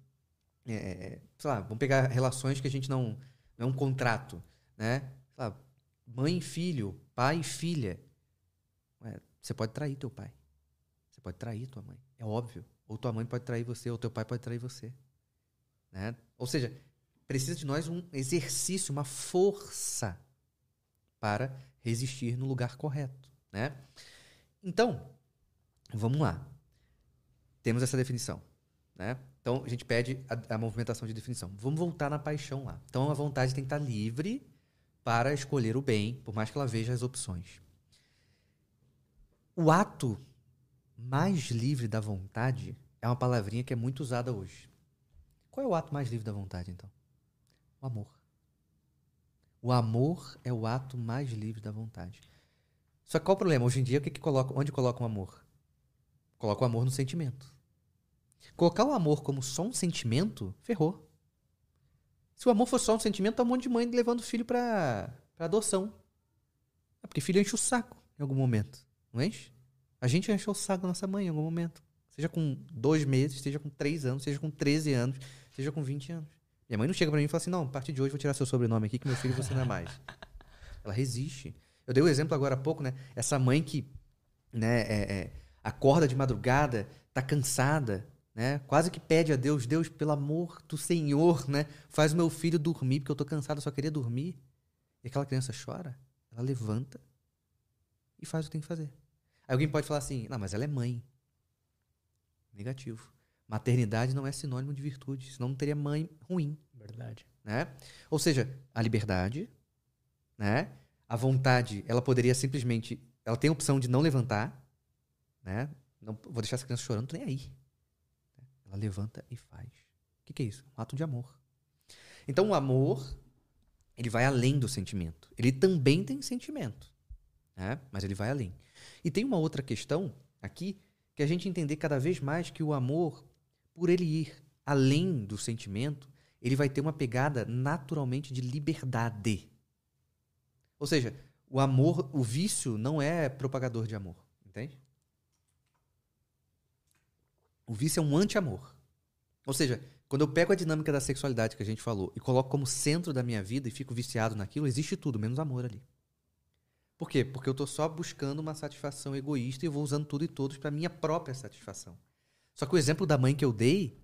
B: É, é sei lá, vamos pegar relações que a gente não. Não é um contrato. Né? Lá, mãe e filho, pai e filha. Você pode trair teu pai. Você pode trair tua mãe. É óbvio. Ou tua mãe pode trair você, ou teu pai pode trair você. Né? Ou seja, precisa de nós um exercício, uma força para resistir no lugar correto. Né? Então, vamos lá. Temos essa definição. Né? Então, a gente pede a, a, movimentação de definição. Vamos voltar na paixão lá. Então, a vontade tem que estar livre para escolher o bem, por mais que ela veja as opções. O ato mais livre da vontade é uma palavrinha que é muito usada hoje. Qual é o ato mais livre da vontade, então? O amor. O amor é o ato mais livre da vontade. Só que qual o problema? Hoje em dia, o que, que coloca, onde coloca o amor? Coloca o amor no sentimento. Colocar o amor como só um sentimento, ferrou. Se o amor fosse só um sentimento, tá um monte de mãe levando o filho para adoção. É porque filho enche o saco em algum momento. Não enche? A gente enche o saco da nossa mãe em algum momento. Seja com dois meses, seja com três anos, seja com 13 anos, seja com 20 anos. Minha mãe não chega para mim e fala assim: não, a partir de hoje eu vou tirar seu sobrenome aqui que meu filho você não é mais. Ela resiste. Eu dei o um exemplo agora há pouco, né? Essa mãe que né, é, é, acorda de madrugada, tá cansada, né? Quase que pede a Deus, Deus, pelo amor do Senhor, né? Faz o meu filho dormir, porque eu tô cansado, só queria dormir. E aquela criança chora, ela levanta e faz o que tem que fazer. Aí alguém pode falar assim, não, mas ela é mãe. Negativo. Maternidade não é sinônimo de virtude, senão não teria mãe ruim.
A: Verdade.
B: Né? Ou seja, a liberdade, né? A vontade, ela poderia simplesmente, ela tem a opção de não levantar, né? Não vou deixar essa criança chorando, nem aí. Ela levanta e faz. O que, que é isso? Um ato de amor. Então, o amor, ele vai além do sentimento. Ele também tem sentimento, né? mas ele vai além. E tem uma outra questão aqui, que a gente entender cada vez mais que o amor, por ele ir além do sentimento, ele vai ter uma pegada naturalmente de liberdade. Ou seja, o amor, o vício não é propagador de amor, entende? O vício é um anti-amor. Ou seja, quando eu pego a dinâmica da sexualidade que a gente falou e coloco como centro da minha vida e fico viciado naquilo, existe tudo, menos amor ali. Por quê? Porque eu estou só buscando uma satisfação egoísta e vou usando tudo e todos para minha própria satisfação. Só que o exemplo da mãe que eu dei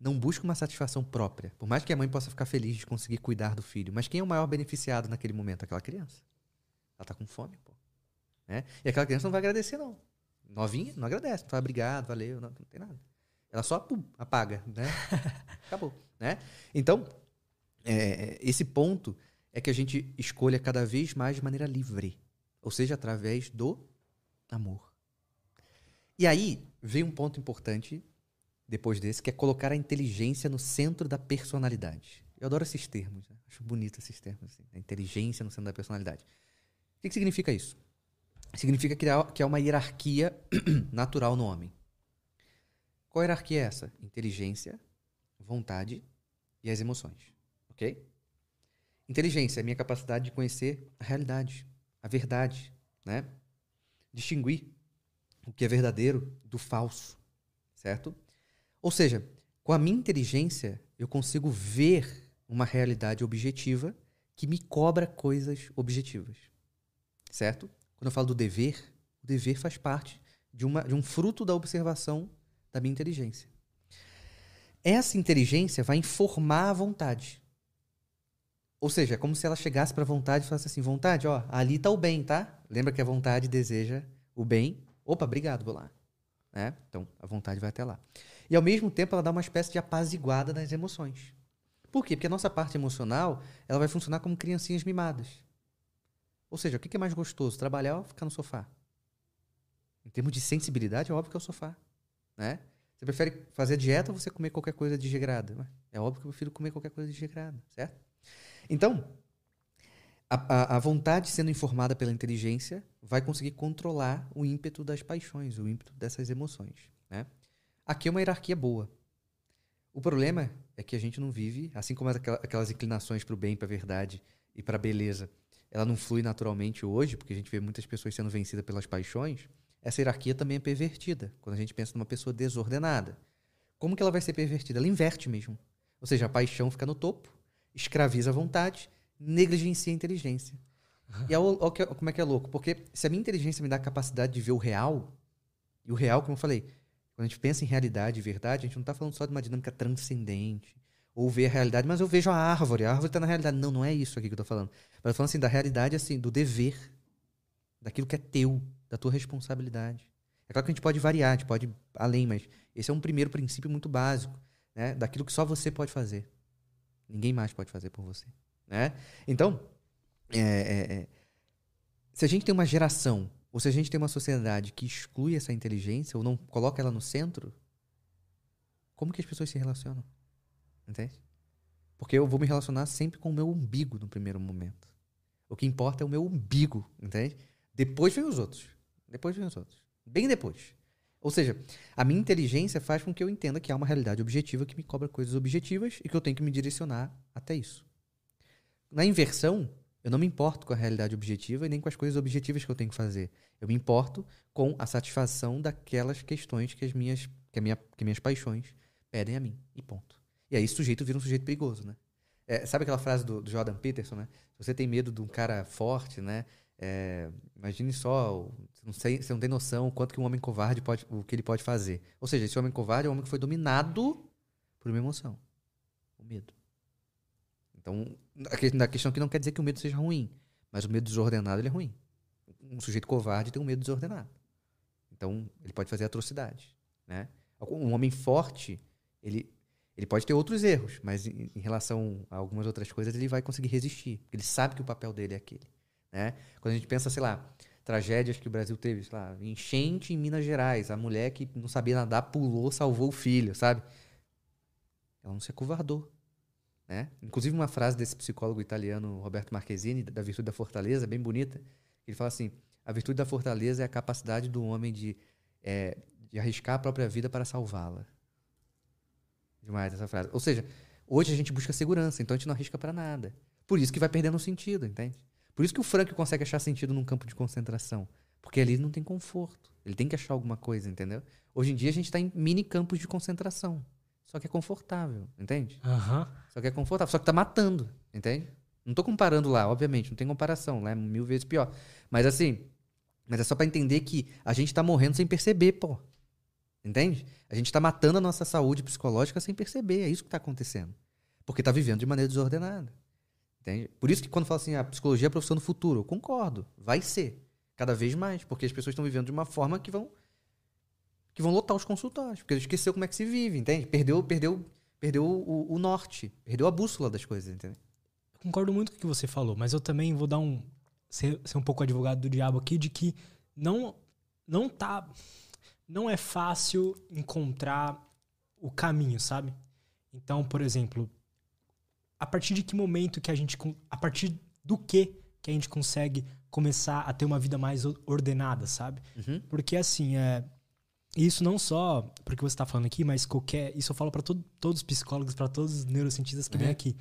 B: não busca uma satisfação própria. Por mais que a mãe possa ficar feliz de conseguir cuidar do filho. Mas quem é o maior beneficiado naquele momento? Aquela criança. Ela está com fome, pô. Né? E aquela criança não vai agradecer, não. Novinha, não agradece. Não fala obrigado, valeu, não, não tem nada. Ela só pum, apaga, né? Acabou, né? Então, é, esse ponto é que a gente escolha cada vez mais de maneira livre, ou seja, através do amor. E aí vem um ponto importante depois desse, que é colocar a inteligência no centro da personalidade. Eu adoro esses termos, né? acho bonito esses termos, assim, a inteligência no centro da personalidade. O que, que significa isso? Significa que há, que há uma hierarquia natural no homem. Qual hierarquia é essa? Inteligência, vontade e as emoções. Ok? Inteligência é a minha capacidade de conhecer a realidade, a verdade, né? Distinguir o que é verdadeiro do falso, certo? Ou seja, com a minha inteligência, eu consigo ver uma realidade objetiva que me cobra coisas objetivas, certo? Quando eu falo do dever, o dever faz parte de, uma, de um fruto da observação da minha inteligência. Essa inteligência vai informar a vontade. Ou seja, é como se ela chegasse para a vontade e falasse assim: vontade, ó, ali está o bem, tá? Lembra que a vontade deseja o bem. Opa, obrigado, vou lá. Né? Então, a vontade vai até lá. E ao mesmo tempo, ela dá uma espécie de apaziguada nas emoções. Por quê? Porque a nossa parte emocional ela vai funcionar como criancinhas mimadas. Ou seja, o que é mais gostoso, trabalhar ou ficar no sofá? Em termos de sensibilidade, é óbvio que é o sofá. Né? Você prefere fazer dieta ou você comer qualquer coisa desregrada? É óbvio que eu prefiro comer qualquer coisa desregrada, certo? Então, a, a, a, vontade sendo informada pela inteligência vai conseguir controlar o ímpeto das paixões, o ímpeto dessas emoções. Né? Aqui é uma hierarquia boa. O problema é que a gente não vive, assim como aquelas inclinações para o bem, para a verdade e para a beleza, ela não flui naturalmente hoje, porque a gente vê muitas pessoas sendo vencidas pelas paixões. Essa hierarquia também é pervertida quando a gente pensa numa pessoa desordenada. Como que ela vai ser pervertida? Ela inverte mesmo. Ou seja, a paixão fica no topo escraviza a vontade, negligencia a inteligência. E olha como é que é louco. Porque se a minha inteligência me dá a capacidade de ver o real, e o real, como eu falei, quando a gente pensa em realidade e verdade, a gente não está falando só de uma dinâmica transcendente, ou ver a realidade, mas eu vejo a árvore, a árvore está na realidade. Não, não é isso aqui que eu estou falando. Mas eu tô falando assim, da realidade, assim, do dever, daquilo que é teu, da tua responsabilidade. É claro que a gente pode variar, a gente pode ir além, mas esse é um primeiro princípio muito básico, né? daquilo que só você pode fazer. Ninguém mais pode fazer por você. Né? Então, é, é, é, se a gente tem uma geração, ou se a gente tem uma sociedade que exclui essa inteligência, ou não coloca ela no centro, como que as pessoas se relacionam? Entende? Porque eu vou me relacionar sempre com o meu umbigo no primeiro momento. O que importa é o meu umbigo, entende? Depois vem os outros. Depois vem os outros. Bem depois. Ou seja, a minha inteligência faz com que eu entenda que há uma realidade objetiva que me cobra coisas objetivas e que eu tenho que me direcionar até isso. Na inversão, eu não me importo com a realidade objetiva e nem com as coisas objetivas que eu tenho que fazer. Eu me importo com a satisfação daquelas questões que as minhas, que, minha, que minhas paixões pedem a mim. E ponto. E aí o sujeito vira um sujeito perigoso, né? É, sabe aquela frase do, do, Jordan Peterson, né? Se você tem medo de um cara forte, né? É, imagine só, não sei, você não tem noção o quanto que um homem covarde pode, o que ele pode fazer. Ou seja, esse homem covarde é um homem que foi dominado por uma emoção, o medo. Então, a questão aqui não quer dizer que o medo seja ruim, mas o medo desordenado ele é ruim. Um sujeito covarde tem um medo desordenado. Então, ele pode fazer atrocidade, né? Um homem forte, ele ele pode ter outros erros, mas em, relação a algumas outras coisas ele vai conseguir resistir, ele sabe que o papel dele é aquele. Né? Quando a gente pensa, sei lá, tragédias que o Brasil teve, sei lá, enchente em Minas Gerais, a mulher que não sabia nadar pulou, salvou o filho, sabe? Ela não se acovardou. Né? Inclusive uma frase desse psicólogo italiano Roberto Marquezine, da virtude da fortaleza, bem bonita. Ele fala assim: a virtude da fortaleza é a capacidade do homem de, é, de arriscar a própria vida para salvá-la. Demais essa frase. Ou seja, hoje a gente busca segurança, então a gente não arrisca para nada. Por isso que vai perdendo o sentido, entende? Por isso que o Frank consegue achar sentido num campo de concentração. Porque ali não tem conforto. Ele tem que achar alguma coisa, entendeu? Hoje em dia a gente está em mini campos de concentração. Só que é confortável, entende?
A: Uhum.
B: Só que é confortável, só que tá matando, entende? Não tô comparando lá, obviamente, não tem comparação, lá é mil vezes pior. Mas assim, mas é só para entender que a gente tá morrendo sem perceber, pô. Entende? A gente tá matando a nossa saúde psicológica sem perceber, é isso que tá acontecendo. Porque tá vivendo de maneira desordenada. Entende? Por isso que quando fala assim, a psicologia é a profissão do futuro, eu concordo. Vai ser. Cada vez mais. Porque as pessoas estão vivendo de uma forma que vão que vão lotar os consultórios. Porque esqueceu como é que se vive, entende? Perdeu, perdeu, perdeu o, o norte. Perdeu a bússola das coisas, entende?
A: Eu concordo muito com o que você falou, mas eu também vou dar um... Ser, ser um pouco advogado do diabo aqui, de que não, não tá... Não é fácil encontrar o caminho, sabe? Então, por exemplo, a partir de que momento que a gente. A partir do que que a gente consegue começar a ter uma vida mais ordenada, sabe? Uhum. Porque assim, é. Isso não só porque você está falando aqui, mas qualquer. Isso eu falo para todo, todos os psicólogos, para todos os neurocientistas que uhum. vêm aqui.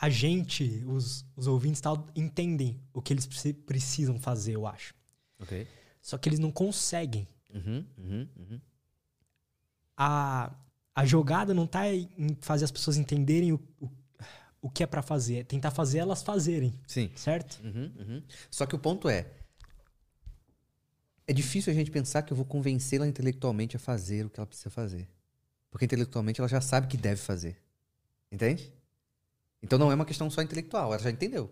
A: a gente, os, os ouvintes tal, entendem o que eles precisam fazer, eu acho. Só que eles não conseguem.
B: Uhum, uhum, uhum.
A: A, a jogada não tá em fazer as pessoas entenderem o, o, o que é para fazer, é tentar fazer elas fazerem.
B: Sim.
A: Certo?
B: Uhum, uhum. Só que o ponto é. É difícil a gente pensar que eu vou convencê-la intelectualmente a fazer o que ela precisa fazer. Porque intelectualmente ela já sabe que deve fazer. Entende? Então não é uma questão só intelectual, ela já entendeu.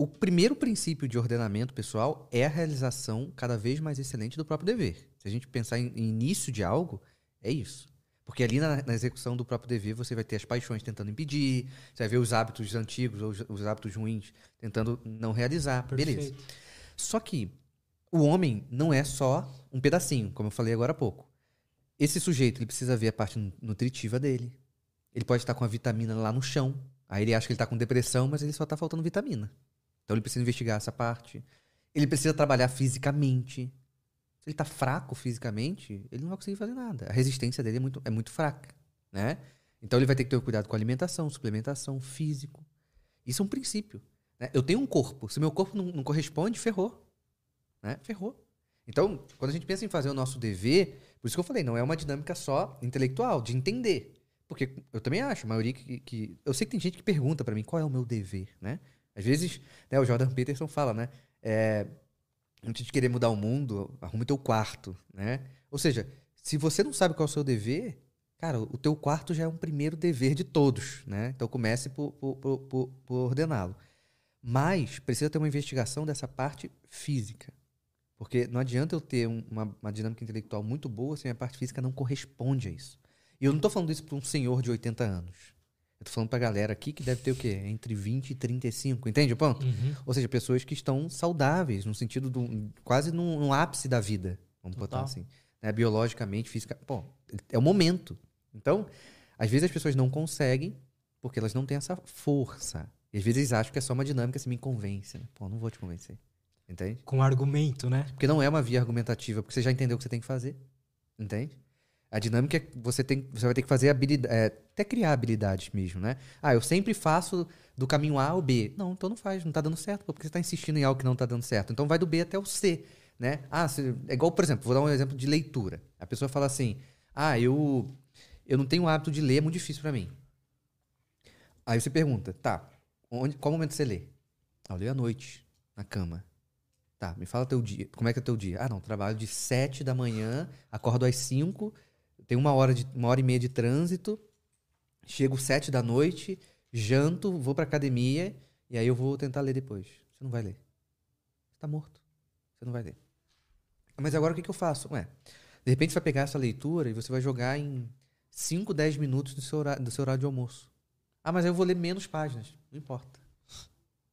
B: O primeiro princípio de ordenamento pessoal é a realização cada vez mais excelente do próprio dever. Se a gente pensar em, início de algo, é isso. Porque ali na, na, execução do próprio dever você vai ter as paixões tentando impedir, você vai ver os hábitos antigos ou os, os hábitos ruins tentando não realizar. Perfeito. Beleza. Só que o homem não é só um pedacinho, como eu falei agora há pouco. Esse sujeito ele precisa ver a parte nutritiva dele. Ele pode estar com a vitamina lá no chão. Aí ele acha que ele está com depressão, mas ele só está faltando vitamina. Então ele precisa investigar essa parte. Ele precisa trabalhar fisicamente. Se ele está fraco fisicamente, ele não vai conseguir fazer nada. A resistência dele é muito, é muito fraca. Né? Então ele vai ter que ter cuidado com a alimentação, suplementação, físico. Isso é um princípio. Né? Eu tenho um corpo. Se meu corpo não, não corresponde, ferrou. Né? Ferrou. Então, quando a gente pensa em fazer o nosso dever, por isso que eu falei, não é uma dinâmica só intelectual, de entender. Porque eu também acho, a maioria que. que eu sei que tem gente que pergunta para mim qual é o meu dever, né? Às vezes, né, o Jordan Peterson fala, né? É, antes de querer mudar o mundo, arrume teu quarto, né? Ou seja, se você não sabe qual é o seu dever, cara, o teu quarto já é um primeiro dever de todos, né? Então comece por, por, por, por ordená-lo. Mas precisa ter uma investigação dessa parte física. Porque não adianta eu ter uma, uma dinâmica intelectual muito boa se a minha parte física não corresponde a isso. E eu não tô falando isso para um senhor de 80 anos. Eu tô falando pra galera aqui que deve ter o quê? Entre 20 e 35, entende o ponto?
A: Uhum.
B: Ou seja, pessoas que estão saudáveis, no sentido do. quase no, no ápice da vida. Vamos Total. botar assim. Né? Biologicamente, física. Pô, é o momento. Então, às vezes as pessoas não conseguem porque elas não têm essa força. E às vezes eles acham que é só uma dinâmica, se me convence. Né? Pô, não vou te convencer. Entende?
A: Com argumento, né?
B: Porque não é uma via argumentativa, porque você já entendeu o que você tem que fazer. Entende? A dinâmica é que você, tem, você vai ter que fazer habilidade, é, até criar habilidades mesmo, né? Ah, eu sempre faço do caminho A ao B. Não, então não faz, não tá dando certo, porque você está insistindo em algo que não tá dando certo. Então vai do B até o C, né? Ah, você, é igual, por exemplo, vou dar um exemplo de leitura. A pessoa fala assim: "Ah, eu eu não tenho o hábito de ler, é muito difícil para mim". Aí você pergunta: "Tá, onde, qual momento você lê?". Ah, eu leio à noite, na cama. Tá, me fala teu dia. Como é que é teu dia? Ah, não, trabalho de 7 da manhã, acordo às 5, tenho uma hora, de, uma hora e meia de trânsito, chego 7 da noite, janto, vou pra academia e aí eu vou tentar ler depois. Você não vai ler. Você tá morto. Você não vai ler. Mas agora o que, que eu faço? Ué, de repente você vai pegar essa leitura e você vai jogar em 5, 10 minutos do seu, horário, do seu horário de almoço. Ah, mas eu vou ler menos páginas. Não importa.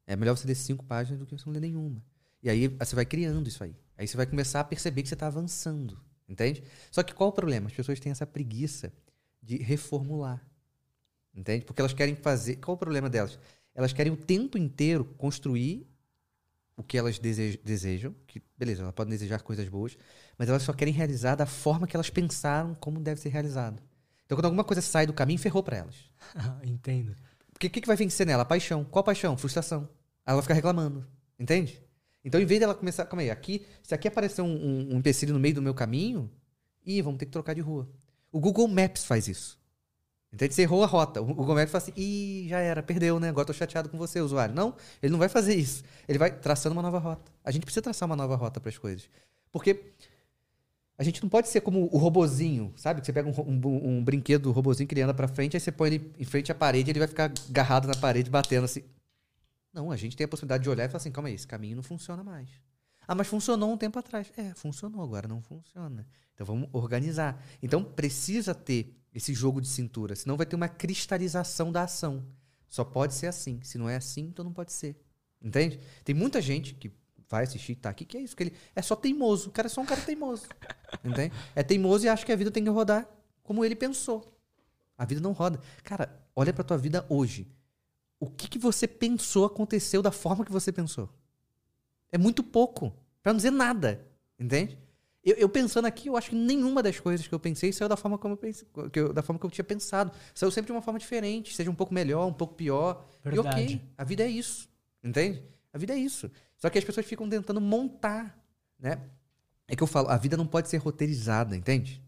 B: É melhor você ler 5 páginas do que você não ler nenhuma. E aí você vai criando isso aí. Aí você vai começar a perceber que você está avançando. Entende? Só que qual o problema? As pessoas têm essa preguiça de reformular. Entende? Porque elas querem fazer. Qual o problema delas? Elas querem o tempo inteiro construir o que elas desejam. Que, beleza, elas podem desejar coisas boas, mas elas só querem realizar da forma que elas pensaram como deve ser realizado. Então, quando alguma coisa sai do caminho, ferrou para elas.
A: Entendo.
B: Porque o que, que vai vencer nela? A paixão. Qual paixão? Frustração. Ela vai ficar reclamando. Entende? Então, em vez dela começar. Calma aí, aqui, se aqui aparecer um, um, um empecilho no meio do meu caminho, ih, vamos ter que trocar de rua. O Google Maps faz isso. Entende? Você errou a rota. O Google Maps fala assim, ih, já era, perdeu, né? Agora tô chateado com você, usuário. Não, ele não vai fazer isso. Ele vai traçando uma nova rota. A gente precisa traçar uma nova rota para as coisas. Porque a gente não pode ser como o robozinho, sabe? Que você pega um, um, um brinquedo, um robozinho que ele anda pra frente, aí você põe ele em frente à parede e ele vai ficar agarrado na parede, batendo assim. Não, a gente tem a possibilidade de olhar e falar assim, calma aí, esse caminho não funciona mais. Ah, mas funcionou um tempo atrás. É, funcionou, agora não funciona. Então vamos organizar. Então precisa ter esse jogo de cintura, senão vai ter uma cristalização da ação. Só pode ser assim. Se não é assim, então não pode ser. Entende? Tem muita gente que vai assistir, tá aqui, que é isso, que ele é só teimoso. O cara é só um cara teimoso. Entende? É teimoso e acha que a vida tem que rodar como ele pensou. A vida não roda. Cara, olha pra tua vida hoje o que, que você pensou aconteceu da forma que você pensou. É muito pouco. Pra não dizer nada. Entende? Eu, eu, pensando aqui, eu acho que nenhuma das coisas que eu pensei saiu da forma como eu pensei, eu, da forma que eu tinha pensado. Saiu sempre de uma forma diferente, seja um pouco melhor, um pouco pior. Verdade. E ok, a vida é isso. Entende? A vida é isso. Só que as pessoas ficam tentando montar, né? É que eu falo, a vida não pode ser roteirizada, entende?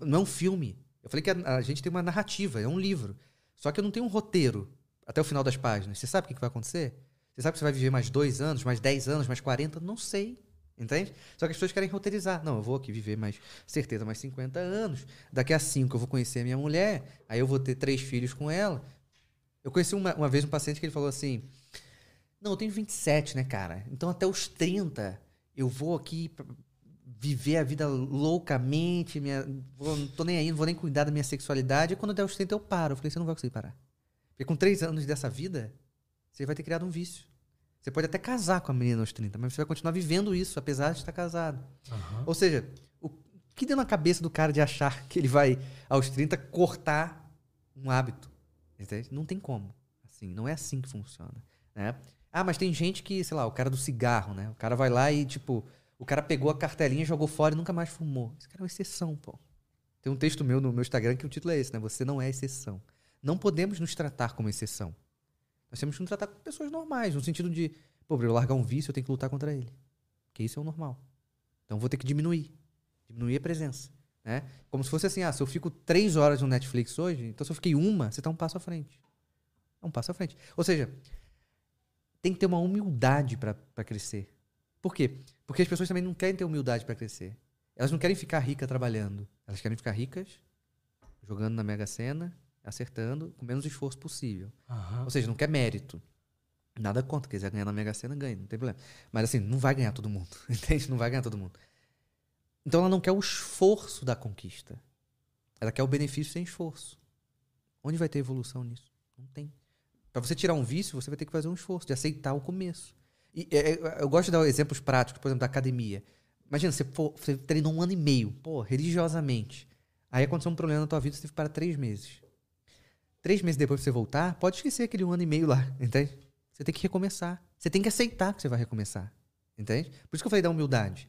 B: Não é um filme. Eu falei que a, a gente tem uma narrativa, é um livro. Só que eu não tenho um roteiro até o final das páginas. Você sabe o que, vai acontecer? Você sabe que você vai viver mais dois anos, mais dez anos, mais quarenta? Não sei. Entende? Só que as pessoas querem roteirizar. Não, eu vou aqui viver mais, certeza, mais 50 anos. Daqui a cinco eu vou conhecer a minha mulher. Aí eu vou ter três filhos com ela. Eu conheci uma, uma vez um paciente que ele falou assim: Não, eu tenho 27, né, cara? Então até os 30 eu vou aqui viver a vida loucamente. Minha, vou, não tô nem aí, não vou nem cuidar da minha sexualidade. E quando der os 30 eu paro. Eu falei: Você não vai conseguir parar. Porque com três anos dessa vida, você vai ter criado um vício. Você pode até casar com a menina aos 30, mas você vai continuar vivendo isso, apesar de estar casado. Uhum. Ou seja, o que deu na cabeça do cara de achar que ele vai, aos 30, cortar um hábito? Entende? Não tem como. Assim, não é assim que funciona. Né? Ah, mas tem gente que, sei lá, o cara do cigarro, né? O cara vai lá e, tipo, o cara pegou a cartelinha, jogou fora e nunca mais fumou. Esse cara é uma exceção, pô. Tem um texto meu no meu Instagram que o título é esse, né? Você não é exceção. Não podemos nos tratar como exceção. Nós temos que nos tratar como pessoas normais, no sentido de, pô, eu largar um vício, eu tenho que lutar contra ele. Porque isso é o normal. Então vou ter que diminuir. Diminuir a presença. Né? Como se fosse assim, ah, se eu fico três horas no Netflix hoje, então se eu fiquei uma, você tá um passo à frente. É um passo à frente. Ou seja, tem que ter uma humildade para crescer. Por quê? Porque as pessoas também não querem ter humildade para crescer. Elas não querem ficar ricas trabalhando. Elas querem ficar ricas jogando na Mega Sena acertando com menos esforço possível. Uhum. Ou seja, não quer mérito. Nada contra, quiser ganhar na Mega Sena, ganha, não tem problema. Mas assim, não vai ganhar todo mundo, entende? Não vai ganhar todo mundo. Então ela não quer o esforço da conquista. Ela quer o benefício sem esforço. Onde vai ter evolução nisso? Não tem. Para você tirar um vício, você vai ter que fazer um esforço de aceitar o começo. E é, é, eu gosto de dar exemplos práticos, por exemplo, da academia. Imagina, você, pô, você treinou um ano e meio, pô, religiosamente. Aí aconteceu um problema na tua vida, você teve que parar três meses. Três meses depois que você voltar, pode esquecer aquele um ano e meio lá, entende? Você tem que recomeçar. Você tem que aceitar que você vai recomeçar. Entende? Por isso que eu falei da humildade.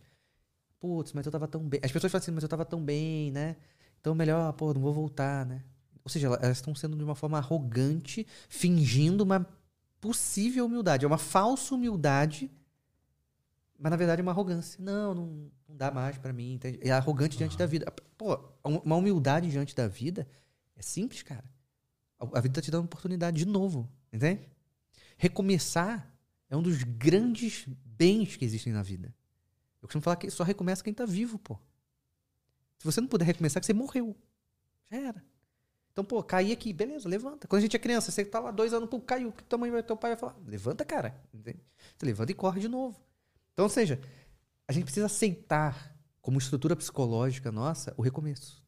B: Putz, mas eu tava tão bem. As pessoas falam assim, mas eu tava tão bem, né? Então melhor, pô, não vou voltar, né? Ou seja, elas estão sendo de uma forma arrogante, fingindo uma possível humildade. É uma falsa humildade, mas na verdade é uma arrogância. Não, não, não dá mais para mim. Entende? É arrogante diante da vida. Pô, uma humildade diante da vida é simples, cara. A vida está te dando oportunidade de novo, entende? Recomeçar é um dos grandes bens que existem na vida. Eu costumo falar que só recomeça quem está vivo, pô. Se você não puder recomeçar, que você morreu. Já era. Então, pô, caí aqui, beleza, levanta. Quando a gente é criança, você tá lá dois anos, pô, caiu. Que mãe vai, teu pai vai falar? Levanta, cara. Você levanta e corre de novo. Então, ou seja, a gente precisa aceitar, como estrutura psicológica nossa, o recomeço.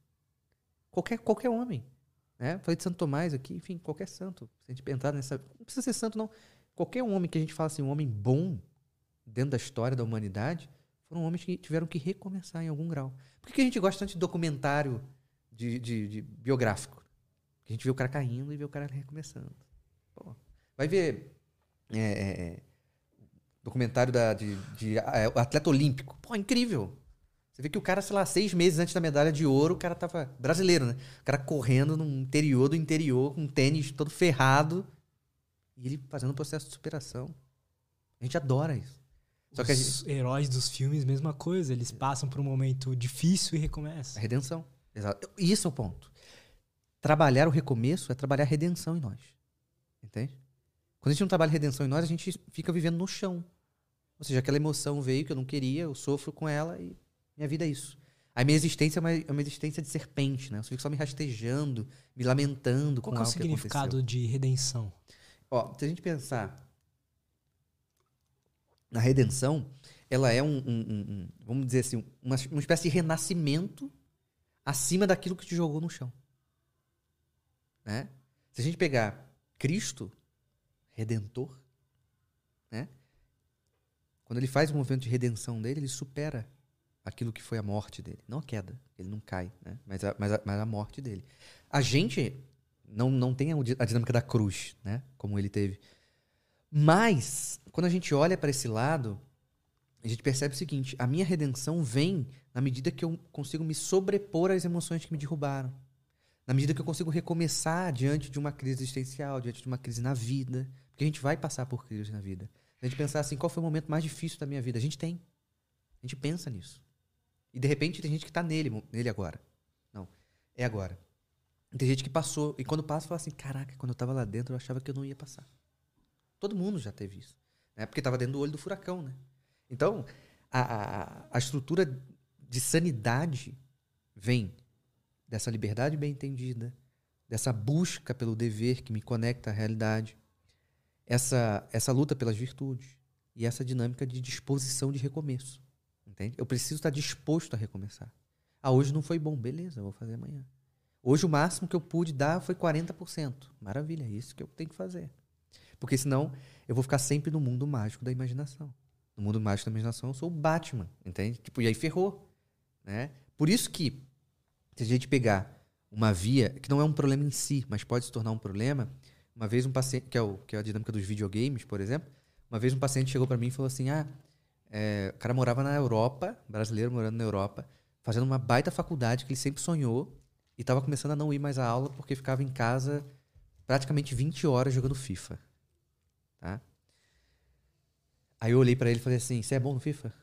B: Qualquer, qualquer homem. Né? Falei de Santo Tomás aqui, enfim, qualquer santo. Se a gente pensar nessa. Não precisa ser santo, não. Qualquer homem que a gente fala assim, um homem bom dentro da história da humanidade, foram homens que tiveram que recomeçar em algum grau. Por que a gente gosta tanto de documentário de, de, de biográfico? A gente vê o cara caindo e vê o cara recomeçando. Pô, vai ver é, é, é documentário da, de, de é, atleta olímpico. Pô, incrível. Você vê que o cara, sei lá, seis meses antes da medalha de ouro, o cara tava. Brasileiro, né? O cara correndo no interior do interior, com um tênis todo ferrado. E ele fazendo um processo de superação. A gente adora isso.
A: Só Os que gente... heróis dos filmes, mesma coisa. Eles passam por um momento difícil e recomeçam.
B: A redenção. Exato. Isso é o ponto. Trabalhar o recomeço é trabalhar a redenção em nós. Entende? Quando a gente não trabalha a redenção em nós, a gente fica vivendo no chão. Ou seja, aquela emoção veio que eu não queria, eu sofro com ela e minha vida é isso. A minha existência é uma, é uma existência de serpente, né? Eu fico só me rastejando, me lamentando
A: Qual
B: com
A: é o significado de redenção?
B: Ó, se a gente pensar na redenção, ela é um, um, um vamos dizer assim, uma, uma espécie de renascimento acima daquilo que te jogou no chão. Né? Se a gente pegar Cristo, Redentor, né? Quando ele faz o movimento de redenção dele, ele supera aquilo que foi a morte dele. Não a queda, ele não cai, né? mas, a, mas, a, mas a morte dele. A gente não, não tem a, dinâmica da cruz, né? como ele teve. Mas, quando a gente olha para esse lado, a gente percebe o seguinte: a minha redenção vem na medida que eu consigo me sobrepor às emoções que me derrubaram. Na medida que eu consigo recomeçar diante de uma crise existencial, diante de uma crise na vida. Porque a gente vai passar por crise na vida. A gente pensar assim, qual foi o momento mais difícil da minha vida? A gente tem. A gente pensa nisso. E de repente tem gente que está nele, nele agora. Não, é agora. Tem gente que passou, e quando passa, fala assim: caraca, quando eu estava lá dentro, eu achava que eu não ia passar. Todo mundo já teve isso. Né? Porque estava dentro do olho do furacão, né? Então, a, a, a estrutura de sanidade vem dessa liberdade bem entendida, dessa busca pelo dever que me conecta à realidade, essa, essa luta pelas virtudes e essa dinâmica de disposição de recomeço. Entende? Eu preciso estar disposto a recomeçar. Ah, hoje não foi bom, beleza, eu vou fazer amanhã. Hoje o máximo que eu pude dar foi 40%. Maravilha, é isso que eu tenho que fazer. Porque senão eu vou ficar sempre no mundo mágico da imaginação. No mundo mágico da imaginação eu sou o Batman, entende? Tipo, e aí ferrou. Né? Por isso que, se a gente pegar uma via, que não é um problema em si, mas pode se tornar um problema, uma vez um paciente, que é, o, que é a dinâmica dos videogames, por exemplo, uma vez um paciente chegou para mim e falou assim: ah, é, o cara morava na Europa, brasileiro morando na Europa, fazendo uma baita faculdade que ele sempre sonhou e estava começando a não ir mais à aula porque ficava em casa praticamente 20 horas jogando FIFA. Tá? Aí eu olhei para ele e falei assim: Você é bom no FIFA?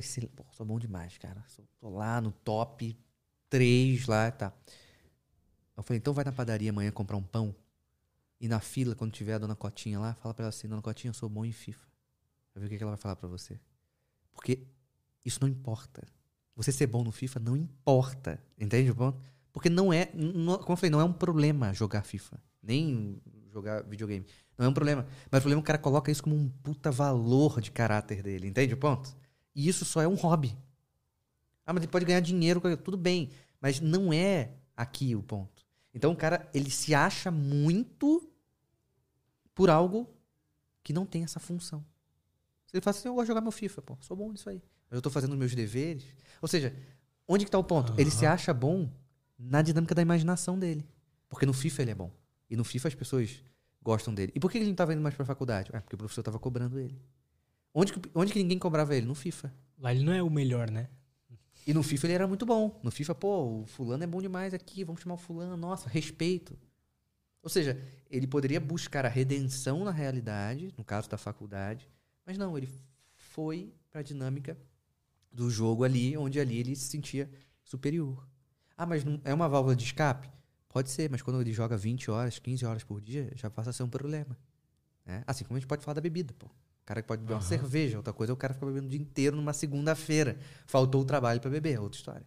B: Ser, pô, sou bom demais, cara. Tô lá no top 3 lá, tá. Eu falei: Então vai na padaria amanhã comprar um pão. E na fila, quando tiver a dona Cotinha lá, fala pra ela assim: Dona Cotinha, eu sou bom em FIFA. Ver o que ela vai falar para você. Porque isso não importa. Você ser bom no FIFA não importa. Entende o ponto? Porque não é. Não, como eu falei, não é um problema jogar FIFA. Nem jogar videogame. Não é um problema. Mas o problema é que o cara coloca isso como um puta valor de caráter dele. Entende o ponto? E isso só é um hobby. Ah, mas ele pode ganhar dinheiro, tudo bem. Mas não é aqui o ponto. Então o cara, ele se acha muito por algo que não tem essa função. Ele fala assim, eu vou jogar meu FIFA, pô, sou bom nisso aí. Mas eu tô fazendo meus deveres. Ou seja, onde que tá o ponto? Uhum. Ele se acha bom na dinâmica da imaginação dele. Porque no FIFA ele é bom. E no FIFA as pessoas gostam dele. E por que ele não estava indo mais para a faculdade? É porque o professor estava cobrando ele. Onde que, onde que ninguém cobrava ele? No FIFA.
A: Lá ele não é o melhor, né?
B: E no FIFA ele era muito bom. No FIFA, pô, o fulano é bom demais aqui, vamos chamar o fulano, nossa, respeito. Ou seja, ele poderia buscar a redenção na realidade, no caso da faculdade, mas não, ele foi para a dinâmica do jogo ali, onde ali ele se sentia superior. Ah, mas não é uma válvula de escape? Pode ser, mas quando ele joga 20 horas, 15 horas por dia, já passa a ser um problema. Né? Assim como a gente pode falar da bebida, pô. O cara que pode beber uhum. uma cerveja, outra coisa é o cara ficar bebendo o dia inteiro numa segunda-feira. Faltou o trabalho para beber, é outra história.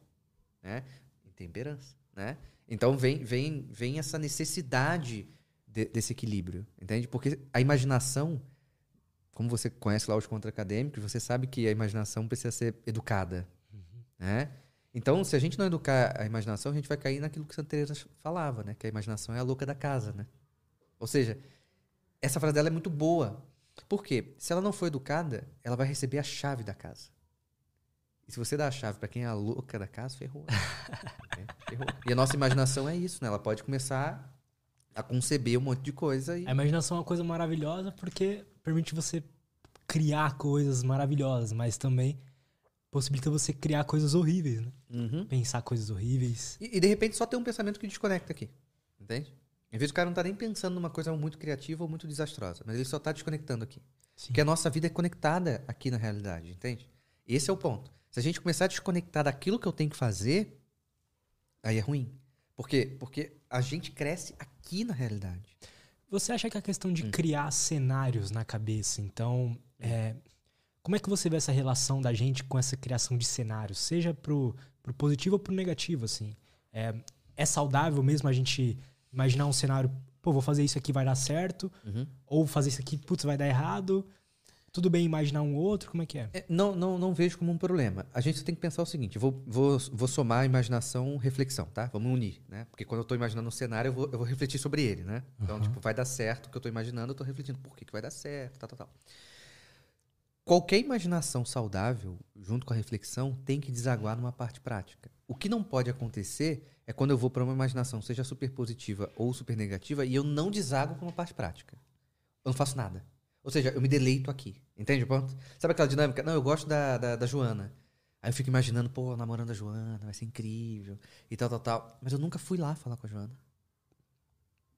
B: Né? Intemperança, né? Então vem, vem, vem essa necessidade de, desse equilíbrio, entende? Porque a imaginação, como você conhece lá os contra-acadêmicos, você sabe que a imaginação precisa ser educada, uhum. né? Então, se a gente não educar a imaginação, a gente vai cair naquilo que Santa Teresa falava, né? Que a imaginação é a louca da casa, né? Ou seja, essa frase dela é muito boa. Por quê? Se ela não for educada, ela vai receber a chave da casa. E se você dá a chave para quem é a louca da casa, ferrou. é, ferrou. E a nossa imaginação é isso, né? Ela pode começar a conceber um monte de coisa. E...
A: A imaginação é uma coisa maravilhosa porque permite você criar coisas maravilhosas, mas também possibilita você criar coisas horríveis, né? Uhum. Pensar coisas horríveis.
B: E, e, de repente só ter um pensamento que desconecta aqui. Entende? Às vezes o cara não tá nem pensando numa coisa muito criativa ou muito desastrosa, mas ele só tá desconectando aqui. Sim. Porque a nossa vida é conectada aqui na realidade, entende? Esse é o ponto. Se a gente começar a desconectar daquilo que eu tenho que fazer, aí é ruim. Por quê? Porque a gente cresce aqui na realidade.
A: Você acha que a questão de hum. criar cenários na cabeça, então, hum. é, como é que você vê essa relação da gente com essa criação de cenários, seja pro, pro positivo ou pro negativo, assim? É, é saudável mesmo a gente imaginar um cenário, pô, vou fazer isso aqui, vai dar certo, uhum. ou fazer isso aqui, putz, vai dar errado. Tudo bem imaginar um outro? Como é que é? é?
B: não, não, não vejo como um problema. A gente tem que pensar o seguinte: vou, vou, vou somar imaginação reflexão, tá? Vamos unir, né? Porque quando eu estou imaginando um cenário, eu vou, eu vou refletir sobre ele, né? Então, uhum. tipo, vai dar certo o que eu estou imaginando, eu estou refletindo por que, que vai dar certo, tal, tal, tal qualquer imaginação saudável, junto com a reflexão, tem que desaguar numa parte prática. O que não pode acontecer é quando eu vou para uma imaginação, seja super positiva ou super negativa, e eu não desago para uma parte prática. Eu não faço nada. Ou seja, eu me deleito aqui. Entende o ponto? Sabe aquela dinâmica? Não, eu gosto da, da, da Joana. Aí eu fico imaginando, pô, namorando a Joana, vai ser incrível. E tal, tal, tal. Mas eu nunca fui lá falar com a Joana.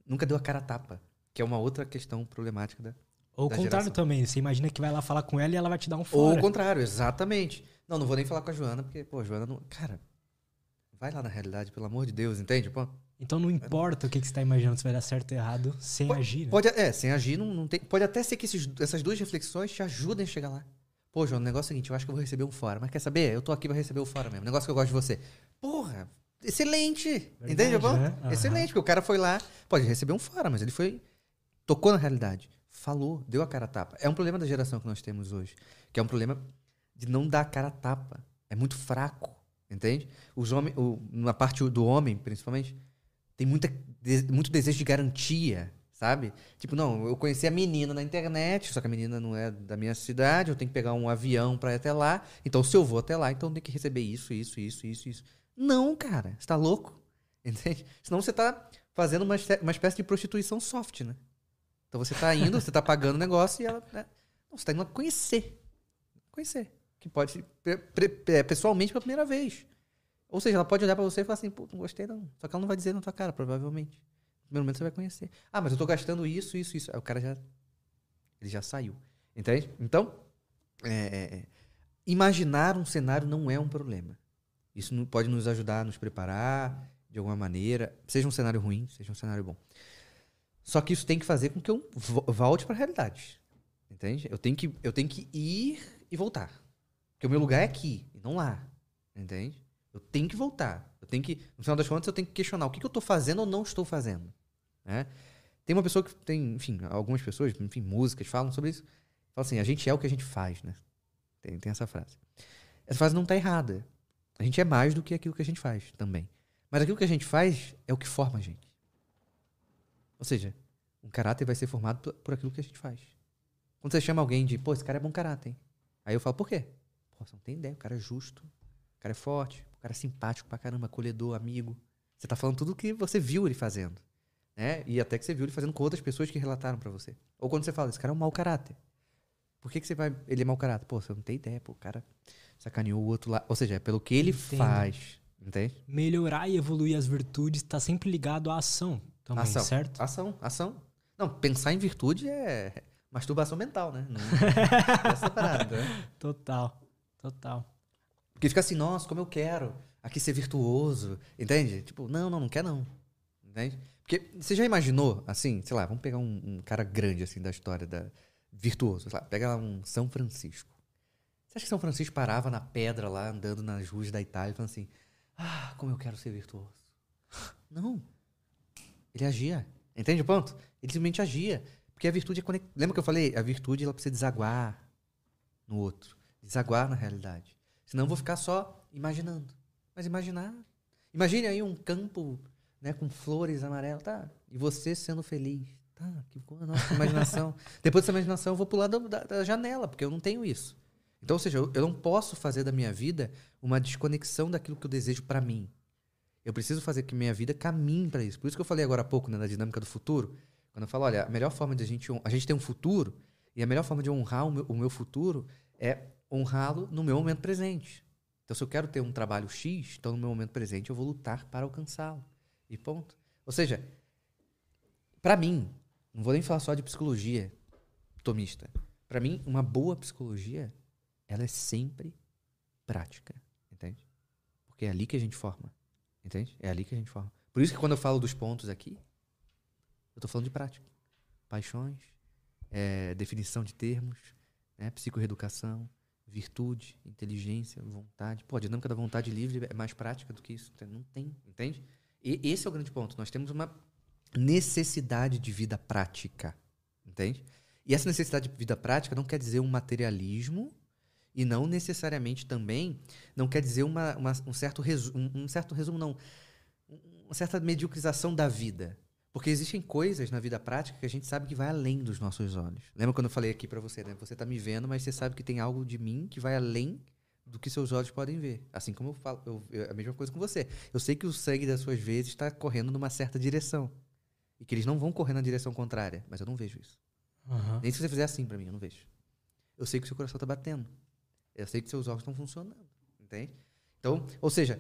B: Nunca deu a cara a tapa. Que é uma outra questão problemática da.
A: Ou o contrário
B: geração.
A: também. Você imagina que vai lá falar com ela e ela vai te dar um
B: Ou
A: fora.
B: o contrário, exatamente. Não, não vou nem falar com a Joana, porque, pô, a Joana não. Cara, vai lá na realidade, pelo amor de Deus, entende? Pô,
A: Então não importa o que, que você tá imaginando, se vai dar certo ou errado, sem agir, né?
B: Pode, é, sem agir, não, não tem. Pode até ser que esses- essas duas reflexões te ajudem a chegar lá. Pô, João, o negócio é o seguinte, eu acho que eu vou receber um fora. Mas quer saber? Eu tô aqui pra receber o fora mesmo. Negócio que eu gosto de você. Porra, excelente. entende, pô?
A: né?
B: Excelente, porque o cara foi lá, pode receber um fora, mas ele foi. Tocou na realidade. Falou, deu a cara a tapa. É um problema da geração que nós temos hoje. Que é um problema de não dar a cara a tapa. É muito fraco. Entende? Os homens, o- na parte do homem, principalmente, tem muita, muito desejo de garantia, sabe? Tipo, não, eu conheci a menina na internet, só que a menina não é da minha cidade, eu tenho que pegar um avião pra ir até lá. Então, se eu vou até lá, então eu tenho que receber isso, isso, isso, isso, isso. Não, cara, você tá louco? Entende? Senão você tá fazendo uma, uma espécie de prostituição soft, né? Então você tá indo, você tá pagando o negócio e ela. Né? Não, você tá indo conhecer. Conhecer. Que pode ser pessoalmente pela primeira vez. Ou seja, ela pode olhar pra você e falar assim, pô, não gostei não. Só que ela não vai dizer na tua cara, provavelmente. No primeiro momento você vai conhecer. Ah, mas eu tô gastando isso, isso, isso. Aí o cara já. Ele já saiu. Entende? Então, é, é, é, imaginar um cenário não é um problema. Isso pode nos ajudar a nos preparar de alguma maneira. Seja um cenário ruim, seja um cenário bom. Só que isso tem que fazer com que eu vo- volte para a realidade. Entende? Eu tenho, que, eu tenho que ir e voltar. Porque o meu lugar é aqui, e não lá. Entende? Eu tenho que voltar. Eu tenho que, no final das contas, eu tenho que questionar o que, que eu estou fazendo ou não estou fazendo. Né? Tem uma pessoa que tem, enfim, algumas pessoas, enfim, músicas falam sobre isso. Fala assim, a gente é o que a gente faz, né? Tem, tem essa frase. Essa frase não está errada. A gente é mais do que aquilo que a gente faz também. Mas aquilo que a gente faz é o que forma a gente. Ou seja, um caráter vai ser formado por, aquilo que a gente faz. Quando você chama alguém de, pô, esse cara é bom caráter, hein? Aí eu falo, por quê? Pô, você não tem ideia, o cara é justo, o cara é forte, cara simpático pra caramba, acolhedor, amigo. Você tá falando tudo que você viu ele fazendo. Né? E até que você viu ele fazendo com outras pessoas que relataram pra você. Ou quando você fala, esse cara é um mau caráter. Por que, que você vai. Ele é mau caráter? Pô, você não tem ideia, pô, o cara sacaneou o outro lá. Ou seja, é pelo que ele
A: Entendo.
B: faz. Entende?
A: Melhorar e evoluir as virtudes tá sempre ligado à ação também,
B: ação.
A: certo?
B: Ação, ação. Não, pensar em virtude é masturbação mental, né? Não, é essa parada, né?
A: Total, total.
B: Porque fica assim, nossa, como eu quero aqui ser virtuoso, entende? Tipo, não, não, não quer não. Entende? Porque você já imaginou, assim, sei lá, vamos pegar um, um cara grande, assim, da história da virtuoso, sei lá, pega lá um São Francisco. Você acha que São Francisco parava na pedra lá, andando nas ruas da Itália, falando assim, ah, como eu quero ser virtuoso. Não. Ele agia. Entende o ponto? Ele simplesmente agia. Porque a virtude é conect... Lembra que eu falei? A virtude ela precisa desaguar no outro. Desaguar na realidade. Senão eu vou ficar só imaginando. Mas imaginar. Imagine aí um campo né, com flores amarelas, tá? E você sendo feliz. Tá, que coisa, nossa, imaginação. Depois dessa imaginação eu vou pular da, da, janela, porque eu não tenho isso. Então, ou seja, eu, eu não posso fazer da minha vida uma desconexão daquilo que eu desejo pra mim. Eu preciso fazer que minha vida caminhe pra isso. Por isso que eu falei agora há pouco, né, na dinâmica do futuro. Quando eu falo, olha, a melhor forma de a gente. A gente tem um futuro, e a melhor forma de honrar o meu, o meu futuro é honrá-lo no meu momento presente. Então, se eu quero ter um trabalho X, então no meu momento presente eu vou lutar para alcançá-lo. E ponto. Ou seja, pra mim, não vou nem falar só de psicologia tomista. Pra mim, uma boa psicologia, ela é sempre prática, entende? Porque é ali que a gente forma, entende? É ali que a gente forma. Por isso que quando eu falo dos pontos aqui, eu tô falando de prática. Paixões, é, definição de termos, né? psicoeducação, virtude, inteligência, vontade. Pô, a dinâmica da vontade livre é mais prática do que isso. Não tem, entende? E esse é o grande ponto. Nós temos uma necessidade de vida prática, entende? E essa necessidade de vida prática não quer dizer um materialismo e não necessariamente também não quer dizer uma, uma- um, certo resu, um, um certo resumo, não. Uma certa mediocrização da vida. Porque existem coisas na vida prática que a gente sabe que vai além dos nossos olhos. Lembra quando eu falei aqui pra você, né? Você tá me vendo, mas você sabe que tem algo de mim que vai além do que seus olhos podem ver. Assim como eu falo, eu, eu- a mesma coisa com você. Eu sei que o sangue das suas vezes está correndo numa certa direção. E que eles não vão correr na direção contrária, mas eu não vejo isso.
A: Aham.
B: Nem se você fizer assim pra mim, eu não vejo. Eu sei que o seu coração tá batendo. Eu sei que seus órgãos estão funcionando. Entende? Então, ou seja,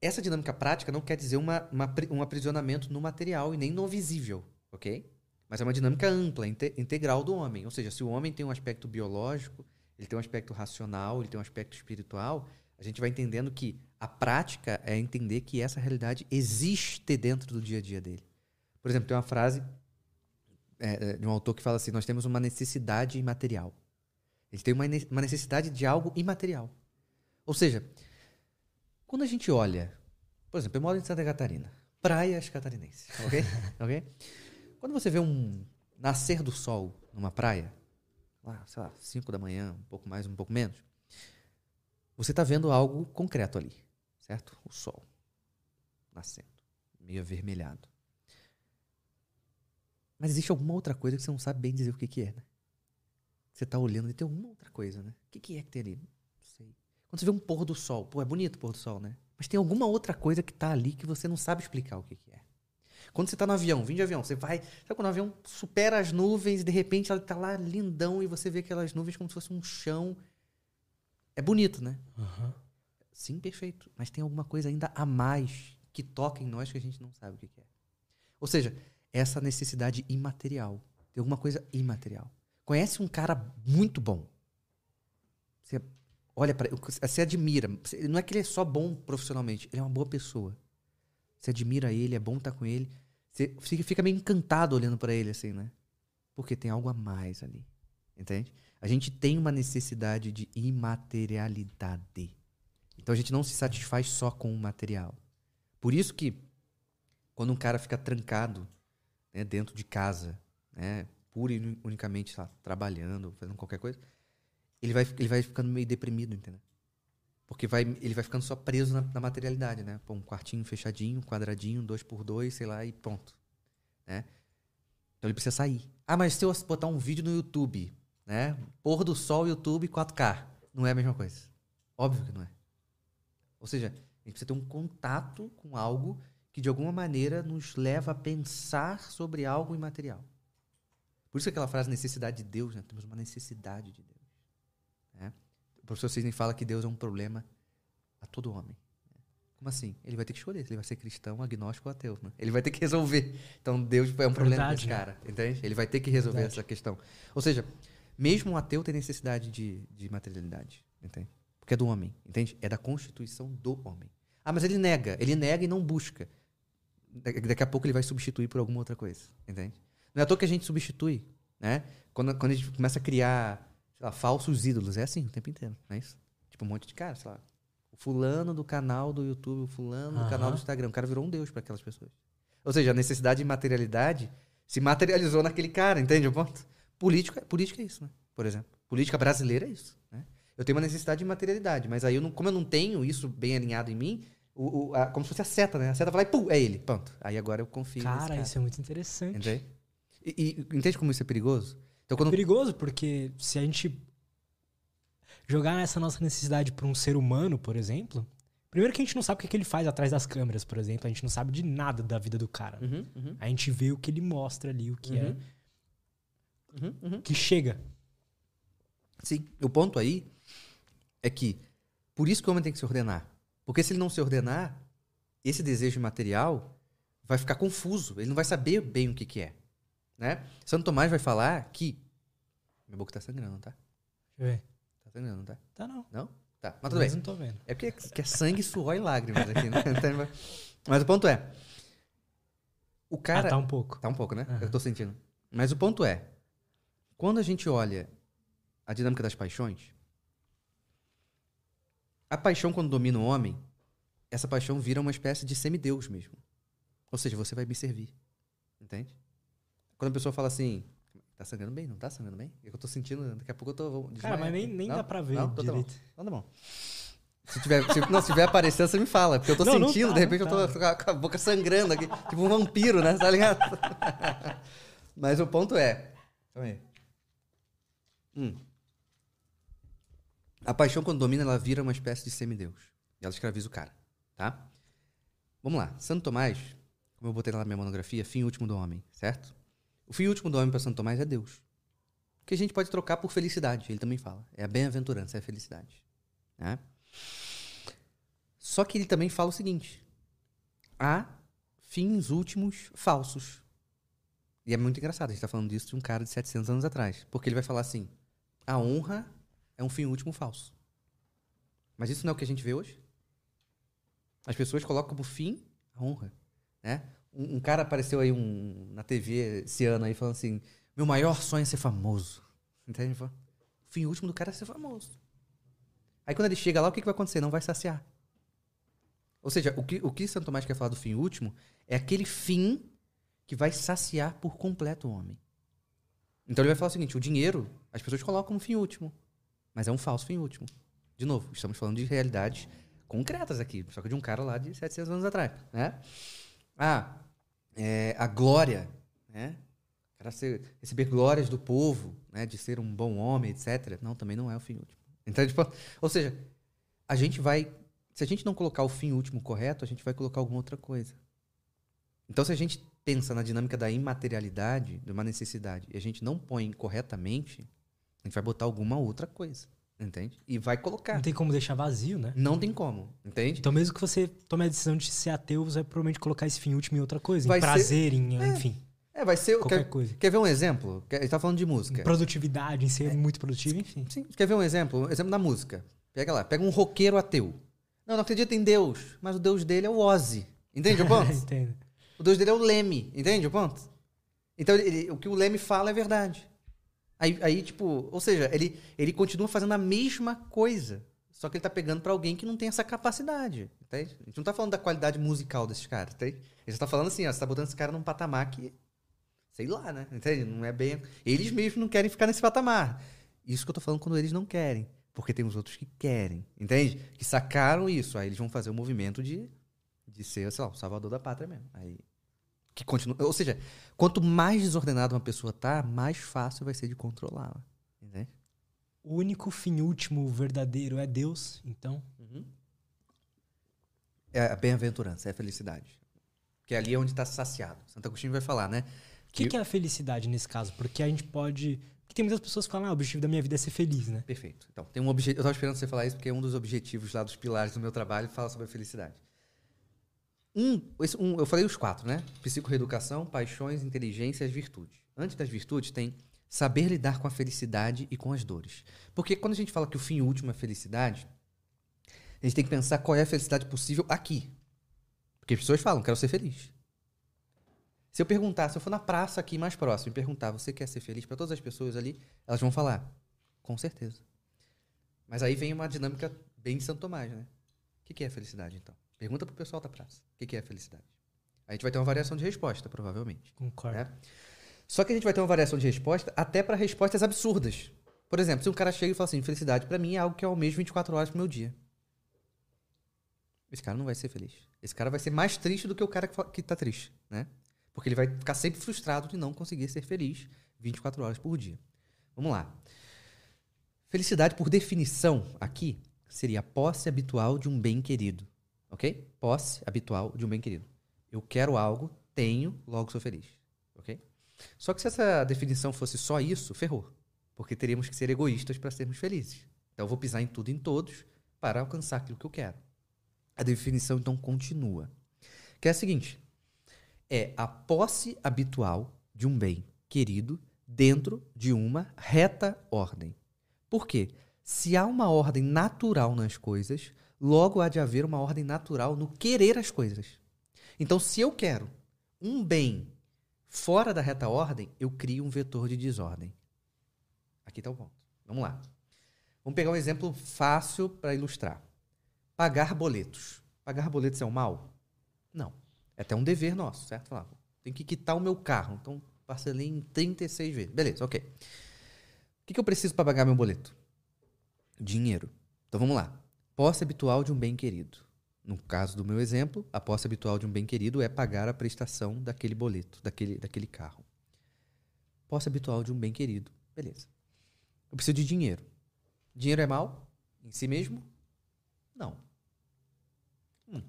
B: essa dinâmica prática não quer dizer uma, uma, um aprisionamento no material e nem no visível, ok? Mas é uma dinâmica ampla, inte, integral do homem. Ou seja, se o homem tem um aspecto biológico, ele tem um aspecto racional, ele tem um aspecto espiritual, a gente vai entendendo que a prática é entender que essa realidade existe dentro do dia a dia dele. Por exemplo, tem uma frase é, de um autor que fala assim: Nós temos uma necessidade imaterial. Ele tem uma necessidade de algo imaterial. Ou seja, quando a gente olha, por exemplo, eu moro em Santa Catarina, praias catarinenses, ok? ok? Quando você vê um nascer do sol numa praia, lá, sei lá, 5 da manhã, um pouco mais, um pouco menos, você está vendo algo concreto ali, certo? O sol nascendo, meio avermelhado. Mas existe alguma outra coisa que você não sabe bem dizer o que, que é, né? Você está olhando e tem alguma outra coisa, né? O que, que é que tem ali? Quando você vê um pôr do sol, pô, é bonito o pôr do sol, né? Mas tem alguma outra coisa que tá ali que você não sabe explicar o que, que é. Quando você tá no avião, vindo de avião, você vai. Sabe quando o avião supera as nuvens e de repente ela tá lá lindão e você vê aquelas nuvens como se fosse um chão. É bonito, né?
A: Uhum.
B: Sim, perfeito. Mas tem alguma coisa ainda a mais que toca em nós que a gente não sabe o que, que é. Ou seja, essa necessidade imaterial. Tem alguma coisa imaterial. Conhece um cara muito bom. Você olha para você admira. Não é que ele é só bom profissionalmente, ele é uma boa pessoa. Você admira ele, é bom estar com ele. Você fica meio encantado olhando para ele assim, né? Porque tem algo a mais ali. Entende? A gente tem uma necessidade de imaterialidade. Então a gente não se satisfaz só com o material. Por isso que quando um cara fica trancado né, dentro de casa, né, pura e unicamente lá, trabalhando, fazendo qualquer coisa, ele vai, ele vai ficando meio deprimido, entendeu? Porque vai, ele vai ficando só preso na, na materialidade, né? Pô, um quartinho fechadinho, quadradinho, dois por dois, sei lá, e ponto. Né? Então ele precisa sair. Ah, mas se eu botar um vídeo no YouTube, né? Pôr do sol, YouTube, 4K. Não é a mesma coisa. Óbvio que não é. Ou seja, a gente precisa ter um contato com algo que de alguma maneira nos leva a pensar sobre algo imaterial. Por isso aquela frase necessidade de Deus, né? Temos uma necessidade de Deus. Né? Professor Cisne fala que Deus é um problema a todo homem. Como assim? Ele vai ter que escolher ele vai ser cristão, agnóstico ou ateu. Né? Ele vai ter que resolver. Então Deus é um problema desse cara. Entende? Ele vai ter que resolver Verdade. essa questão. Ou seja, mesmo um ateu tem necessidade de, de materialidade. Entende? Porque é do homem. Entende? É da constituição do homem. Ah, mas ele nega. Ele nega e não busca. Daqui a pouco ele vai substituir por alguma outra coisa. Entende? Não é à toa que a gente substitui. Né? Quando, quando a gente começa a criar sei lá, falsos ídolos. É assim o tempo inteiro, não é isso? Tipo, um monte de cara, sei lá. O fulano do canal do YouTube, o fulano do canal do Instagram. O cara virou um deus para aquelas pessoas. Ou seja, a necessidade de materialidade se materializou naquele cara, entende o ponto? Política, política é isso, né? Por exemplo. Política brasileira é isso, né? Eu tenho uma necessidade de materialidade, mas aí, eu não, como eu não tenho isso bem alinhado em mim, o, o, a, como se fosse a seta, né? A seta vai lá e pum, é ele, pronto. Aí agora eu confio
A: cara, cara. isso é muito interessante.
B: Entende? E, e, entende como isso é perigoso?
A: Então, quando... É perigoso, porque se a gente jogar essa nossa necessidade para um ser humano, por exemplo, primeiro que a gente não sabe o que, é que, ele faz atrás das câmeras, por exemplo, a gente não sabe de nada da vida do cara.
B: Uhum, uhum.
A: A gente vê o que ele mostra ali, o que é.
B: uhum. é.
A: Que chega.
B: Sim. O ponto aí é que por isso que o homem tem que se ordenar. Porque se ele não se ordenar, esse desejo material vai ficar confuso. Ele não vai saber bem o que, que é. Né? Santo Tomás vai falar que. Minha boca tá sangrando, tá?
A: Deixa eu ver.
B: Tá sangrando, tá?
A: Tá não.
B: Não? Tá. Mas tudo bem.
A: não tô vendo.
B: É porque é sangue, suor e lágrimas aqui, né? Mas o ponto é. O cara. Ah,
A: tá um pouco.
B: Tá um pouco, né? Uhum. Eu tô sentindo. Mas o ponto é. Quando a gente olha a dinâmica das paixões, a paixão, quando domina o homem, essa paixão vira uma espécie de semideus mesmo. Ou seja, você vai me servir. Entende? Quando a pessoa fala assim, tá sangrando bem, não tá sangrando bem? É que eu tô sentindo, daqui a pouco eu tô.
A: Cara, mas nem, nem dá pra ver
B: não,
A: tô, direito.
B: Tá bom. Não, tá bom. Se tiver, se, não, se tiver aparecendo, você me fala. Porque eu tô não, sentindo, não tá, de repente eu tô tá. com a boca sangrando aqui. Tipo um vampiro, né? Tá ligado? Mas o ponto é. Calma aí. Hum. A paixão, quando domina, ela vira uma espécie de semideus. E ela escraviza o cara. Tá? Vamos lá. Santo Tomás, como eu botei lá na minha monografia, fim último do homem, certo? O fim último do homem para Santo Tomás é Deus. Que a gente pode trocar por felicidade, ele também fala. É a bem-aventurança, é a felicidade. Né? Só que ele também fala o seguinte: há fins últimos falsos. E é muito engraçado, a gente tá falando disso de um cara de 700 anos atrás. Porque ele vai falar assim: a honra é um fim último falso. Mas isso não é o que a gente vê hoje? As pessoas colocam como fim a honra. Né? Um, um cara apareceu aí um, na TV esse ano aí falando assim: meu maior sonho é ser famoso. Entende? O fim último do cara é ser famoso. Aí quando ele chega lá, o que, que vai acontecer? Não vai saciar. Ou seja, o que, o que Santo Tomás quer falar do fim último é aquele fim que vai saciar por completo o homem. Então ele vai falar o seguinte: o dinheiro, as pessoas colocam como fim último, mas é um falso fim último. De novo, estamos falando de realidades concretas aqui, só que de um cara lá de 700 anos atrás, né? Ah, é, a glória, né? Cara ser, receber glórias do povo, né? De ser um bom homem, etc. Não, também não é o fim último. Então, tipo, ou seja, a gente vai, se a gente não colocar o fim último correto, a gente vai colocar alguma outra coisa. Então, se a gente pensa na dinâmica da imaterialidade, de uma necessidade, e a gente não põe corretamente, a gente vai botar alguma outra coisa. Entende? E vai colocar.
A: Não tem como deixar vazio, né?
B: Não tem como, entende?
A: Então, mesmo que você tome a decisão de ser ateu, você vai provavelmente colocar esse fim último em outra coisa. Vai em prazer, ser... em, é. enfim.
B: É, vai ser.
A: Qualquer
B: quer,
A: coisa.
B: Quer ver um exemplo? Quer, ele tá falando de música.
A: Produtividade, em ser é. muito produtivo, enfim.
B: Sim. Quer ver um exemplo? Um exemplo da música. Pega lá, pega um roqueiro ateu. Não, não acredita em Deus, mas o Deus dele é o Ozzy. Entende o ponto?
A: Entendo.
B: O Deus dele é o Leme. Entende o ponto? Então, ele, o que o Leme fala é verdade. Aí, aí, tipo, ou seja, ele, ele continua fazendo a mesma coisa. Só que ele tá pegando para alguém que não tem essa capacidade. Entende? A gente não tá falando da qualidade musical desses caras, entende? Ele tá falando assim, ó, você tá botando esse cara num patamar que. Sei lá, né? Entende? Não é bem. Eles mesmos não querem ficar nesse patamar. Isso que eu tô falando quando eles não querem. Porque tem os outros que querem. Entende? Que sacaram isso. Aí eles vão fazer o movimento de, de ser, sei lá, o salvador da pátria mesmo. Aí que continua. Ou seja, quanto mais desordenada uma pessoa tá, mais fácil vai ser de controlá-la.
A: O único fim último verdadeiro é Deus, então. Uhum.
B: É a bem-aventurança, é a felicidade. Que ali é onde está saciado. Santo Agostinho vai falar, né?
A: O que, que, é a felicidade nesse caso? Porque a gente pode. Porque tem muitas pessoas que falam, ah, o objetivo da minha vida é ser feliz, né?
B: Perfeito. Então, tem um objetivo. Eu estava esperando você falar isso, porque é um dos objetivos lá dos pilares do meu trabalho fala sobre a felicidade. Um, esse, um, eu falei os quatro, né? Psicorreeducação, paixões, inteligência e virtudes. Antes das virtudes tem saber lidar com a felicidade e com as dores. Porque quando a gente fala que o fim último é felicidade, a gente tem que pensar qual é a felicidade possível aqui. Porque as pessoas falam, quero ser feliz. Se eu perguntar, se eu for na praça aqui mais próximo e perguntar, você quer ser feliz para todas as pessoas ali, elas vão falar, com certeza. Mas aí vem uma dinâmica bem de Santo Tomás, né? O que é felicidade, então? Pergunta pro pessoal da praça. O que é felicidade? A gente vai ter uma variação de resposta, provavelmente.
A: Concordo. Né?
B: Só que a gente vai ter uma variação de resposta até para respostas absurdas. Por exemplo, se um cara chega e fala assim, felicidade para mim é algo que é o mesmo 24 horas pro meu dia. Esse cara não vai ser feliz. Esse cara vai ser mais triste do que o cara que tá triste, né? Porque ele vai ficar sempre frustrado de não conseguir ser feliz 24 horas por dia. Vamos lá. Felicidade, por definição, aqui, seria a posse habitual de um bem querido. Ok? Posse habitual de um bem querido. Eu quero algo, tenho, logo sou feliz. Ok? Só que se essa definição fosse só isso, ferrou. Porque teríamos que ser egoístas para sermos felizes. Então eu vou pisar em tudo e em todos para alcançar aquilo que eu quero. A definição então continua. Que é a seguinte: é a posse habitual de um bem querido dentro de uma reta ordem. Por quê? Se há uma ordem natural nas coisas, logo há de haver uma ordem natural no querer as coisas. Então, se eu quero um bem fora da reta ordem, eu crio um vetor de desordem. Aqui está o ponto. Vamos lá. Vamos pegar um exemplo fácil para ilustrar. Pagar boletos. Pagar boletos é um mal? Não. É até um dever nosso, certo? Tem que quitar o meu carro. Então, parcelei em 36 vezes. Beleza, ok. O que, que eu preciso para pagar meu boleto? Dinheiro. Então, vamos lá. Posse habitual de um bem querido. No caso do meu exemplo, a posse habitual de um bem querido é pagar a prestação daquele boleto, daquele, daquele carro. Posse habitual de um bem querido. Beleza. Eu preciso de dinheiro. Dinheiro é mal em si mesmo? Não. Hum.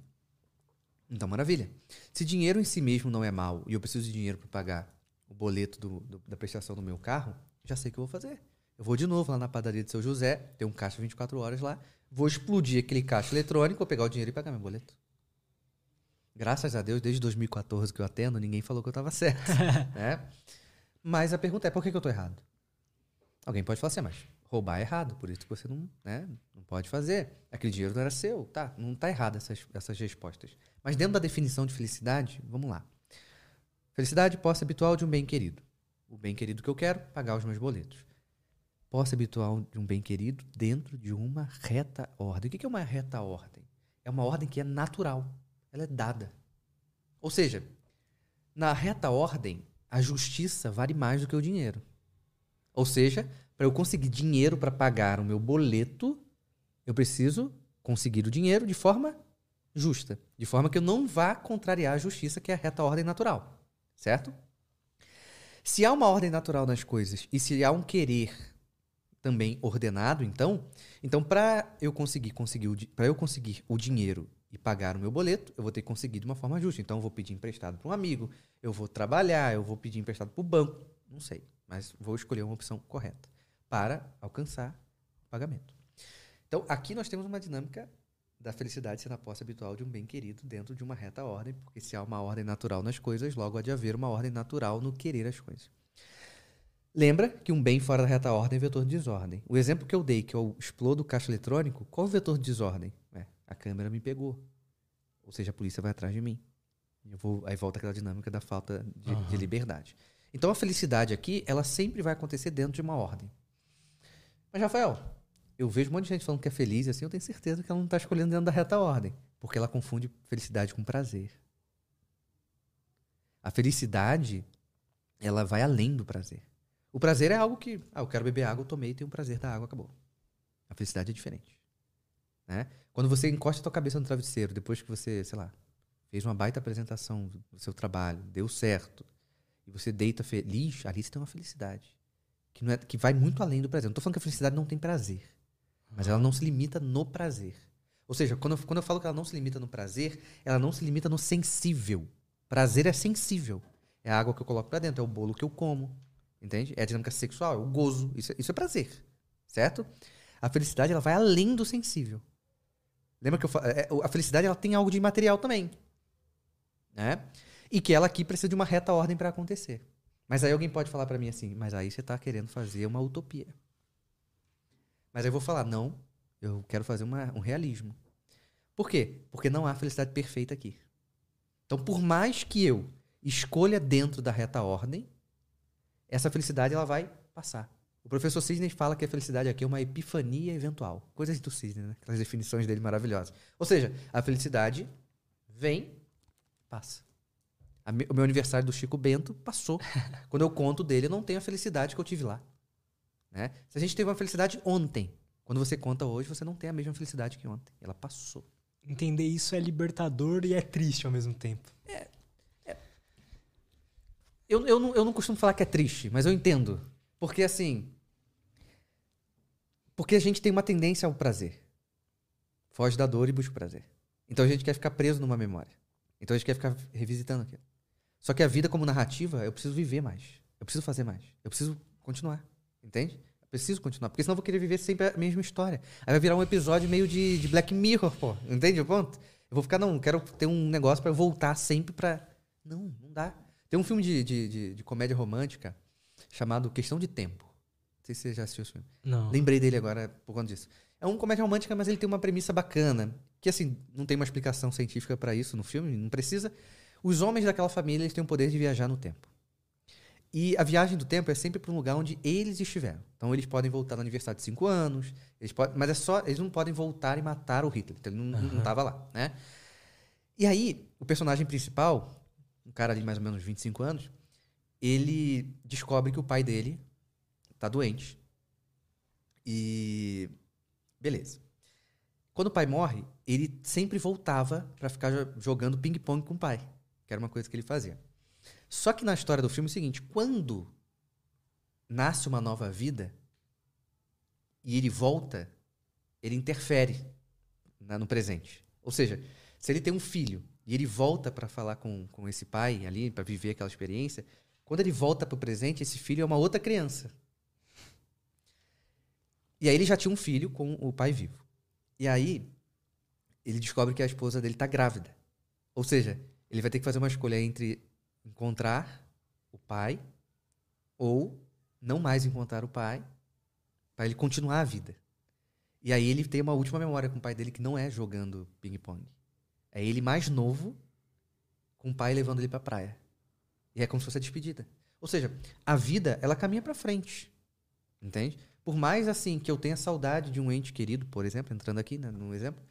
B: Então, maravilha. Se dinheiro em si mesmo não é mal e eu preciso de dinheiro para pagar o boleto do, do, da prestação do meu carro, já sei o que eu vou fazer. Eu vou de novo lá na padaria de seu José, tem um caixa 24 horas lá, vou explodir aquele caixa eletrônico, vou pegar o dinheiro e pagar meu boleto. Graças a Deus, desde 2014 que eu atendo, ninguém falou que eu estava certo. né? Mas a pergunta é, por que, que eu estou errado? Alguém pode falar assim, mas roubar é errado, por isso que você não, né, não pode fazer. Aquele dinheiro não era seu. Tá, não está errado essas, essas respostas. Mas dentro da definição de felicidade, vamos lá. Felicidade, posse habitual de um bem querido. O bem querido que eu quero, pagar os meus boletos. Posse habitual de um bem querido dentro de uma reta ordem. O que é uma reta ordem? É uma ordem que é natural. Ela é dada. Ou seja, na reta ordem, a justiça vale mais do que o dinheiro. Ou seja, para eu conseguir dinheiro para pagar o meu boleto, eu preciso conseguir o dinheiro de forma justa, de forma que eu não vá contrariar a justiça, que é a reta ordem natural, certo? Se há uma ordem natural nas coisas e se há um querer também ordenado, então, então para eu conseguir conseguir para eu conseguir o dinheiro e pagar o meu boleto, eu vou ter que conseguir de uma forma justa. Então eu vou pedir emprestado para um amigo, eu vou trabalhar, eu vou pedir emprestado para o banco, não sei, mas vou escolher uma opção correta para alcançar o pagamento. Então, aqui nós temos uma dinâmica da felicidade ser a posse habitual de um bem querido dentro de uma reta ordem, porque se há uma ordem natural nas coisas, logo há de haver uma ordem natural no querer as coisas. Lembra que um bem fora da reta ordem é vetor de desordem. O exemplo que eu dei, que eu explodo o caixa eletrônico, qual o vetor de desordem? É, a câmera me pegou. Ou seja, a polícia vai atrás de mim. Eu vou, aí volta aquela dinâmica da falta de, uhum. de liberdade. Então a felicidade aqui, ela sempre vai acontecer dentro de uma ordem. Mas, Rafael, eu vejo um monte de gente falando que é feliz, assim, eu tenho certeza que ela não está escolhendo dentro da reta ordem. Porque ela confunde felicidade com prazer. A felicidade, ela vai além do prazer. O prazer é algo que, ah, eu quero beber água, eu tomei, tenho o prazer da água, acabou. A felicidade é diferente. Né? Quando você encosta a tua cabeça no travesseiro, depois que você, sei lá, fez uma baita apresentação do seu trabalho, deu certo, e você deita feliz, ali você tem uma felicidade que, não é, que vai muito além do prazer. Não estou falando que a felicidade não tem prazer, mas ela não se limita no prazer. Ou seja, quando eu, quando eu falo que ela não se limita no prazer, ela não se limita no sensível. Prazer é sensível. É a água que eu coloco para dentro, é o bolo que eu como. Entende? É a dinâmica sexual, é o gozo. Isso, é, isso é prazer. Certo? A felicidade ela vai além do sensível. Lembra que eu é, a felicidade ela tem algo de imaterial também. Né? E que ela aqui precisa de uma reta ordem para acontecer. Mas aí alguém pode falar para mim assim, mas aí você está querendo fazer uma utopia. Mas eu vou falar, não, eu quero fazer uma, um realismo. Por quê? Porque não há felicidade perfeita aqui. Então, por mais que eu escolha dentro da reta ordem, essa felicidade ela vai passar. O professor Sidney fala que a felicidade aqui é uma epifania eventual. Coisas do Sidney, né? Aquelas definições dele maravilhosas. Ou seja, a felicidade vem, passa o meu aniversário do Chico Bento passou. Quando eu conto dele, eu não tenho a felicidade que eu tive lá. Né? Se a gente teve uma felicidade ontem, quando você conta hoje, você não tem a mesma felicidade que ontem. Ela passou.
A: Entender isso é libertador e é triste ao mesmo tempo. É.
B: Eu, eu, não, eu não costumo falar que é triste, mas eu entendo. Porque assim. Porque a gente tem uma tendência ao prazer. Foge da dor e busca o prazer. Então a gente quer ficar preso numa memória. Então a gente quer ficar revisitando aquilo. Só que a vida como narrativa, eu preciso viver mais. Eu preciso fazer mais. Eu preciso continuar. Entende? Eu preciso continuar. Porque senão eu vou querer viver sempre a mesma história. Aí vai virar um episódio meio de, de Black Mirror, pô. Entende o ponto? Eu vou ficar, não, quero ter um negócio para voltar sempre pra. Não, não dá. Tem um filme de, de, de, de, comédia romântica chamado Questão de Tempo. Não sei se você já assistiu esse filme.
A: Não.
B: Lembrei dele agora por conta disso. É um comédia romântica, mas ele tem uma premissa bacana. Que, assim, não tem uma explicação científica para isso no filme, não precisa. Os homens daquela família eles têm o poder de viajar no tempo. E a viagem do tempo é sempre para um lugar onde eles estiveram. Então eles podem voltar no aniversário de 5 anos, eles podem, mas é só eles não podem voltar e matar o Hitler. Então ele não estava lá, né? E aí, o personagem principal, um cara de mais ou menos 25 anos, ele descobre que o pai dele está doente. E beleza. Quando o pai morre, ele sempre voltava para ficar jogando ping-pong com o pai que era uma coisa que ele fazia. Só que na história do filme é o seguinte: quando nasce uma nova vida e ele volta, ele interfere no presente. Ou seja, se ele tem um filho e ele volta para falar com, com esse pai ali, para viver aquela experiência, quando ele volta para o presente, esse filho é uma outra criança. E aí ele já tinha um filho com o pai vivo. E aí ele descobre que a esposa dele tá grávida. Ou seja, ele vai ter que fazer uma escolha entre encontrar o pai ou não mais encontrar o pai para ele continuar a vida. E aí ele tem uma última memória com o pai dele que não é jogando ping-pong. É ele mais novo com o pai levando ele para praia. E é como se fosse a despedida. Ou seja, a vida, ela caminha para frente. Entende? Por mais assim que eu tenha saudade de um ente querido, por exemplo, entrando aqui né, no exemplo,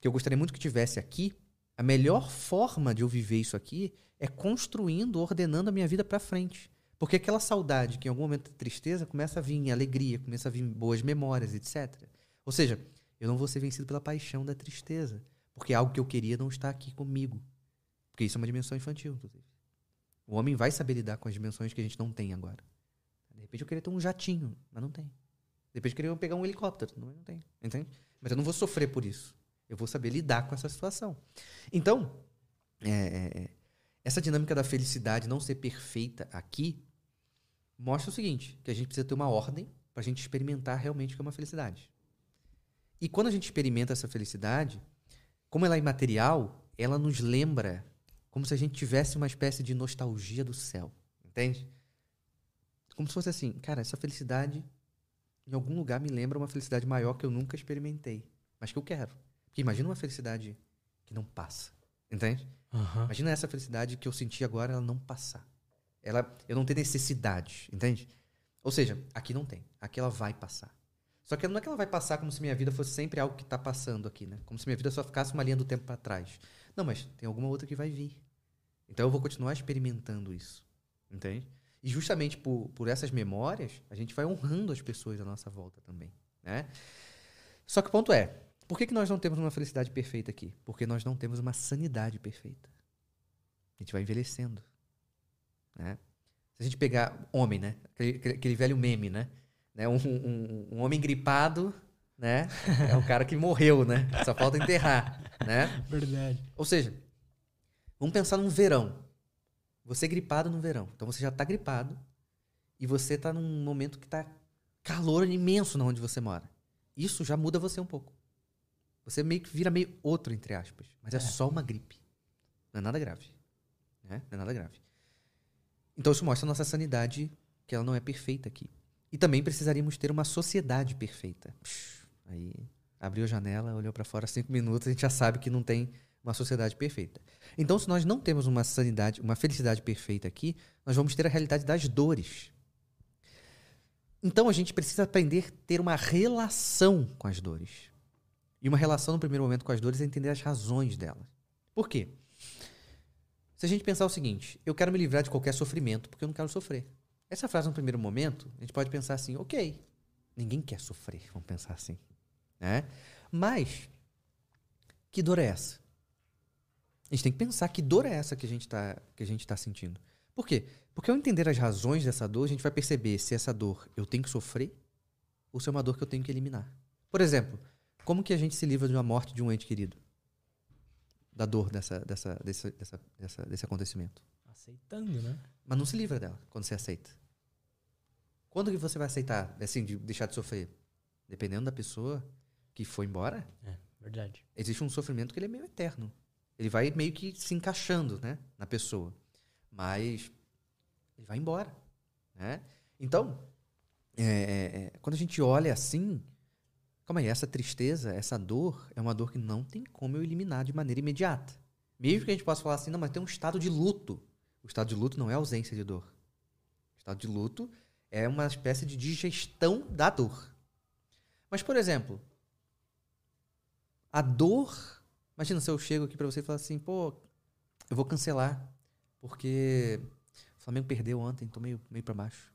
B: que eu gostaria muito que tivesse aqui, a melhor forma de eu viver isso aqui é construindo, ordenando a minha vida para frente. Porque aquela saudade, que em algum momento de tristeza, começa a vir alegria, começa a vir boas memórias, etc. Ou seja, eu não vou ser vencido pela paixão da tristeza. Porque algo que eu queria não está aqui comigo. Porque isso é uma dimensão infantil, inclusive. O homem vai saber lidar com as dimensões que a gente não tem agora. De repente eu queria ter um jatinho, mas não tem. De repente eu queria pegar um helicóptero, mas não tem. Entende? Mas eu não vou sofrer por isso. Eu vou saber lidar com essa situação. Então, é, é, é essa dinâmica da felicidade não ser perfeita aqui mostra o seguinte: que a gente precisa ter uma ordem para a gente experimentar realmente o que é uma felicidade. E quando a gente experimenta essa felicidade, como ela é imaterial, ela nos lembra como se a gente tivesse uma espécie de nostalgia do céu. Entende? Como se fosse assim, cara, essa felicidade em algum lugar me lembra uma felicidade maior que eu nunca experimentei, mas que eu quero. Porque imagina uma felicidade que não passa. Entende?
A: Uhum.
B: Imagina essa felicidade que eu senti agora, ela não passar. Ela, eu não ter necessidade, entende? Ou seja, aqui não tem. Aqui ela vai passar. Só que não é que ela vai passar como se minha vida fosse sempre algo que está passando aqui, né? Como se minha vida só ficasse uma linha do tempo para trás. Não, mas tem alguma outra que vai vir. Então eu vou continuar experimentando isso. Entende? E justamente por, por essas memórias, a gente vai honrando as pessoas à nossa volta também. Né? Só que o ponto é: por que, que nós não temos uma felicidade perfeita aqui? Porque nós não temos uma sanidade perfeita. A gente vai envelhecendo. Né? Se a gente pegar homem, né? Aquele, aquele velho meme, né? Né? Um, um, um, homem gripado, né? É o cara que morreu, né? Só falta enterrar, né?
A: Verdade.
B: Ou seja, vamos pensar num verão. Você é gripado no verão. Então você já está gripado e você está num momento que está calor imenso na onde você mora. Isso já muda você um pouco. Você meio que vira meio outro, entre aspas. Mas é, é só uma gripe. Não é nada grave. Né? Não é nada grave. Então isso mostra a nossa sanidade, que ela não é perfeita aqui. E também precisaríamos ter uma sociedade perfeita. Aí abriu a janela, olhou para fora cinco minutos, a gente já sabe que não tem uma sociedade perfeita. Então, se nós não temos uma sanidade, uma felicidade perfeita aqui, nós vamos ter a realidade das dores. Então, a gente precisa aprender a ter uma relação com as dores. E uma relação, no primeiro momento, com as dores é entender as razões delas. Por quê? Se a gente pensar o seguinte, eu quero me livrar de qualquer sofrimento porque eu não quero sofrer. Essa frase, no primeiro momento, a gente pode pensar assim, ok, ninguém quer sofrer, vamos pensar assim. Né? Mas, que dor é essa? A gente tem que pensar que dor é essa que a gente está tá sentindo. Por quê? Porque ao entender as razões dessa dor, a gente vai perceber se essa dor eu tenho que sofrer ou se é uma dor que eu tenho que eliminar. Por exemplo, como que a gente se livra de uma morte de um ente querido? Da dor dessa, dessa, dessa, dessa, desse acontecimento.
A: Aceitando, né?
B: Mas não se livra dela quando você aceita. Quando que você vai aceitar, assim, de deixar de sofrer? Dependendo da pessoa que foi embora.
A: É, verdade.
B: Existe um sofrimento que ele é meio eterno. Ele vai meio que se encaixando, né, na pessoa. Mas ele vai embora, né? Então, é, é, é, quando a gente olha assim, calma aí, essa tristeza, essa dor, é uma dor que não tem como eu eliminar de maneira imediata. Mesmo que a gente possa falar assim, não, mas tem um estado de luto. O estado de luto não é ausência de dor. O estado de luto é uma espécie de digestão da dor. Mas, por exemplo, a dor. Imagina se eu chego aqui para você e falar assim, pô, eu vou cancelar, porque o Flamengo perdeu ontem, tô meio, meio para baixo.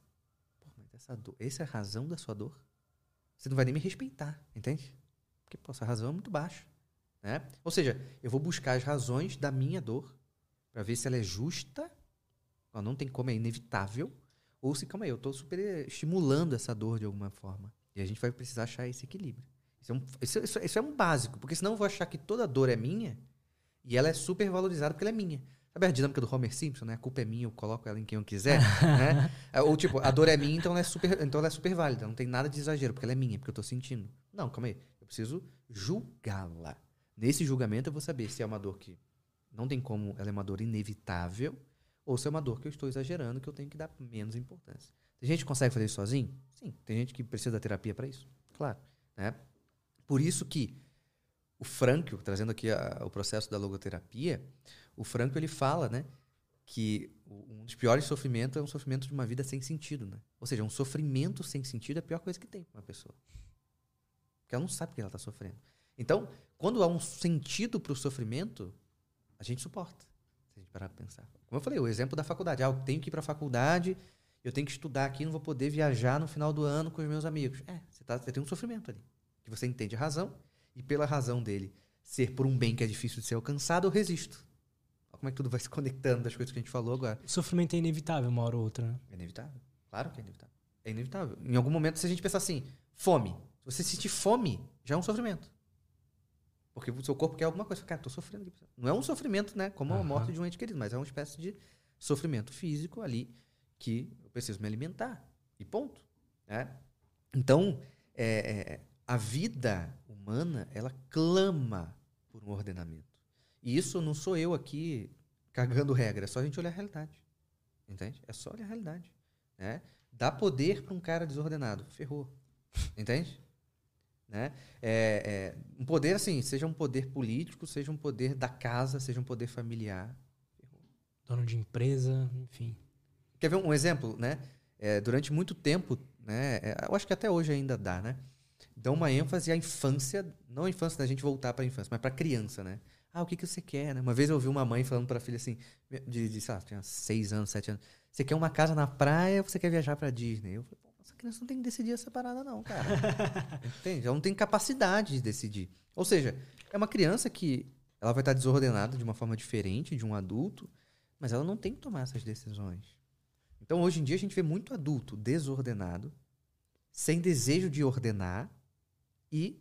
B: Pô, mas essa dor, essa é a razão da sua dor? Você não vai nem me respeitar, entende? Porque pô, essa razão é muito baixa. Né? Ou seja, eu vou buscar as razões da minha dor para ver se ela é justa, ela não tem como, é inevitável, ou se, calma aí, eu estou super estimulando essa dor de alguma forma. E a gente vai precisar achar esse equilíbrio. Isso é um, isso, isso, isso é um básico, porque senão eu vou achar que toda dor é minha e ela é super valorizada porque ela é minha. Sabe a dinâmica do Homer Simpson, né? A culpa é minha, eu coloco ela em quem eu quiser, né? É, Ou tipo, a dor é minha, então ela é super, então ela é super válida, não tem nada de exagero, porque ela é minha, porque eu tô sentindo. Não, calma aí. Eu preciso julgá-la. Nesse julgamento eu vou saber se é uma dor que não tem como, ela é uma dor inevitável, ou se é uma dor que eu estou exagerando, que eu tenho que dar menos importância. Tem gente que consegue fazer isso sozinho? Sim. Tem gente que precisa da terapia para isso? Claro. Né? Por isso que o Frankl, trazendo aqui a- o processo da logoterapia, o Frankl ele fala, né, que um dos piores sofrimentos é um sofrimento de uma vida sem sentido, né? Ou seja, um sofrimento sem sentido é a pior coisa que tem para uma pessoa. Porque ela não sabe o que ela está sofrendo. Então, quando há um sentido para o sofrimento, a gente suporta. Se a gente parar para pensar. Como eu falei, o exemplo da faculdade. Ah, eu tenho que ir para a faculdade, eu tenho que estudar aqui, não vou poder viajar no final do ano com os meus amigos. É, você, tá, você tem um sofrimento ali. Que você entende a razão, e pela razão dele ser por um bem que é difícil de ser alcançado, eu resisto. Olha como é que tudo vai se conectando das coisas que a gente falou agora.
A: O sofrimento é inevitável uma hora ou outra, né?
B: É inevitável. Claro que é inevitável. É inevitável. Em algum momento, se a gente pensar assim, fome. Se você sentir fome, já é um sofrimento. Porque o seu corpo quer alguma coisa. Cara, tô sofrendo. aqui. Não é um sofrimento, né? Como a morte de um ente querido, mas é uma espécie de sofrimento físico ali que eu preciso me alimentar. E ponto. né? Então, é, é, a vida humana, ela clama por um ordenamento. E isso não sou eu aqui cagando regra, é só a gente olhar a realidade. Entende? É só olhar a realidade. Né? Dá poder para um cara desordenado. Ferrou. Entende? Né? É, é, um poder assim, seja um poder político, seja um poder da casa, seja um poder familiar.
A: Dono de empresa, enfim.
B: Quer ver um exemplo, né? É, durante muito tempo, né? é, eu acho que até hoje ainda dá, né? Dão uma ênfase à infância, não a infância da gente voltar para a infância, mas para a criança, né? Ah, o que, que você quer, né? Uma vez eu ouvi uma mãe falando para a filha assim, de, de sei lá, tinha seis anos, sete anos, você quer uma casa na praia ou você quer viajar para Disney? Eu falei, criança não tem que decidir essa parada não, cara. Entende? Ela não tem capacidade de decidir. Ou seja, é uma criança que ela vai estar desordenada de uma forma diferente de um adulto, mas ela não tem que tomar essas decisões. Então, hoje em dia, a gente vê muito adulto desordenado, sem desejo de ordenar e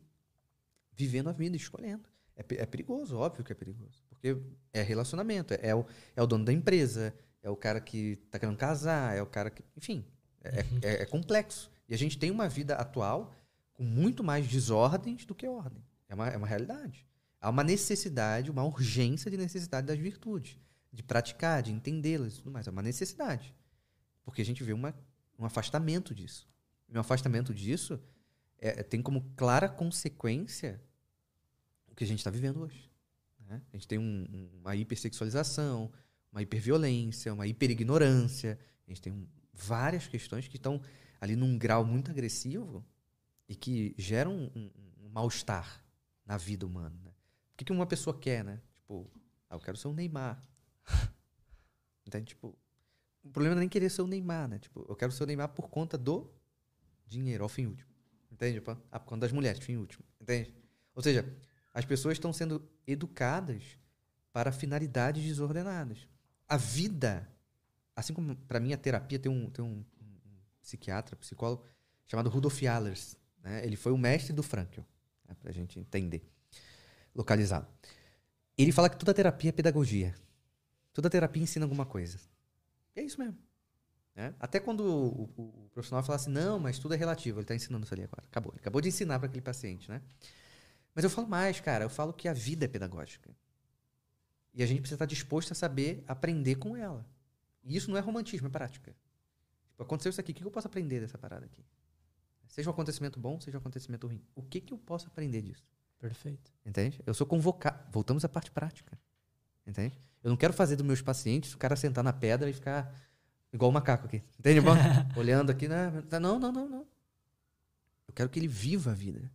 B: vivendo a vida, escolhendo. É, é perigoso, óbvio que é perigoso. Porque é relacionamento, é, o, é o dono da empresa, é o cara que tá querendo casar, é o cara que. Enfim, é, é- é complexo. E a gente tem uma vida atual com muito mais desordens do que ordem. É uma, é uma realidade. Há uma necessidade, uma urgência de necessidade das virtudes, de praticar, de entendê-las e tudo mais. É uma necessidade. Porque a gente vê uma, um afastamento disso. E um afastamento disso é- tem como clara consequência o que a gente está vivendo hoje. né? A gente tem um- uma hipersexualização, uma hiperviolência, uma hiperignorância. A gente tem um- várias questões que estão ali num grau muito agressivo e que geram um, um- mal-estar na vida humana. Né? O que, que uma pessoa quer, né? Tipo, ah, eu quero ser um Neymar. Entende? Tipo, o problema não é nem querer ser o Neymar, né? Tipo, eu quero ser o Neymar por conta do dinheiro, ao fim último. Entende? Ah, por conta das mulheres, fim último. Entende? Ou seja, as pessoas estão sendo educadas para finalidades desordenadas. A vida, assim como para mim a terapia tem um, tem um, um- psiquiatra, psicólogo chamado Rudolf Allers. Né? Ele foi o mestre do Frankl, né? para a gente entender, localizado. Ele fala que toda terapia é pedagogia. Toda terapia ensina alguma coisa. E é isso mesmo. né? Até quando o, o- o profissional fala assim, não, mas tudo é relativo, ele está ensinando isso ali agora. Acabou. Ele acabou de ensinar para aquele paciente, né? Mas eu falo mais, cara. Eu falo que a vida é pedagógica. E a gente precisa estar disposto a saber aprender com ela. E isso não é romantismo, é prática. Tipo, aconteceu isso aqui, o que eu posso aprender dessa parada aqui? Seja um acontecimento bom, seja um acontecimento ruim. O que, que eu posso aprender disso?
A: Perfeito.
B: Entende? Eu sou convocado. Voltamos à parte prática. Entende? Eu não quero fazer dos meus pacientes o cara sentar na pedra e ficar igual o macaco aqui. Entende, irmão? Olhando aqui, né? Não, não, não, não. Eu quero que ele viva a vida.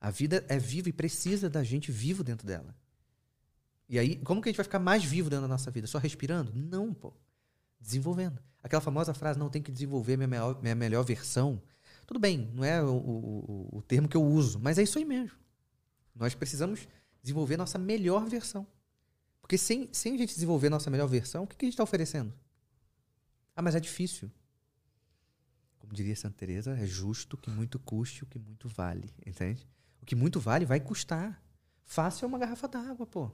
B: A vida é viva e precisa da gente vivo dentro dela. E aí, como que a gente vai ficar mais vivo dentro da nossa vida? Só respirando? Não, pô. Desenvolvendo. Aquela famosa frase, não tem que desenvolver minha melhor, minha melhor versão. Tudo bem, não é o, o, o- termo que eu uso, mas é isso aí mesmo. Nós precisamos desenvolver nossa melhor versão. Porque sem, sem a gente desenvolver nossa melhor versão, o que, que a gente está oferecendo? Ah, mas é difícil. Como diria Santa Teresa, é justo que muito custe o que muito vale, entende? O que muito vale vai custar. Fácil é uma garrafa d'água, pô.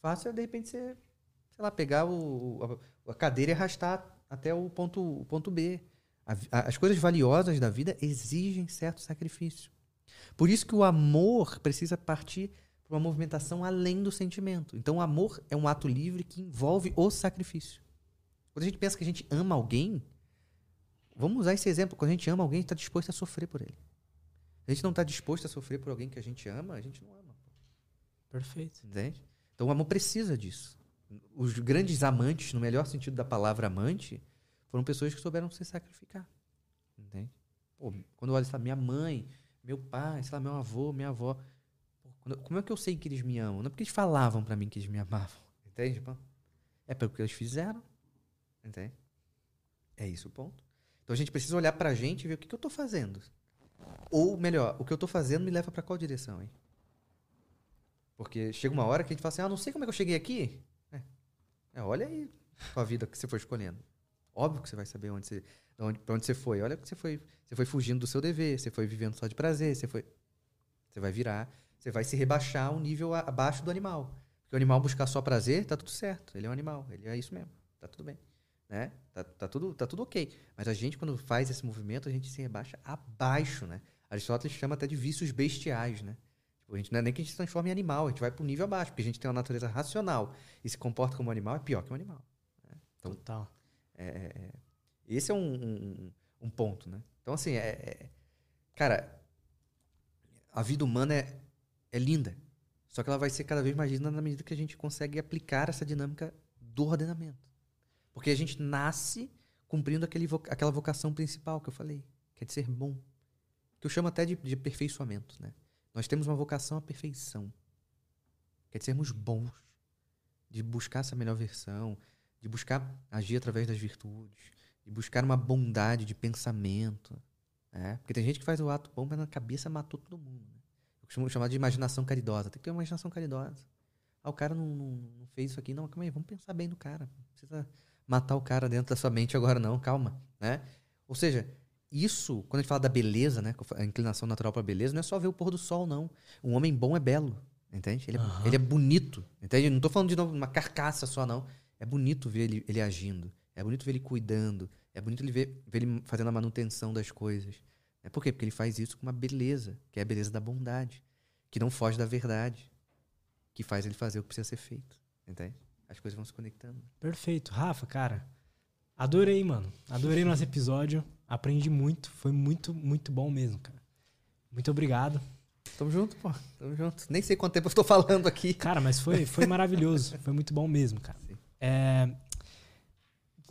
B: Fácil é, de repente, você sei lá, pegar o, a, a cadeira e arrastar até o ponto, o ponto B. A, a, as coisas valiosas da vida exigem certo sacrifício. Por isso que o amor precisa partir para uma movimentação além do sentimento. Então, o amor é um ato livre que envolve o sacrifício. Quando a gente pensa que a gente ama alguém, vamos usar esse exemplo. Quando a gente ama alguém, a gente está disposto a sofrer por ele. Se a gente não está disposto a sofrer por alguém que a gente ama, a gente não ama.
A: Perfeito.
B: Entende? Então, o amor precisa disso. Os grandes amantes, no melhor sentido da palavra amante, foram pessoas que souberam se sacrificar. Entende? Pô, quando eu olho, sabe, minha mãe, meu pai, sei lá, meu avô, minha avó. Pô, como é que eu sei que eles me amam? Não é porque eles falavam para mim que eles me amavam. Entende? Pô? É pelo que eles fizeram. Entende? É isso o ponto. Então a gente precisa olhar pra gente e ver o que, que eu tô fazendo. Ou melhor, o que eu tô fazendo me leva para qual direção, hein? Porque chega uma hora que a gente fala assim, ah, não sei como é que eu cheguei aqui. É, olha aí a vida que você foi escolhendo. Óbvio que você vai saber onde você, onde, pra onde você foi. Olha que você foi, você foi fugindo do seu dever, você foi vivendo só de prazer, você foi. Você vai virar, você vai se rebaixar um nível abaixo do animal. Porque o animal buscar só prazer, tá tudo certo. Ele é um animal, ele é isso mesmo. Tá tudo bem. Né? Tá, tá, tudo, tá tudo ok. Mas a gente, quando faz esse movimento, a gente se rebaixa abaixo, né? Aristóteles chama até de vícios bestiais, né? Tipo, a gente não é nem que a gente se transforma em animal, a gente vai para um nível abaixo, porque a gente tem uma natureza racional e se comporta como um animal, é pior que um animal. Né?
A: Então, Total.
B: É, é, é, esse é um, um, um, ponto, né? Então, assim, é, é, cara, a vida humana é, é linda. Só que ela vai ser cada vez mais linda na medida que a gente consegue aplicar essa dinâmica do ordenamento. Porque a gente nasce cumprindo aquele, aquela vocação principal que eu falei, que é de ser bom. Que eu chamo até de, de aperfeiçoamento, né? Nós temos uma vocação à perfeição. Que é de sermos bons. De buscar essa melhor versão, de buscar agir através das virtudes, de buscar uma bondade de pensamento. Né? Porque tem gente que faz o ato bom, mas na cabeça matou todo mundo. Né? Eu costumo chamar de imaginação caridosa. Tem que ter uma imaginação caridosa. Ah, o cara não, não, não, fez isso aqui. Não, calma aí, vamos pensar bem no cara. Não precisa matar o cara dentro da sua mente agora, não. Calma. Né? Ou seja, isso, quando a gente fala da beleza, né? A inclinação natural para a beleza, não é só ver o pôr do sol, não. Um homem bom é belo. Entende? Ele é, uhum. ele é bonito. Entende? Não estou falando de uma carcaça só, não. É bonito ver ele, ele agindo. É bonito ver ele cuidando. É bonito ele ver, ver ele fazendo a manutenção das coisas. É por quê? Porque ele faz isso com uma beleza, que é a beleza da bondade, que não foge da verdade, que faz ele fazer o que precisa ser feito. Entende? As coisas vão se conectando.
A: Perfeito. Rafa, cara, adorei, mano. Adorei nosso episódio. Aprendi muito. Foi muito, muito bom mesmo, cara. Muito obrigado.
B: Tamo junto, pô. Tamo junto. Nem sei quanto tempo eu estou falando aqui.
A: Cara, mas foi, foi maravilhoso. foi muito bom mesmo, cara. É,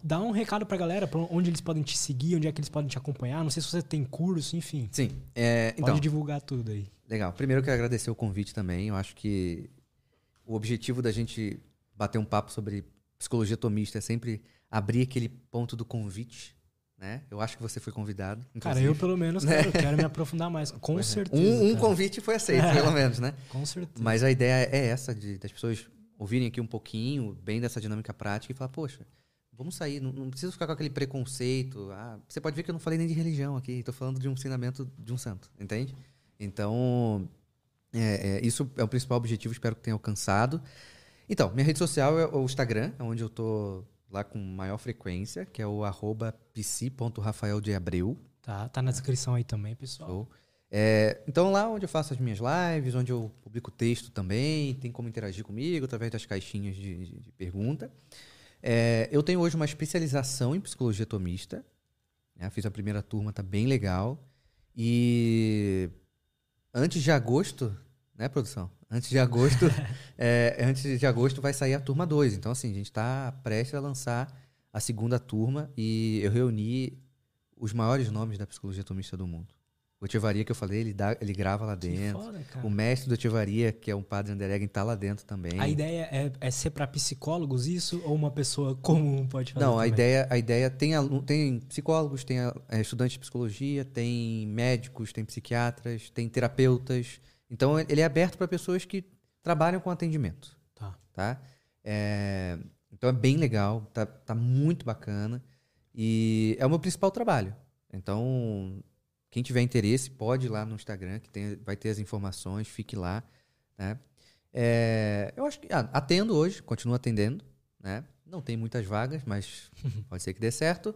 A: dá um recado pra galera, pra onde eles podem te seguir, onde é que eles podem te acompanhar. Não sei se você tem curso, enfim.
B: Sim. É,
A: Pode então, divulgar tudo aí.
B: Legal. Primeiro eu quero agradecer o convite também. Eu acho que o objetivo da gente bater um papo sobre psicologia tomista é sempre abrir aquele ponto do convite. Né? Eu acho que você foi convidado.
A: Inclusive. Cara, eu pelo menos né? quero, quero me aprofundar mais. Com é. certeza.
B: Um, um convite foi aceito, é. pelo menos, né?
A: Com certeza.
B: Mas a ideia é essa, de, das pessoas ouvirem aqui um pouquinho, bem dessa dinâmica prática e falar, poxa, vamos sair, não, não precisa ficar com aquele preconceito. Ah, você pode ver que eu não falei nem de religião aqui, estou falando de um ensinamento de um santo, entende? Então, é, é, isso é o principal objetivo, espero que tenha alcançado. Então, minha rede social é o Instagram, é onde eu tô lá com maior frequência, que é o arroba psi.rafael de Abreu.
A: Tá, tá na descrição aí também, pessoal.
B: É, então, lá onde eu faço as minhas lives, onde eu publico texto também, tem como interagir comigo através das caixinhas de, de, de pergunta. É, eu tenho hoje uma especialização em psicologia tomista. Né? Fiz a primeira turma, tá bem legal. E antes de agosto, né, produção? Antes de agosto, é, antes de agosto vai sair a turma 2. Então, assim, a gente está prestes a lançar a segunda turma e eu reuni os maiores nomes da psicologia tomista do mundo. O Echevaria que eu falei, ele, dá, ele grava lá dentro. Foda, o mestre do Echevaria, que é um padre Andereggen, tá lá dentro também.
A: A ideia é, é ser para psicólogos isso ou uma pessoa comum pode fazer?
B: Não, a ideia, a ideia tem, tem psicólogos, tem é, estudantes de psicologia, tem médicos, tem psiquiatras, tem terapeutas. Então ele é aberto para pessoas que trabalham com atendimento.
A: Tá.
B: tá? É, então é bem legal, tá, tá muito bacana. E é o meu principal trabalho. Então, quem tiver interesse, pode ir lá no Instagram, que tem, vai ter as informações, fique lá. Né? É, eu acho que ah, atendo hoje, continuo atendendo. né? Não tem muitas vagas, mas pode ser que dê certo.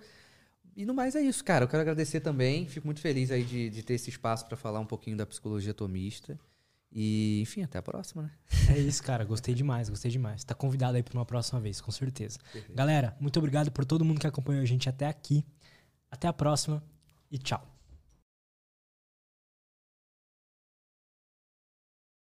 B: E no mais é isso, cara. Eu quero agradecer também. Fico muito feliz aí de, de ter esse espaço para falar um pouquinho da psicologia tomista. E, enfim, até a próxima, né?
A: É isso, cara. Gostei demais, gostei demais. Tá convidado aí para uma próxima vez, com certeza. Perfeito. Galera, muito obrigado por todo mundo que acompanhou a gente até aqui. Até a próxima e tchau.